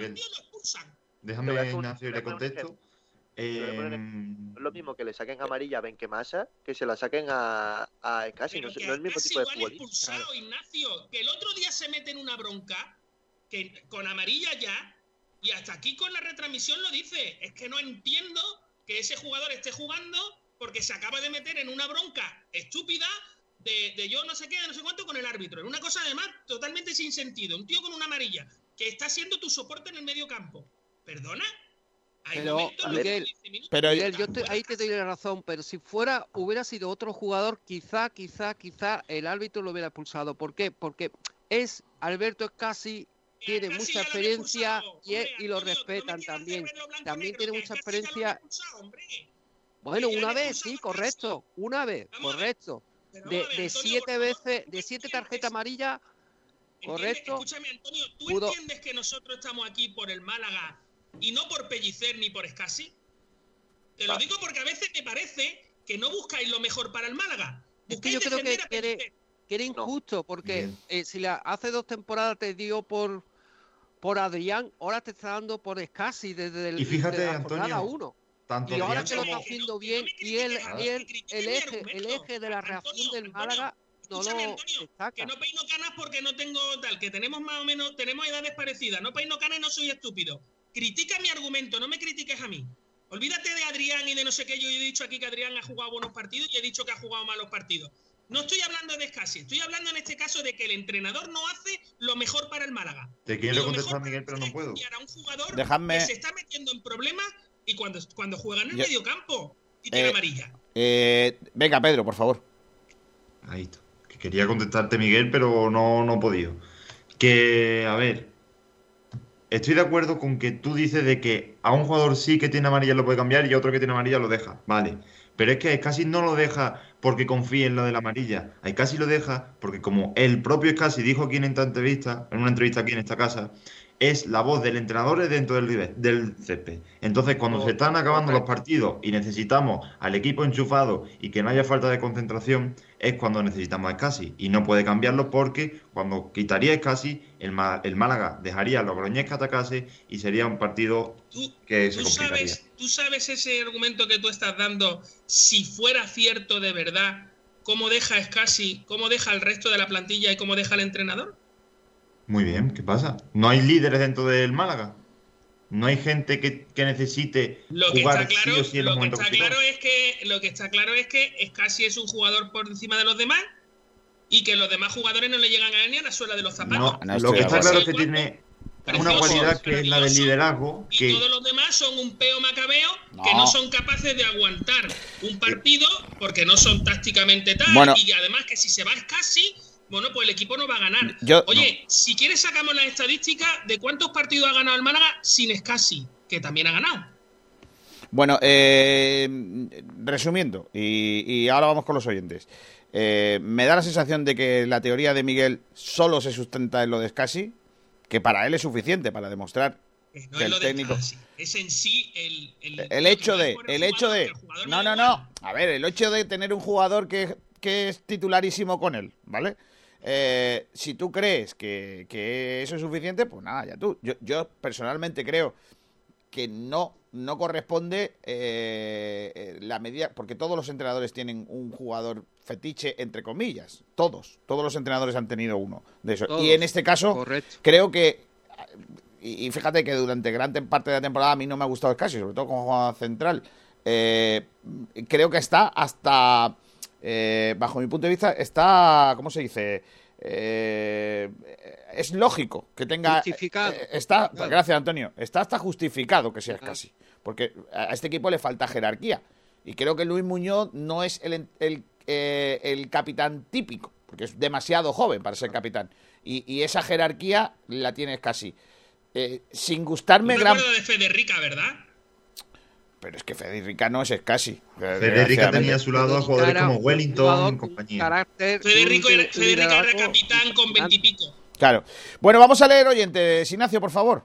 Déjame, Ignacio, y le contesto. A poner Em, No es lo mismo que le saquen amarilla a Benquemasa que se la saquen a, a casi. No, es- no es el mismo tipo de futbolista. expulsado, Ignacio. Que el otro día se mete en una bronca que con amarilla ya y hasta aquí con la retransmisión lo dice. Es que no entiendo que ese jugador esté jugando porque se acaba de meter en una bronca estúpida de, de yo no sé qué, de no sé cuánto con el árbitro. En una cosa además totalmente sin sentido. Un tío con una amarilla que está siendo tu soporte en el medio campo. ¿Perdona? Pero, Miguel, 15 minutos pero Miguel, yo te- ahí te doy la razón, pero si fuera, hubiera sido otro jugador, quizá, quizá, quizá el árbitro lo hubiera expulsado. ¿Por qué? Porque es Alberto Escasi, tiene Escasi mucha lo experiencia y, es- Hombre, y lo Antonio, respetan también. También negro, tiene mucha experiencia. Bueno, una vez, sí, correcto. Una vez, Vamos correcto. De, de Antonio, siete veces, ¿tú de siete tarjetas amarillas, correcto. Escúchame, Antonio, ¿tú Pudo- entiendes que nosotros estamos aquí por el Málaga y no por Pellicer ni por Escasi? Te lo digo porque a veces me parece que no buscáis lo mejor para el Málaga. Es que yo creo que era injusto, porque eh, si la, hace dos temporadas te dio por por Adrián, ahora te está dando por Scassi desde el, Y fíjate, desde la jornada Antonio, uno. tanto Y ahora que lo está haciendo bien, y él, y él- el eje, el eje de la reacción del Málaga no Escúchame, lo Antonio, destaca. Que no peino canas porque no tengo tal, que tenemos más o menos, tenemos edades parecidas. No peino canas y no soy estúpido. Critica mi argumento, no me critiques a mí. Olvídate de Adrián y de no sé qué. Yo he dicho aquí que Adrián ha jugado buenos partidos y he dicho que ha jugado malos partidos. No estoy hablando de Scassi, estoy hablando en este caso de que el entrenador no hace lo mejor para el Málaga. Te quiero contestar, Miguel, pero no puedo. para un jugador Dejadme- que se está metiendo en problemas y cuando, cuando juega en el Yo- medio campo y tiene Eh, amarilla. eh, venga, Pedro, por favor. Ahí está. Que quería contestarte, Miguel, pero no, no he podido. Que, a ver, estoy de acuerdo con que tú dices de que a un jugador sí que tiene amarilla lo puede cambiar y a otro que tiene amarilla lo deja. Vale. Pero es que casi no lo deja porque confíe en lo de la amarilla. Casi lo deja porque como el propio Scassi dijo aquí en esta entrevista, en una entrevista aquí en esta casa, es la voz del entrenador dentro del, del césped. Entonces, cuando se están acabando los partidos y necesitamos al equipo enchufado y que no haya falta de concentración, es cuando necesitamos a Scassi. Y no puede cambiarlo porque cuando quitaría a Scassi, el, Ma- el Málaga dejaría a Logroñés que atacase y sería un partido que se ¿Tú complicaría. sabes, tú sabes ese argumento que tú estás dando, si fuera cierto de verdad, cómo deja Scassi, cómo deja el resto de la plantilla y cómo deja el entrenador? Muy bien, ¿qué pasa? No hay líderes dentro del Málaga. No hay gente que, que necesite Lo que jugar está claro, sí o sí en los lo que está claro es que lo que está claro es que Scassi es un jugador por encima de los demás y que los demás jugadores no le llegan a él ni a la suela de los zapatos. No, lo que está claro es que tiene una cualidad que es la del liderazgo, Y que todos los demás son un peo macabeo que no son capaces de aguantar un partido porque no son tácticamente tal. Bueno. y además que si se va Scassi, bueno, pues el equipo no va a ganar. Yo- Oye, si quieres sacamos la estadística de cuántos partidos ha ganado el Málaga sin Scassi, que también ha ganado. Bueno, eh, resumiendo, y, ahora vamos con los oyentes. Eh, me da la sensación de que la teoría de Miguel solo se sustenta en lo de Scassi, que para él es suficiente para demostrar no es lo técnico... es en sí el, el, hecho de, el hecho de, no, no, no, a ver, el hecho de tener un jugador que, que es titularísimo con él, ¿vale? Eh, si tú crees que, que, eso es suficiente, pues nada, ya tú. Yo, yo personalmente creo que no, no corresponde eh, eh, la medida, porque todos los entrenadores tienen un jugador fetiche, entre comillas, todos, todos los entrenadores han tenido uno de eso. y en este caso, creo que y, fíjate que durante gran parte de la temporada a mí no me ha gustado casi, sobre todo como jugador central. Eh, creo que está hasta, eh, bajo mi punto de vista, está, ¿cómo se dice? Eh, es lógico que tenga. Justificado. está, Gracias, Antonio. Está hasta justificado que sea casi. Porque a este equipo le falta jerarquía. Y creo que Luis Muñoz no es el, el, capitán típico, porque es demasiado joven para ser capitán. Y, y esa jerarquía la tienes casi. Eh, sin gustarme gran. de Federica, ¿verdad? Pero es que Federica no es casi. Federica tenía a su lado a jugadores como Wellington y compañía. Federico era, Federica era capitán con veintipico. Claro. Bueno, vamos a leer oyentes. Ignacio, por favor.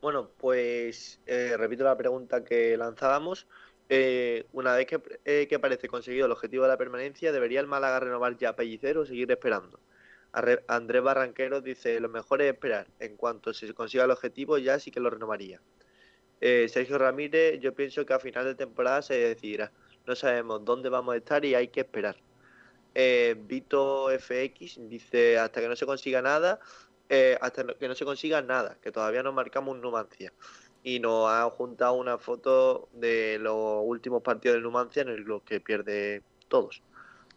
Bueno, pues eh, repito la pregunta que lanzábamos. Eh, una vez que, que parece conseguido el objetivo de la permanencia, ¿debería el Málaga renovar ya a Pellicero o seguir esperando? Andrés Barranquero dice, lo mejor es esperar. En cuanto se consiga el objetivo, ya sí que lo renovaría. Eh, Sergio Ramírez, yo pienso que a final de temporada se decidirá. No sabemos dónde vamos a estar y hay que esperar. Eh, Vito FX dice, hasta que no se consiga nada, eh, hasta que no se consiga nada, que todavía no marcamos Numancia. Y nos ha juntado una foto de los últimos partidos de Numancia en los que pierde todos.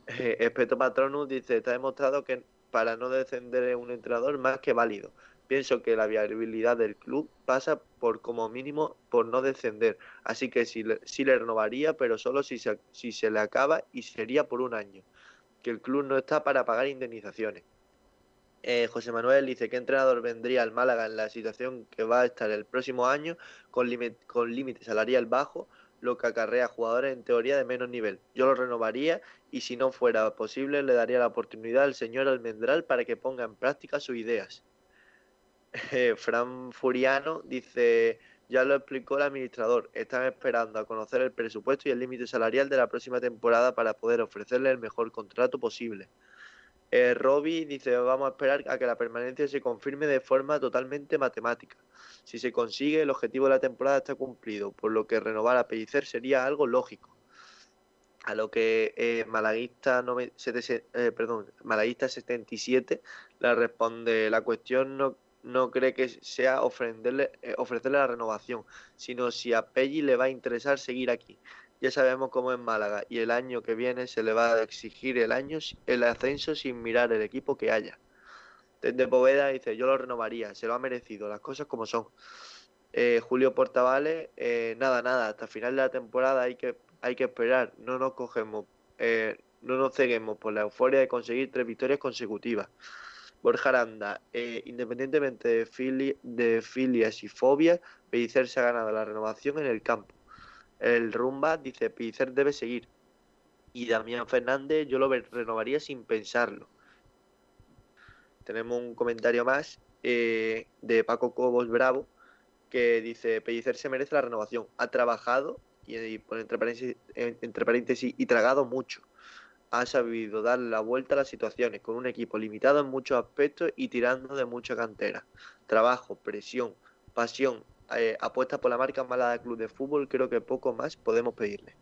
Eh, Espeto Patronus dice, está demostrado que para no descender un entrenador más que válido. Pienso que la viabilidad del club pasa por como mínimo por no descender, así que sí, sí le renovaría, pero solo si se, si se le acaba y sería por un año, que el club no está para pagar indemnizaciones. Eh, José Manuel dice que entrenador vendría al Málaga en la situación que va a estar el próximo año con límite salarial bajo, lo que acarrea jugadores en teoría de menos nivel. Yo lo renovaría y si no fuera posible le daría la oportunidad al señor Almendral para que ponga en práctica sus ideas. Eh, Fran Furiano dice, ya lo explicó el administrador, están esperando a conocer el presupuesto y el límite salarial de la próxima temporada para poder ofrecerle el mejor contrato posible. Eh, Robbie dice, vamos a esperar a que la permanencia se confirme de forma totalmente matemática. Si se consigue, el objetivo de la temporada está cumplido, por lo que renovar a Pellicer sería algo lógico. A lo que eh, Malaguista, eh, perdón, Malaguista 77 le responde, la cuestión no, no cree que sea ofrecerle, eh, ofrecerle la renovación, sino si a Pelli le va a interesar seguir aquí. Ya sabemos cómo es Málaga y el año que viene se le va a exigir el año el ascenso sin mirar el equipo que haya. Desde Poveda dice, yo lo renovaría, se lo ha merecido, las cosas como son. Eh, Julio Portavales, eh, nada, nada, hasta final de la temporada hay que, hay que esperar, no nos cogemos, eh, no nos ceguemos por la euforia de conseguir tres victorias consecutivas. Borja Aranda, independientemente de, filias y fobias, Pellicer se ha ganado la renovación en el campo. El Rumba dice, Pellicer debe seguir. Y Damián Fernández yo lo renovaría sin pensarlo. Tenemos un comentario más eh, de Paco Cobos Bravo que dice, Pellicer se merece la renovación. Ha trabajado, y, paréntesis, entre paréntesis, y tragado mucho. Ha sabido dar la vuelta a las situaciones con un equipo limitado en muchos aspectos y tirando de mucha cantera. Trabajo, presión, pasión, eh, apuesta por la marca Málaga Club de Fútbol, creo que poco más podemos pedirle.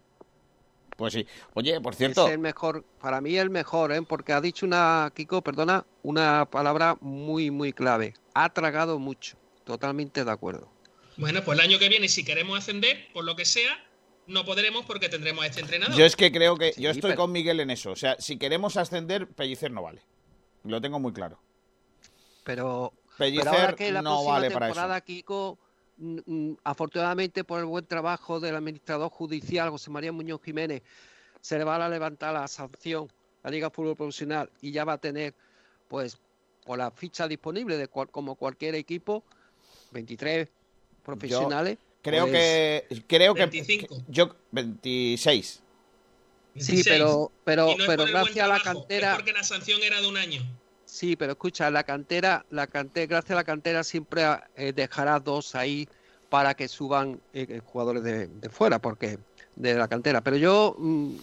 Pues sí. Oye, por cierto. Es el mejor, para mí el mejor, ¿eh? porque ha dicho una, Kiko, perdona, una palabra muy, muy clave. Ha tragado mucho. Totalmente de acuerdo. Bueno, pues el año que viene, si queremos ascender, por lo que sea, no podremos porque tendremos a este entrenador. Yo es que creo que. yo estoy con Miguel en eso. O sea, si queremos ascender, Pellicer no vale. Lo tengo muy claro. Pero. Pellicer no vale para eso. Kiko afortunadamente por el buen trabajo del administrador judicial José María Muñoz Jiménez, se le va a levantar la sanción a la Liga Fútbol Profesional y ya va a tener, pues, por la ficha disponible de como cualquier equipo, 23 profesionales. Creo Pues- que. Creo que. 25. Yo. 26. Sí, 16. pero, pero, no pero gracias a la cantera. Es porque la sanción era de un año. Sí, pero escucha, la cantera, la cantera, gracias a la cantera siempre eh, dejará dos ahí para que suban eh, jugadores de, de fuera, porque de la cantera. Pero yo mm,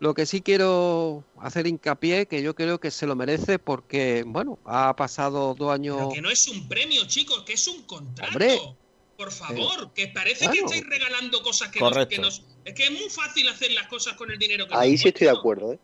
lo que sí quiero hacer hincapié, que yo creo que se lo merece, porque bueno, ha pasado dos años. Pero que no es un premio, chicos, que es un contrato. Hombre. Por favor, que parece que estáis regalando cosas que, nos, Correcto. que nos- Es que es muy fácil hacer las cosas con el dinero que Ahí nos sí estoy de acuerdo, ¿eh?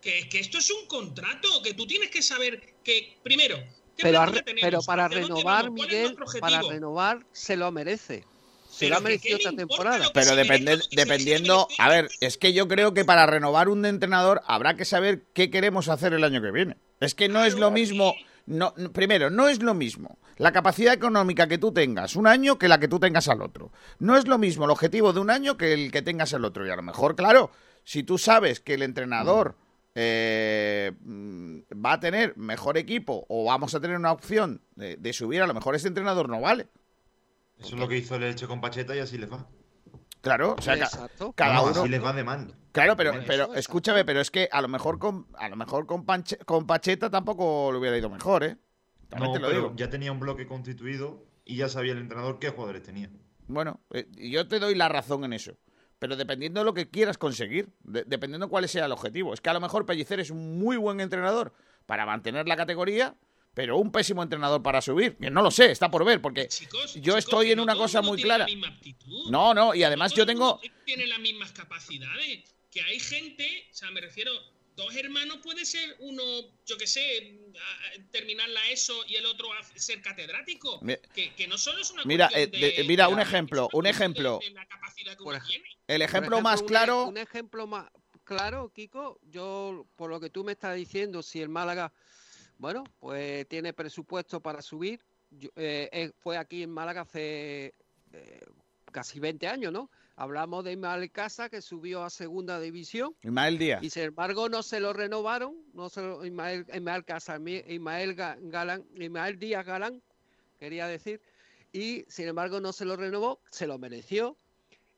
Que, que esto es un contrato, que tú tienes que saber que, primero, ¿qué Pero, re- tenemos? pero para ¿Hacia dónde renovar, Miguel, para renovar se lo merece. Se Pero lo ha merecido esta temporada. Pero depende, dependiendo. A ver, es que yo creo que para renovar un entrenador habrá que saber qué queremos hacer el año que viene. Es que no es lo mismo. No, primero, no es lo mismo la capacidad económica que tú tengas un año que la que tú tengas al otro. No es lo mismo el objetivo de un año que el que tengas el otro. Y a lo mejor, claro, si tú sabes que el entrenador eh, mm, va a tener mejor equipo o vamos a tener una opción de, de subir, a lo mejor ese entrenador no vale. Eso es lo que hizo el Elche con Pacheta y así les va. Claro, o sea, Exacto. cada No, uno. Así les va de mal. Claro, pero, pero escúchame, pero es que a lo mejor con, a lo mejor con, Panche- con Pacheta tampoco le hubiera ido mejor, ¿eh? También No, te lo pero digo. ya tenía un bloque constituido y ya sabía el entrenador qué jugadores tenía. Bueno, eh, yo te doy la razón en eso. Pero dependiendo de lo que quieras conseguir, de- dependiendo cuál sea el objetivo. Es que a lo mejor Pellicer es un muy buen entrenador para mantener la categoría, pero un pésimo entrenador para subir. No lo sé, está por ver, porque yo estoy en una cosa muy clara. No, no, y además yo tengo... tiene las mismas capacidades. Que hay gente, o sea, me refiero, dos hermanos puede ser uno, yo qué sé, a- terminar la ESO y el otro ser catedrático. Mi- Que, que no solo es una Mira, cuestión eh, de- de- mira, de- un ejemplo, un ejemplo. de la capacidad que uno tiene. El ejemplo más un e- claro... Un ejemplo más claro, Kiko, yo, por lo que tú me estás diciendo, si el Málaga, bueno, pues tiene presupuesto para subir, yo- eh, eh, fue aquí en Málaga hace eh, casi 20 años, ¿no? Hablamos de Ismael Casa, que subió a segunda división. Ismael Díaz. Y sin embargo no se lo renovaron, no se lo, Ismael, Ismael Casa, Ismael Ga- Galán, Ismael Díaz Galán, quería decir, y sin embargo no se lo renovó, se lo mereció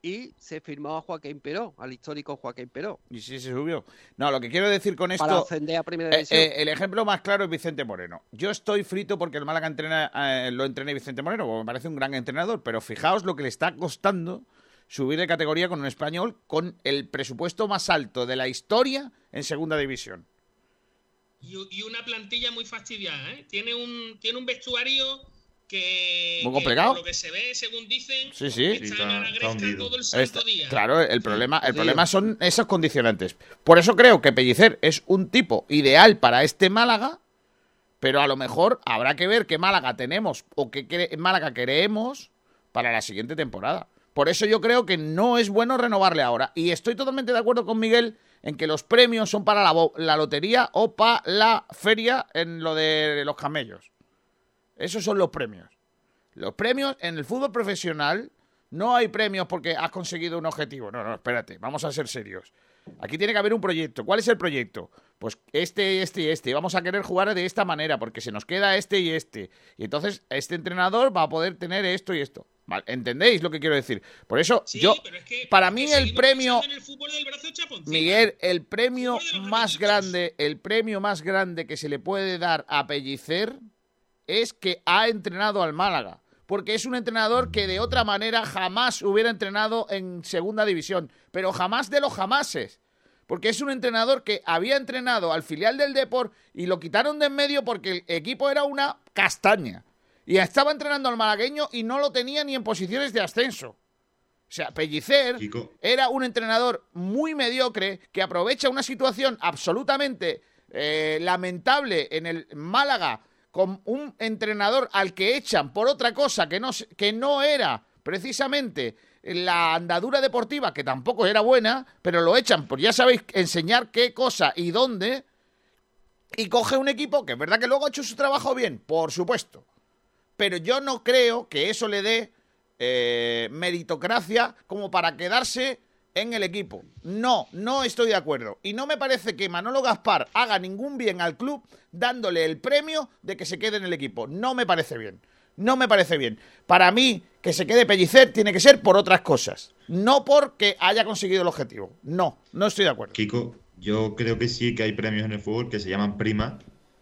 y se firmó a Joaquín Peró, al histórico Joaquín Peró. Y sí se subió. No, lo que quiero decir con esto... Para ascender a primera Eh, división. eh, el ejemplo más claro es Vicente Moreno. Yo estoy frito porque el Málaga entrena, eh, lo entrené Vicente Moreno, porque me parece un gran entrenador, pero fijaos lo que le está costando subir de categoría con un español con el presupuesto más alto de la historia en segunda división. Y, y una plantilla muy fastidiada, ¿eh? Tiene un, tiene un vestuario que, Muy que complicado. por lo que se ve, según dicen, Sí, sí. está, Sí, en la gresca todo el santo día. claro, el problema, el Sí. problema son esos condicionantes. Por eso creo que Pellicer es un tipo ideal para este Málaga, pero a lo mejor habrá que ver qué Málaga tenemos o qué cre- Málaga queremos para la siguiente temporada. Por eso yo creo que no es bueno renovarle ahora. Y estoy totalmente de acuerdo con Miguel en que los premios son para la, lotería o para la feria en lo de los camellos. Esos son los premios. Los premios en el fútbol profesional no hay premios porque has conseguido un objetivo. No, no, espérate, vamos a ser serios. Aquí tiene que haber un proyecto. ¿Cuál es el proyecto? Pues este, este y este. Vamos a querer jugar de esta manera porque se nos queda este y este. Y entonces este entrenador va a poder tener esto y esto. Vale, ¿Entendéis lo que quiero decir? Por eso yo, para mí el premio, En el del. Miguel, el premio más grande, el premio más grande que se le puede dar a Pellicer es que ha entrenado al Málaga. Porque es un entrenador que de otra manera jamás hubiera entrenado en segunda división. Pero jamás de los jamases. Porque es un entrenador que había entrenado al filial del Deport y lo quitaron de en medio porque el equipo era una castaña. Y estaba entrenando al malagueño y no lo tenía ni en posiciones de ascenso. O sea, Pellicer era un entrenador muy mediocre que aprovecha una situación absolutamente eh, lamentable en el Málaga con un entrenador al que echan por otra cosa que no, que no era precisamente la andadura deportiva, que tampoco era buena, pero lo echan por ya sabéis enseñar qué cosa y dónde, y coge un equipo que es verdad que luego ha hecho su trabajo bien, por supuesto, pero yo no creo que eso le dé eh, meritocracia como para quedarse en el equipo. No, no estoy de acuerdo. Y no me parece que Manolo Gaspar haga ningún bien al club dándole el premio de que se quede en el equipo. No me parece bien. no me parece bien. Para mí, que se quede Pellicer tiene que ser por otras cosas. No porque haya conseguido el objetivo. No, no estoy de acuerdo. Kiko, yo creo que sí que hay premios en el fútbol que se llaman prima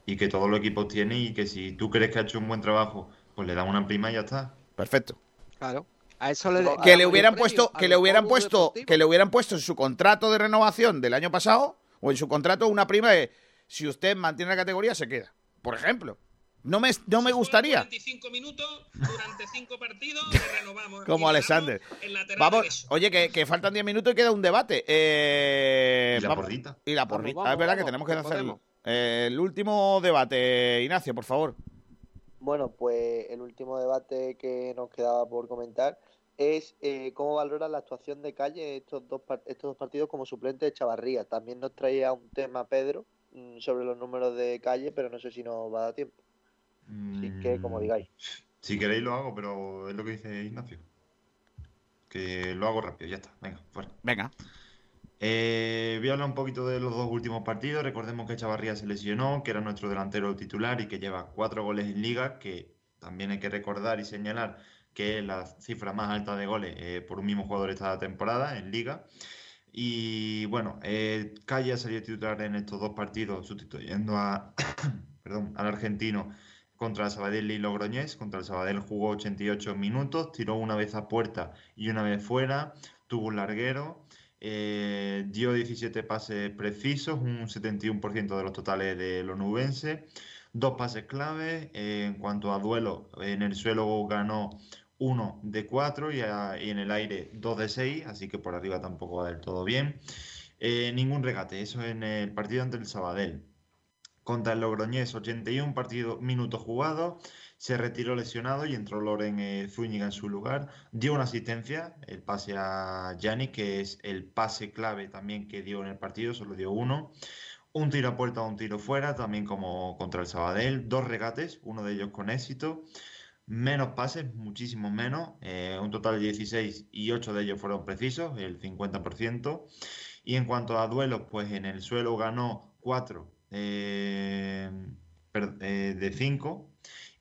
y que todos los equipos tienen y que si tú crees que ha hecho un buen trabajo, pues le dan una prima y ya está. Perfecto. Claro. A eso le, que le hubieran puesto, que le hubieran puesto, que le hubieran puesto en su contrato de renovación del año pasado o en su contrato una prima de si usted mantiene la categoría se queda, por ejemplo. No me, no me gustaría. 45 minutos durante 5 partidos y renovamos. Como Alexander. Vamos, oye, que, faltan 10 minutos y queda un debate. Eh, y la porrita. Y la porrita. es verdad que tenemos que hacerlo. Eh, el último debate, Ignacio, por favor. Bueno, pues el último debate que nos quedaba por comentar es eh, cómo valora la actuación de Calle estos dos, estos dos partidos como suplente de Chavarría. También nos traía un tema Pedro mm, sobre los números de Calle, pero no sé si nos va a dar tiempo. Así que, como mm, digáis. Si queréis lo hago, pero es lo que dice Ignacio. Que lo hago rápido, ya está. Venga, fuera. Venga. Eh, voy a hablar un poquito de los dos últimos partidos. Recordemos que Chavarría se lesionó, que era nuestro delantero titular y que lleva cuatro goles en liga, que también hay que recordar y señalar que es la cifra más alta de goles eh, por un mismo jugador esta temporada en liga. Y bueno, eh, Calle ha salido titular en estos dos partidos, sustituyendo perdón, al argentino contra el Sabadell y Logroñés. Contra el Sabadell jugó 88 minutos, tiró una vez a puerta y una vez fuera, tuvo un larguero. Eh, dio 17 pases precisos, un 71% de los totales de los nubenses, dos pases clave. Eh, en cuanto a duelo, en el suelo ganó 1 de 4 y, en el aire 2 de 6, así que por arriba tampoco va del todo bien. Eh, ningún regate, eso en el partido ante el Sabadell. Contra el Logroñés, 81 partidos, minutos jugados se retiró lesionado y entró Loren eh, Zúñiga en su lugar. Dio una asistencia, el pase a Yanni, que es el pase clave también que dio en el partido, solo dio uno. Un tiro a puerta, un tiro fuera, también como contra el Sabadell. Dos regates, uno de ellos con éxito. Menos pases, muchísimo menos. Eh, un total de 16 y 8 de ellos fueron precisos, el 50%. Y en cuanto a duelos, pues en el suelo ganó 4 eh, de 5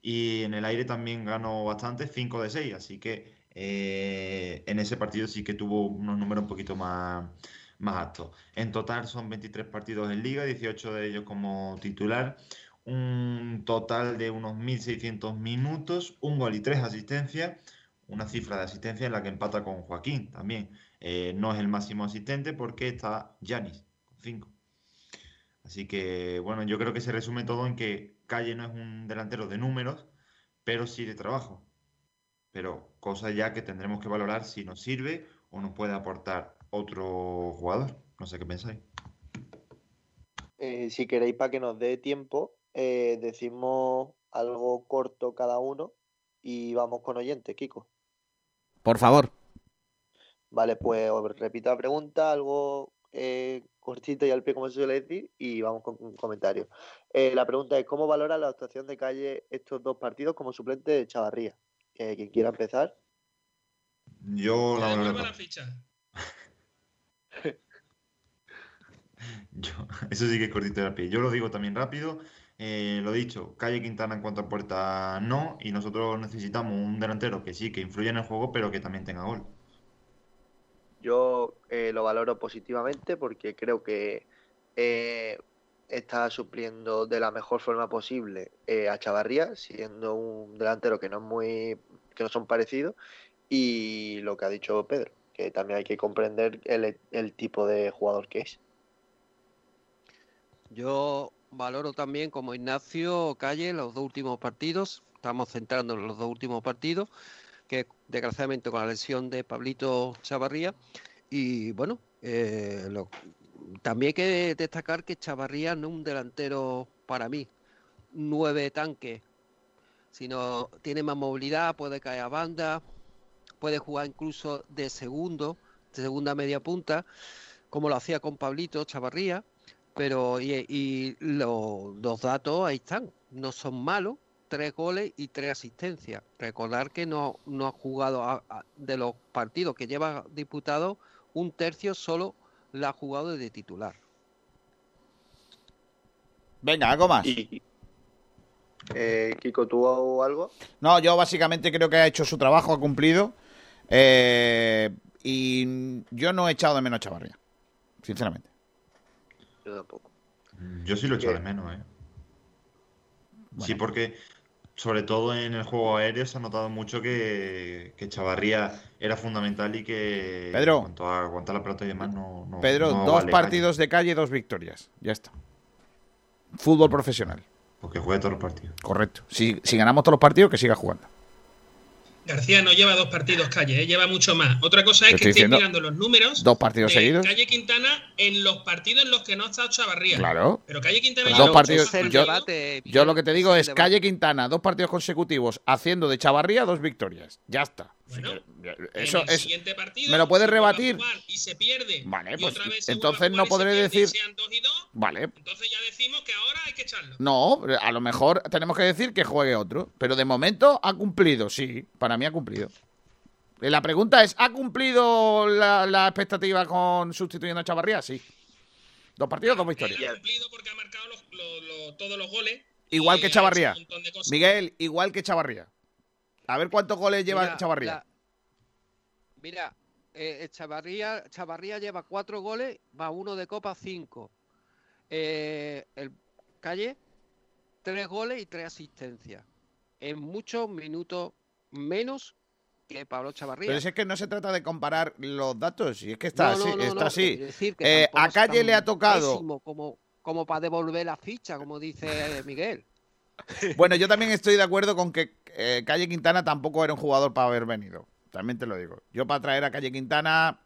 y en el aire también ganó bastante, 5 de 6, así que eh, en ese partido sí que tuvo unos números un poquito más, más altos. En total son 23 partidos en liga, 18 de ellos como titular, un total de unos 1.600 minutos, un gol y tres asistencias, una cifra de asistencia en la que empata con Joaquín también. Eh, no es el máximo asistente porque está Yanis, con 5. Así que, bueno, yo creo que se resume todo en que Calle no es un delantero de números, pero sí de trabajo. Pero cosa ya que tendremos que valorar si nos sirve o nos puede aportar otro jugador. No sé qué pensáis. Eh, si queréis, para que nos dé tiempo, eh, decimos algo corto cada uno y vamos con oyente, Kiko. Por favor. Vale, pues repito la pregunta, algo eh, cortito y al pie, como se suele decir, y vamos con un comentario. Eh, la pregunta es, ¿cómo valora la actuación de Calle estos dos partidos como suplente de Chavarría? Eh, quien quiera empezar. Yo la valoro. eso sí que es cortito al pie. Yo lo digo también rápido. Eh, lo dicho, Calle Quintana en cuanto a puerta no, y nosotros necesitamos un delantero que sí, que influya en el juego, pero que también tenga gol. Yo eh, lo valoro positivamente porque creo que eh, está supliendo de la mejor forma posible eh, a Chavarría, siendo un delantero que no es muy, que no son parecidos, y lo que ha dicho Pedro, que también hay que comprender el, el tipo de jugador que es. Yo valoro también como Ignacio Calle los dos últimos partidos, estamos centrando en los dos últimos partidos que desgraciadamente con la lesión de Pablito Chavarría. Y bueno, eh, también hay que destacar que Chavarría no es un delantero para mí, nueve tanques, sino tiene más movilidad, puede caer a banda, puede jugar incluso de segundo, de segunda media punta, como lo hacía con Pablito Chavarría, pero y, los datos ahí están, no son malos, tres goles y tres asistencias. Recordar que no, no ha jugado de los partidos que lleva disputado, un tercio solo la ha jugado de titular. Venga, algo más. Eh, Kiko, ¿tú o algo? No, yo básicamente creo que ha hecho su trabajo, ha cumplido. Eh, y yo no he echado de menos a Chavarría, sinceramente. Yo tampoco. Yo sí lo he echado de menos, ¿eh? Sí, porque sobre todo en el juego aéreo se ha notado mucho que, que Chavarría era fundamental y que Pedro. en cuanto a aguantar la pelota y demás no, no- Pedro, no dos vale partidos de calle, dos victorias. Ya está. Fútbol profesional. Porque juegue todos los partidos. Correcto. Si, si ganamos todos los partidos, que siga jugando. García no lleva dos partidos calle, ¿eh? lleva mucho más. Otra cosa es Te que estoy mirando los números dos partidos de seguidos. Calle Quintana en los partidos en los que no ha estado Chavarría. Claro. Pero Calle Quintana Dos lleva partidos. Yo, yo lo que te digo es Calle Quintana, dos partidos consecutivos haciendo de Chavarría dos victorias. Ya está. Eso en el es. siguiente partido, ¿Me lo puedes rebatir? Y se pierde. Vale, pues entonces no podré decir. sean dos y dos, Vale. entonces ya decimos que ahora hay que echarlo. No, a lo mejor tenemos que decir que juegue otro. Pero de momento ha cumplido, sí. Para mí ha cumplido. Eh, La pregunta es: ¿ha cumplido la, la expectativa con sustituyendo a Chavarría? Sí. Dos partidos, dos victorias. Él ha cumplido porque ha marcado los- los- los- todos los goles. Igual que Chavarría. Miguel, igual que Chavarría. A ver cuántos goles lleva Mira, Chavarría. la- Mira, eh, Chavarría, Chavarría lleva cuatro goles, va uno de Copa, cinco. Eh, el Calle, tres goles y tres asistencias. En muchos minutos menos que Pablo Chavarría. Pero si es que no se trata de comparar los datos, y es que está No, así. no, está así. quiero decir que Eh, a Calle le ha tocado. como, como para devolver la ficha, como dice Miguel. Bueno, yo también estoy de acuerdo con que eh, Calle Quintana tampoco era un jugador para haber venido. También te lo digo. Yo para traer a Calle Quintana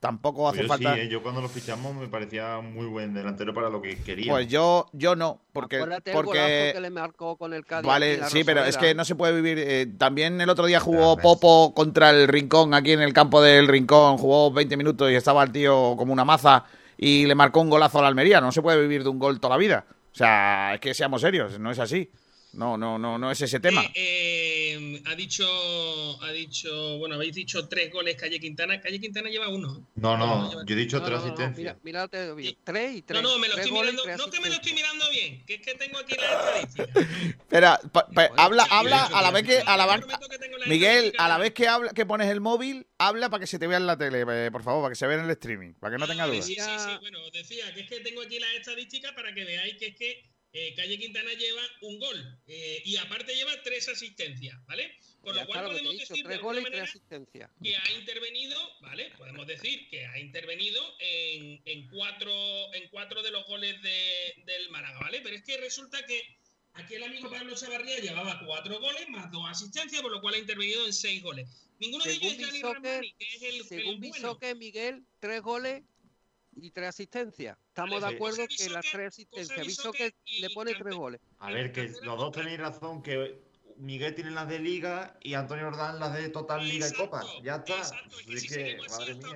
tampoco hace Yo falta. sí, ¿eh? yo cuando lo fichamos me parecía muy buen delantero para lo que quería. Pues yo, yo no, porque, Acuérdate el golazo porque que le marcó con el Cádiz. Vale, sí, pero es que no se puede vivir. eh, también el otro día jugó Popo contra el Rincón, aquí en el campo del Rincón. Jugó 20 minutos y estaba el tío como una maza y le marcó un golazo a la Almería. No se puede vivir de un gol toda la vida. O sea, es que seamos serios, no es así. No, no, no, no es ese tema. Eh, ha dicho, ha dicho, bueno, habéis dicho tres goles Calle Quintana. Calle Quintana lleva uno. No, no, yo he dicho No, tres no, no, asistencias. mira, mírate bien. Tres y tres. No, no, me lo estoy goles mirando. No que me lo estoy mirando bien, que es que tengo aquí la estadística. Espera, pa- pa- habla, habla a la vez que a la la Miguel, a la vez que habla, que pones el móvil, habla para que se te vea en la tele, eh, por favor, para que se vea en el streaming, para que no tenga Vale, dudas. Sí, sí, sí. Bueno, decía que es que tengo aquí las estadísticas para que veáis que es que eh, Calle Quintana lleva un gol eh, y aparte lleva tres asistencias, ¿vale? Con Ya lo cual podemos dicho, decir de tres alguna goles y tres manera asistencias. que ha intervenido, ¿vale? Podemos decir que ha intervenido en, en cuatro, en cuatro de los goles de- del Málaga, ¿vale? Pero es que resulta que aquí el amigo Pablo Chavarría llevaba cuatro goles más dos asistencias, por lo cual ha intervenido en seis goles. Ninguno de ellos es Bisoque, Ramani, que es el, según el bueno. Bisoque, Miguel, tres goles y tres asistencias. Estamos de acuerdo que las tres asistencias. Bisoque le pone tres goles. A ver, que los dos tenéis razón, que Miguel tiene las de Liga y Antonio Ordán las de Total Liga y Copa. Ya está. Así que, madre mía.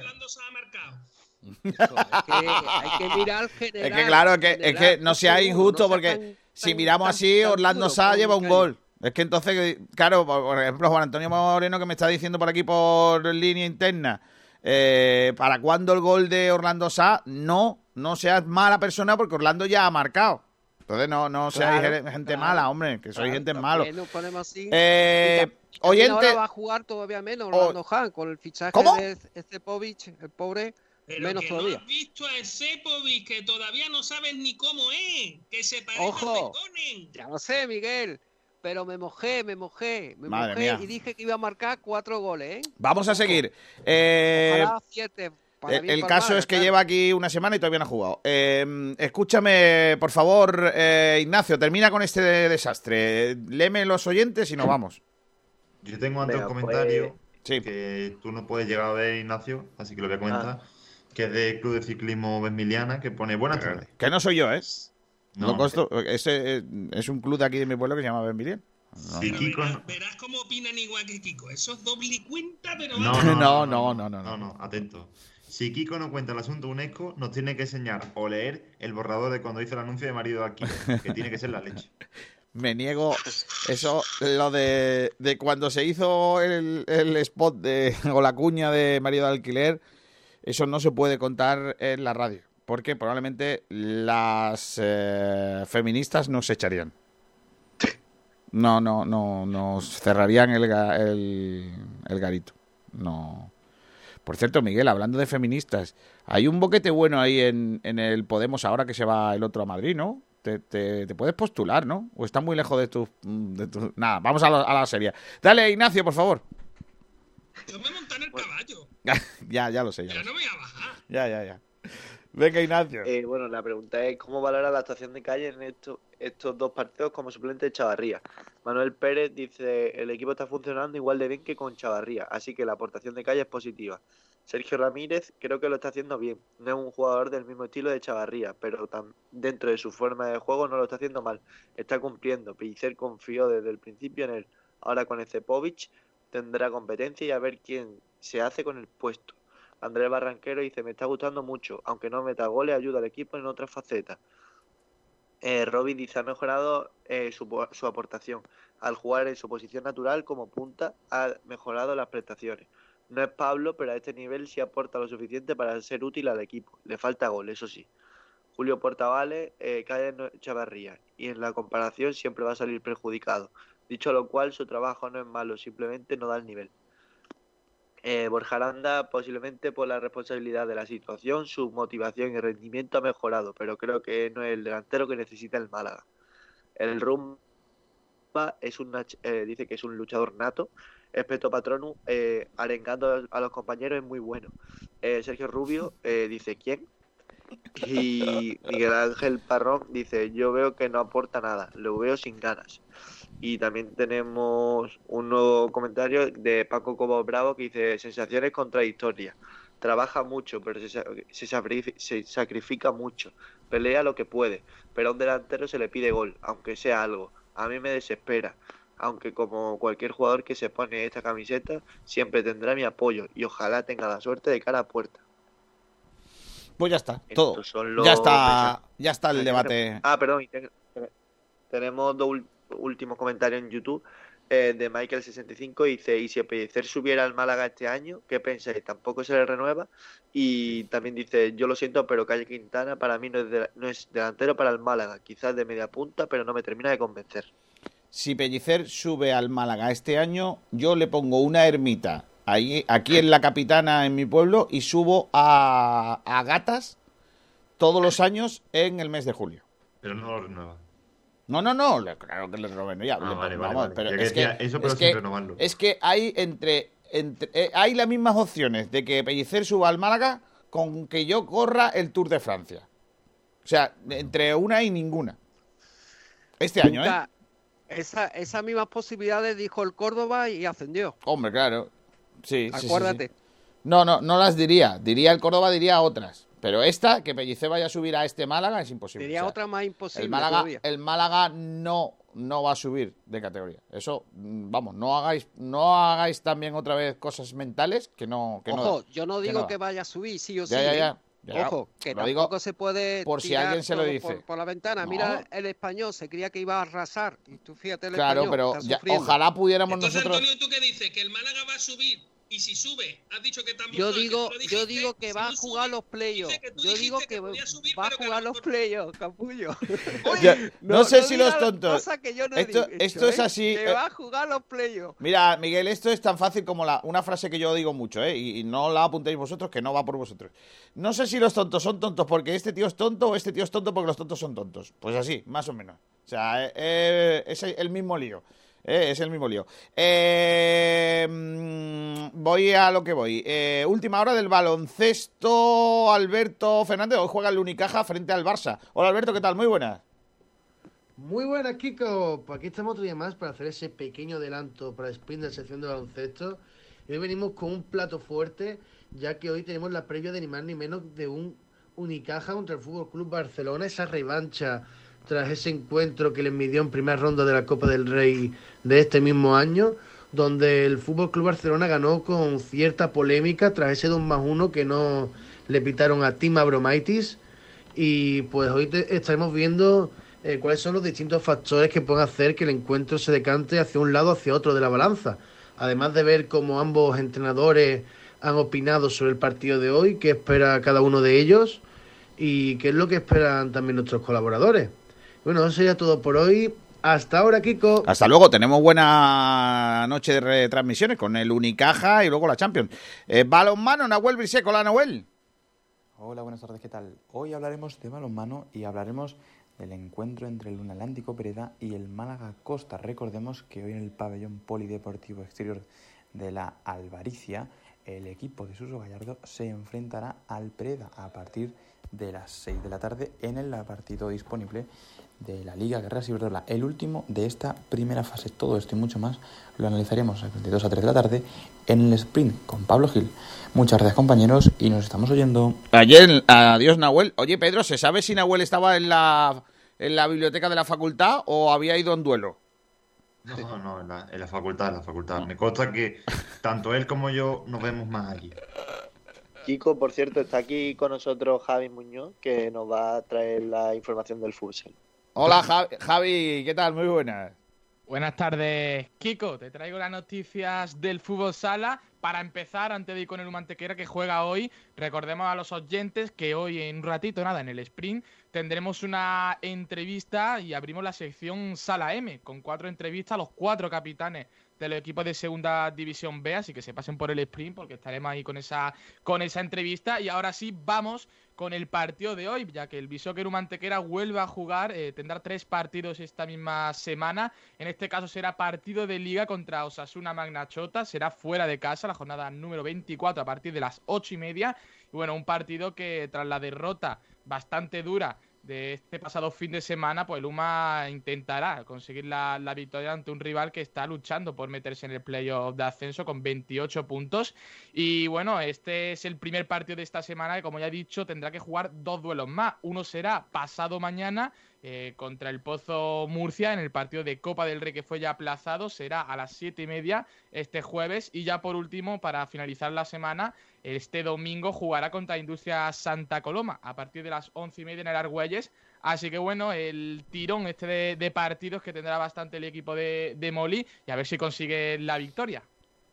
hay que mirar general. Es que claro, que, es que no sea seguro, injusto no sea porque tan- si tan- miramos tan- así, tan Orlando Sá lleva un gol. Es que entonces, claro, por ejemplo, Juan Antonio Moreno que me está diciendo por aquí por línea interna, eh, ¿para cuándo el gol de Orlando Sá? No, no seas mala persona porque Orlando ya ha marcado. Entonces no, no seáis Claro, gente claro, mala, hombre, que sois Claro, gente malo. nos ponemos así. Eh, oyente- Ahora va a jugar todavía menos Orlando Han con el fichaje ¿Cómo? de Estepovic, el pobre, Pero menos que todavía. no has visto a Sepovic, que todavía no sabes ni cómo es, que se parece Ojo, a ya lo sé, Miguel, pero me mojé, me mojé, me Madre mojé mía. y dije que iba a marcar cuatro goles, ¿eh? Vamos a seguir. Eh, para el bien caso es que claro. lleva aquí una semana y todavía no ha jugado. Eh, escúchame, por favor, eh, Ignacio, termina con este desastre. Léeme los oyentes y nos vamos. Yo tengo antes Venga, un pues- comentario que tú no puedes llegar a ver, Ignacio, así que lo voy a comentar. Que es de Club de Ciclismo Benmiliana, que pone buenas tardes. Que no soy yo, ¿eh? No, No, no consto- ese, eh, es un club de aquí de mi pueblo que se llama Benvilien. No, Sí, Kiko no- Verás cómo opinan igual que Kiko. Eso es doble cuenta, pero No, no, no, no, no, no, no, atento. Si Kiko no cuenta el asunto UNESCO, nos tiene que enseñar o leer el borrador de cuando hizo el anuncio de marido de alquiler, que tiene que ser la leche. Me niego. Eso, lo de, de cuando se hizo el, el spot de, o la cuña de marido de alquiler, eso no se puede contar en la radio. Porque probablemente las eh, feministas nos echarían. No, no, no, nos cerrarían el, el, el garito. No. Por cierto, Miguel, hablando de feministas, hay un boquete bueno ahí en, en el Podemos ahora que se va el otro a Madrid, ¿no? Te, te, puedes postular, ¿no? ¿O está muy lejos de tus... De tu... Nada, vamos a, a la serie. Dale, Ignacio, por favor. Yo me monté en el caballo. ya, ya lo sé. Ya, no voy a bajar. Ya, ya, ya. Venga, Ignacio. Eh, bueno, la pregunta es: ¿cómo valora la actuación de Calle en estos, estos dos partidos como suplente de Chavarría? Manuel Pérez dice: el equipo está funcionando igual de bien que con Chavarría, así que la aportación de Calle es positiva. Sergio Ramírez creo que lo está haciendo bien. No es un jugador del mismo estilo de Chavarría, pero dentro de su forma de juego no lo está haciendo mal. Está cumpliendo. Pellicer confió desde el principio en él. Ahora con Ecepovic tendrá competencia y a ver quién se hace con el puesto. Andrés Barranquero dice, me está gustando mucho, aunque no meta goles, ayuda al equipo en otras facetas. Eh, Robin dice, ha mejorado eh, su, su, aportación. Al jugar en su posición natural como punta, ha mejorado las prestaciones. No es Pablo, pero a este nivel sí aporta lo suficiente para ser útil al equipo. Le falta gol, eso sí. Julio Portavales eh, cae en Chavarría y en la comparación siempre va a salir perjudicado. Dicho lo cual, su trabajo no es malo, simplemente no da el nivel. Eh, Borja Aranda, posiblemente por la responsabilidad de la situación, su motivación y rendimiento ha mejorado, pero creo que no es el delantero que necesita el Málaga. El Rumba es un, eh, dice que es un luchador nato. Espeto Patronu, eh, arengando a los compañeros, es muy bueno. Eh, Sergio Rubio eh, dice: ¿Quién? Y Miguel Ángel Parrón dice: Yo veo que no aporta nada, lo veo sin ganas. Y también tenemos un nuevo comentario de Paco Cobo Bravo que dice sensaciones contradictorias. Trabaja mucho, pero se, se, sacrifica mucho. Pelea lo que puede, pero a un delantero se le pide gol, aunque sea algo. A mí me desespera, aunque como cualquier jugador que se pone esta camiseta, siempre tendrá mi apoyo y ojalá tenga la suerte de cara a puerta. Pues ya está, todo. Ya está, ya está el debate. Ah, perdón, tenemos dos último comentario en YouTube eh, de Michael65 dice, y si Pellicer subiera al Málaga este año, ¿qué pensáis? Tampoco se le renueva. Y también dice, yo lo siento, pero Calle Quintana para mí no es, no es delantero para el Málaga, quizás de media punta, pero no me termina de convencer. Si Pellicer sube al Málaga este año, yo le pongo una ermita ahí, aquí en la capitana, en mi pueblo, y subo a, a Gatas todos los años en el mes de julio. Pero no lo renueva. No, no, no, claro que le renoven. Ya, Ah, le- vale, vamos, vale, pero es que eso, pero es sin que- renovarlo. es que hay entre, entre eh, hay las mismas opciones de que Pellicer suba al Málaga con que yo corra el Tour de Francia. O sea, entre una y ninguna. Este año, ¿eh? Esa, esas mismas posibilidades dijo el Córdoba y ascendió. Hombre, claro. Sí, sí, sí, sí. Acuérdate. No, no, no las diría. Diría el Córdoba, diría otras. Pero esta, que Pellicer vaya a subir a este Málaga, es imposible. Sería O sea, otra más imposible el Málaga, todavía. el Málaga no, no va a subir de categoría. Eso, mm, vamos, no hagáis, no hagáis también otra vez cosas mentales que no. Que no- Ojo, yo no que digo no que vaya a subir, sí o sí. Ya, ya, ¿eh? ya. Ya, Ojo, que lo digo tampoco se puede por si alguien se lo dice. Por, por la ventana. No. Mira, el español se creía que iba a arrasar. Y tú fíjate el Claro, español, pero está ya- ojalá pudiéramos Entonces, nosotros. Antonio, ¿tú qué dices? Que el Málaga va a subir. Y si sube, has dicho que tampoco. Yo que digo, yo digo que si va a jugar sube, los playoffs. Yo digo que que podía subir, va a jugar lo los playoffs, capullo. Ya, no, sé si los tontos. cosas que yo no he esto, dicho, esto es así. Que eh, va a jugar los playoffs. Mira, Miguel, esto es tan fácil como la, una frase que yo digo mucho, ¿eh? Y, y no la apuntéis vosotros, que no va por vosotros. No sé si los tontos son tontos porque este tío es tonto o este tío es tonto porque los tontos son tontos. Pues así, más o menos. O sea, eh, eh, es el mismo lío. Eh, es el mismo lío. Eh, mm, voy a lo que voy. Eh, última hora del baloncesto. Alberto Fernández. Hoy juega el Unicaja frente al Barça. Hola Alberto, ¿qué tal? Muy buenas. Muy buenas, Kiko. Pues aquí estamos otro día más para hacer ese pequeño adelanto para el sprint de la sección de baloncesto. Hoy venimos con un plato fuerte, ya que hoy tenemos la previa de ni más ni menos de un Unicaja contra el Fútbol Club Barcelona, esa revancha tras ese encuentro que les midió en primera ronda de la Copa del Rey de este mismo año, donde el Fútbol Club Barcelona ganó con cierta polémica tras ese 2 más 1 que no le pitaron a Tim Abromaitis. Y pues hoy te- estaremos viendo eh, cuáles son los distintos factores que pueden hacer que el encuentro se decante hacia un lado o hacia otro de la balanza. Además de ver cómo ambos entrenadores han opinado sobre el partido de hoy, qué espera cada uno de ellos y qué es lo que esperan también nuestros colaboradores. Bueno, eso sería todo por hoy. Hasta ahora, Kiko. Hasta luego. Tenemos buena noche de retransmisiones con el Unicaja y luego la Champions. Eh, balonmano, Nahuel Briseco. Hola, Nahuel. Hola, buenas tardes, ¿qué tal? Hoy hablaremos de balonmano y hablaremos del encuentro entre el Atlántico Pereda y el Málaga Costa. Recordemos que hoy en el pabellón polideportivo exterior de la Alvaricia, el equipo de Suso Gallardo se enfrentará al Pereda a partir de las 6 de la tarde en el partido disponible de la Liga Guerra Ciberdrola, el último de esta primera fase. Todo esto y mucho más lo analizaremos a 22 a 3 de la tarde en el sprint con Pablo Gil. Muchas gracias compañeros y nos estamos oyendo. Ayer, adiós Nahuel. Oye Pedro, ¿se sabe si Nahuel estaba en la, en la biblioteca de la facultad o había ido en duelo? No, no, en la, en la facultad, en la facultad. Me consta que tanto él como yo nos vemos más allí. Kiko, por cierto, está aquí con nosotros Javi Muñoz, que nos va a traer la información del futsal. Hola Javi, ¿qué tal? Muy buenas. Buenas tardes, Kiko. Te traigo las noticias del fútbol sala. Para empezar, antes de ir con el Humantequera que juega hoy, recordemos a los oyentes que hoy en un ratito, nada, en el sprint, tendremos una entrevista y abrimos la sección Sala M, con cuatro entrevistas a los cuatro capitanes de los equipos de segunda división B, así que se pasen por el sprint porque estaremos ahí con esa, con esa entrevista. Y ahora sí, vamos con el partido de hoy, ya que el Bishoker Mantequera vuelve a jugar, eh, tendrá tres partidos esta misma semana. En este caso será partido de liga contra Osasuna Magnachota, será fuera de casa, la jornada número 24 a partir de las ocho y media. Y bueno, un partido que tras la derrota bastante dura de este pasado fin de semana, pues el UMA intentará conseguir la, victoria ante un rival que está luchando por meterse en el playoff de ascenso con 28 puntos. Y bueno, este es el primer partido de esta semana que, como ya he dicho, tendrá que jugar dos duelos más. Uno será pasado mañana eh, contra el Pozo Murcia en el partido de Copa del Rey que fue ya aplazado. Será a las siete y media este jueves. Y ya por último, para finalizar la semana, este domingo jugará contra Industria Santa Coloma a partir de las once y media en el Argüelles. Así que bueno, el tirón este de, partidos que tendrá bastante el equipo de, de Moli y a ver si consigue la victoria.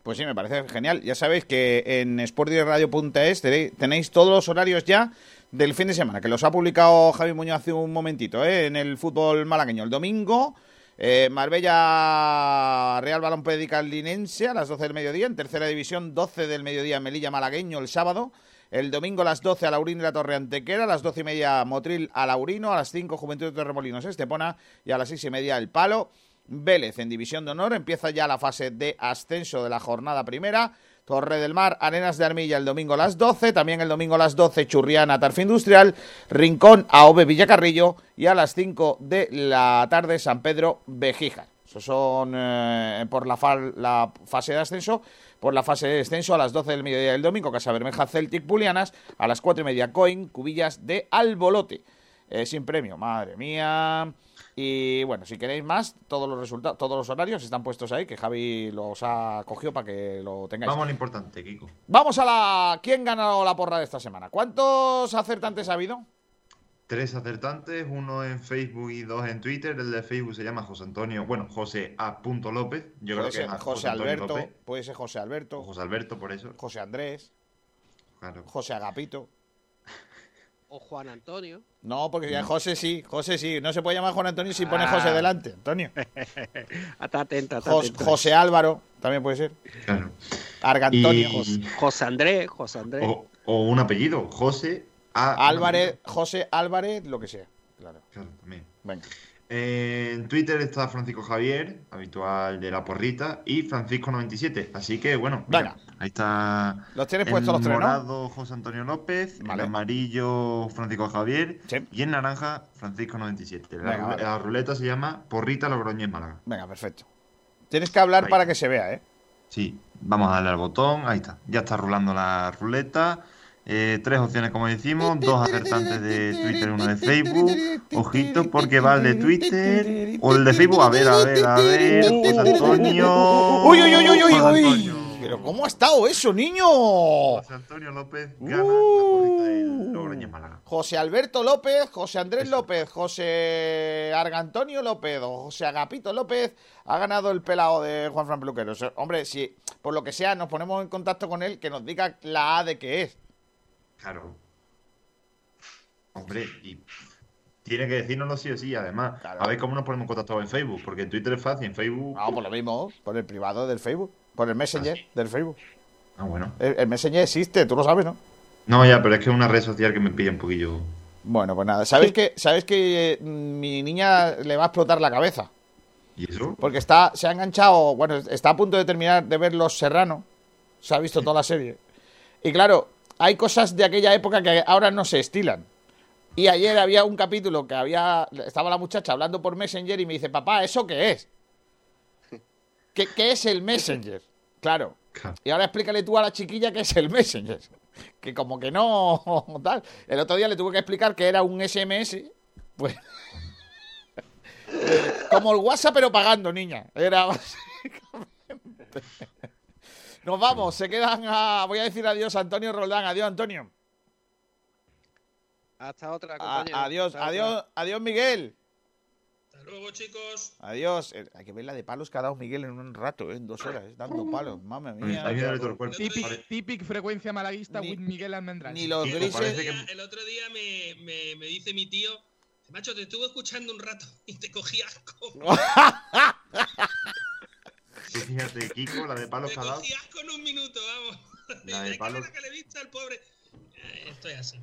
Pues sí, me parece genial. Ya sabéis que en sportiradio.es tenéis todos los horarios ya del fin de semana, que los ha publicado Javi Muñoz hace un momentito, ¿eh? en el fútbol malagueño. El domingo, eh, Marbella Real Balón Linense a las 12 del mediodía, en tercera división, 12 del mediodía Melilla Malagueño el sábado. El domingo a las 12 a Laurín de la Torre Antequera, a las 12 y media Motril a Laurino, a las 5 Juventud de Remolinos Estepona y a las 6 y media El Palo. Vélez en División de Honor, empieza ya la fase de ascenso de la jornada primera. Torre del Mar, Arenas de Armilla el domingo a las 12, también el domingo a las 12 Churriana, Tarfe Industrial, Rincón, AOB Villacarrillo y a las 5 de la tarde San Pedro Bejíjar. Esos son eh, por la, la, fase de ascenso. Por la fase de descenso a las 12 del mediodía del domingo, Casa Bermeja Celtic Pulianas, a las 4 y media Coin, Cubillas de Albolote. Eh, sin premio, madre mía. Y bueno, si queréis más, todos los resultados, todos los horarios están puestos ahí, que Javi los ha cogido para que lo tengáis. Vamos a lo importante, Kiko. Vamos a la. ¿Quién ganó la porra de esta semana? ¿Cuántos acertantes ha habido? Tres acertantes, uno en Facebook y dos en Twitter. El de Facebook se llama José Antonio, bueno, José A. López. Yo creo que es José, Alberto, puede ser José Alberto. José Alberto, por eso. José Andrés. Claro. José Agapito. O Juan Antonio. No, porque ya José sí, José sí. No se puede llamar Juan Antonio si pone José ah. delante, Antonio. atenta, José Álvaro, también puede ser. Claro. Argantonio. José, Andrés, José Andrés. O, un apellido, José Álvarez, José Álvarez, lo que sea. Claro. Claro, también. Venga. En Twitter está Francisco Javier, habitual de la porrita, y Francisco97. Así que, bueno, Venga. Ahí está. Los tienes puestos los tres, morado, José Antonio López, en amarillo, Francisco Javier, y en naranja, Francisco97. La, ruleta se llama Porrita Logroñez Málaga. Venga, perfecto. Tienes que hablar para que se vea, ¿eh? Sí, vamos a darle al botón, ahí está. Ya está rulando la ruleta. Eh, tres opciones, como decimos, dos acertantes de Twitter y uno de Facebook. Ojito, porque va el de Twitter o el de Facebook. A ver, a ver, a ver. José Antonio. ¡Uy, uy, uy, uy, uy! Pero ¿cómo ha estado eso, niño? José Antonio López gana uh. Málaga. José Alberto López, José Andrés López, José Argantonio López o José Agapito López ha ganado el pelado de Juan Fran Peluquero. hombre, si por lo que sea nos ponemos en contacto con él, que nos diga la A de qué es. Claro. Hombre, y Tiene que decírnoslo sí o sí, además. A ver cómo nos ponemos contactados en Facebook, porque en Twitter es fácil, en Facebook. No, por lo mismo, por el privado del Facebook, por el Messenger del Facebook. Ah, bueno. El, el Messenger existe, tú lo sabes, ¿no? No, ya, pero es que es una red social que me pilla un poquillo. Bueno, pues nada, ¿sabes que, ¿sabes que eh, mi niña le va a explotar la cabeza? ¿Y eso? Porque está, se ha enganchado, bueno, está a punto de terminar de ver Los Serrano, se ha visto toda la serie. Y claro, hay cosas de aquella época que ahora no se estilan. Y ayer había un capítulo que había, estaba la muchacha hablando por Messenger y me dice, papá, ¿eso qué es? ¿Qué, qué es el Messenger? Claro. Y ahora explícale tú a la chiquilla qué es el Messenger. Que como que no, tal. El otro día le tuve que explicar que era un SMS, pues... Como el WhatsApp, pero pagando, niña. Era básicamente. Nos vamos, se quedan a. Voy a decir adiós a Antonio Roldán. Adiós, Antonio. Hasta otra, A- compañero. adiós, Hasta adiós, otra. adiós, Miguel. Luego, chicos. Adiós. Eh, Hay que ver la de palos que ha dado Miguel en un rato, ¿eh? en dos horas, dando palos. Mamma mía. Típic, típic frecuencia malaguista with Miguel Almendral. ni los El grises- otro día, el otro día me, me- me dice mi tío, macho, te estuve escuchando un rato y te cogí asco. Sí, fíjate, Kiko, la de palos Te que ha dado. cogí asco en un minuto, vamos. La de Dice, "Qué palos- que le al pobre. Eh, estoy así.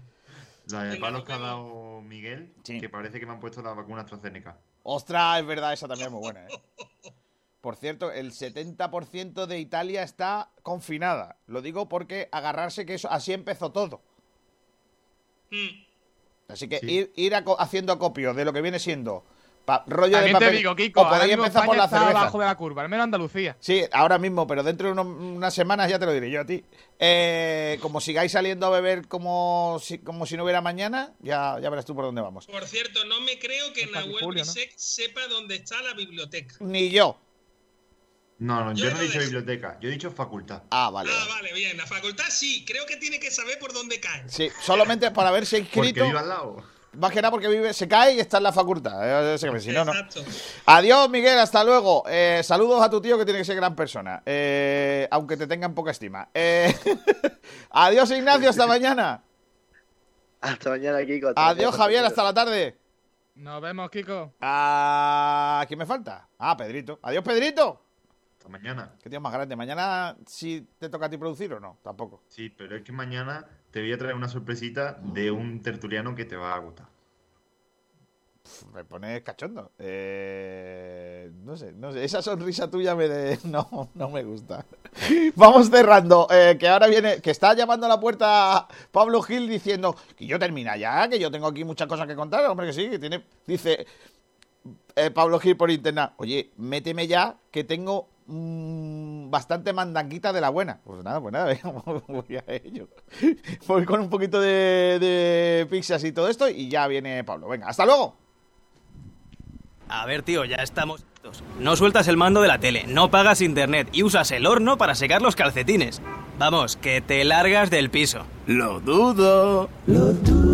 La de palos que ha dado Miguel, que parece que me han puesto la vacuna AstraZeneca. Ostras, es verdad, esa también es muy buena, ¿eh? Por cierto, el 70% de Italia está confinada. Lo digo porque agarrarse que eso, así empezó todo. Así que Sí. ir, haciendo acopio de lo que viene siendo pa- rollo de papel. te digo, Kiko, o ahora podéis mismo empezar por la está cerveza. abajo de la curva, al menos Andalucía. Sí, ahora mismo, pero dentro de uno- unas semanas ya te lo diré yo a ti. Eh, como sigáis saliendo a beber como si, como si no hubiera mañana, ya, ya verás tú por dónde vamos. Por cierto, no me creo que Nahuel julio, ¿no? Bisek sepa dónde está la biblioteca. Ni yo. No, no, yo, Yo no he dicho biblioteca, yo he dicho facultad. Ah, vale. Ah, vale, bien. La facultad sí, creo que tiene que saber por dónde cae. Sí, solamente para haberse Porque inscrito. vive al lado. Más que nada porque vive, se cae y está en la facultad. Eh, si no, no. Exacto. Adiós, Miguel, hasta luego. Eh, saludos a tu tío que tiene que ser gran persona. Eh, aunque te tengan poca estima. Eh, adiós, Ignacio, hasta mañana. Hasta mañana, Kiko. hasta Adiós, mañana, Javier, hasta la tarde. Nos vemos, Kiko. Ah, ¿Quién me falta? Ah, Pedrito. Adiós, Pedrito. Hasta mañana. Qué tío más grande. ¿Mañana sí te toca a ti producir o no? Tampoco. Sí, pero es que mañana te voy a traer una sorpresita de un tertuliano que te va a gustar. Me pones cachondo. Eh, no sé, no sé. Esa sonrisa tuya me de... no, no me gusta. Vamos cerrando. eh, que ahora viene, que está llamando a la puerta Pablo Gil diciendo que yo termina ya, que yo tengo aquí muchas cosas que contar. Hombre, que sí, que tiene. Dice eh, Pablo Gil por internet. Oye, méteme ya, que tengo mm, bastante mandanguita de la buena. Pues nada, pues nada, voy a ello. Voy con un poquito de, de pizzas y todo esto y ya viene Pablo. Venga, hasta luego. A ver, tío, ya estamos. No sueltas el mando de la tele, no pagas internet y usas el horno para secar los calcetines. Vamos, que te largas del piso. Lo dudo. Lo dudo.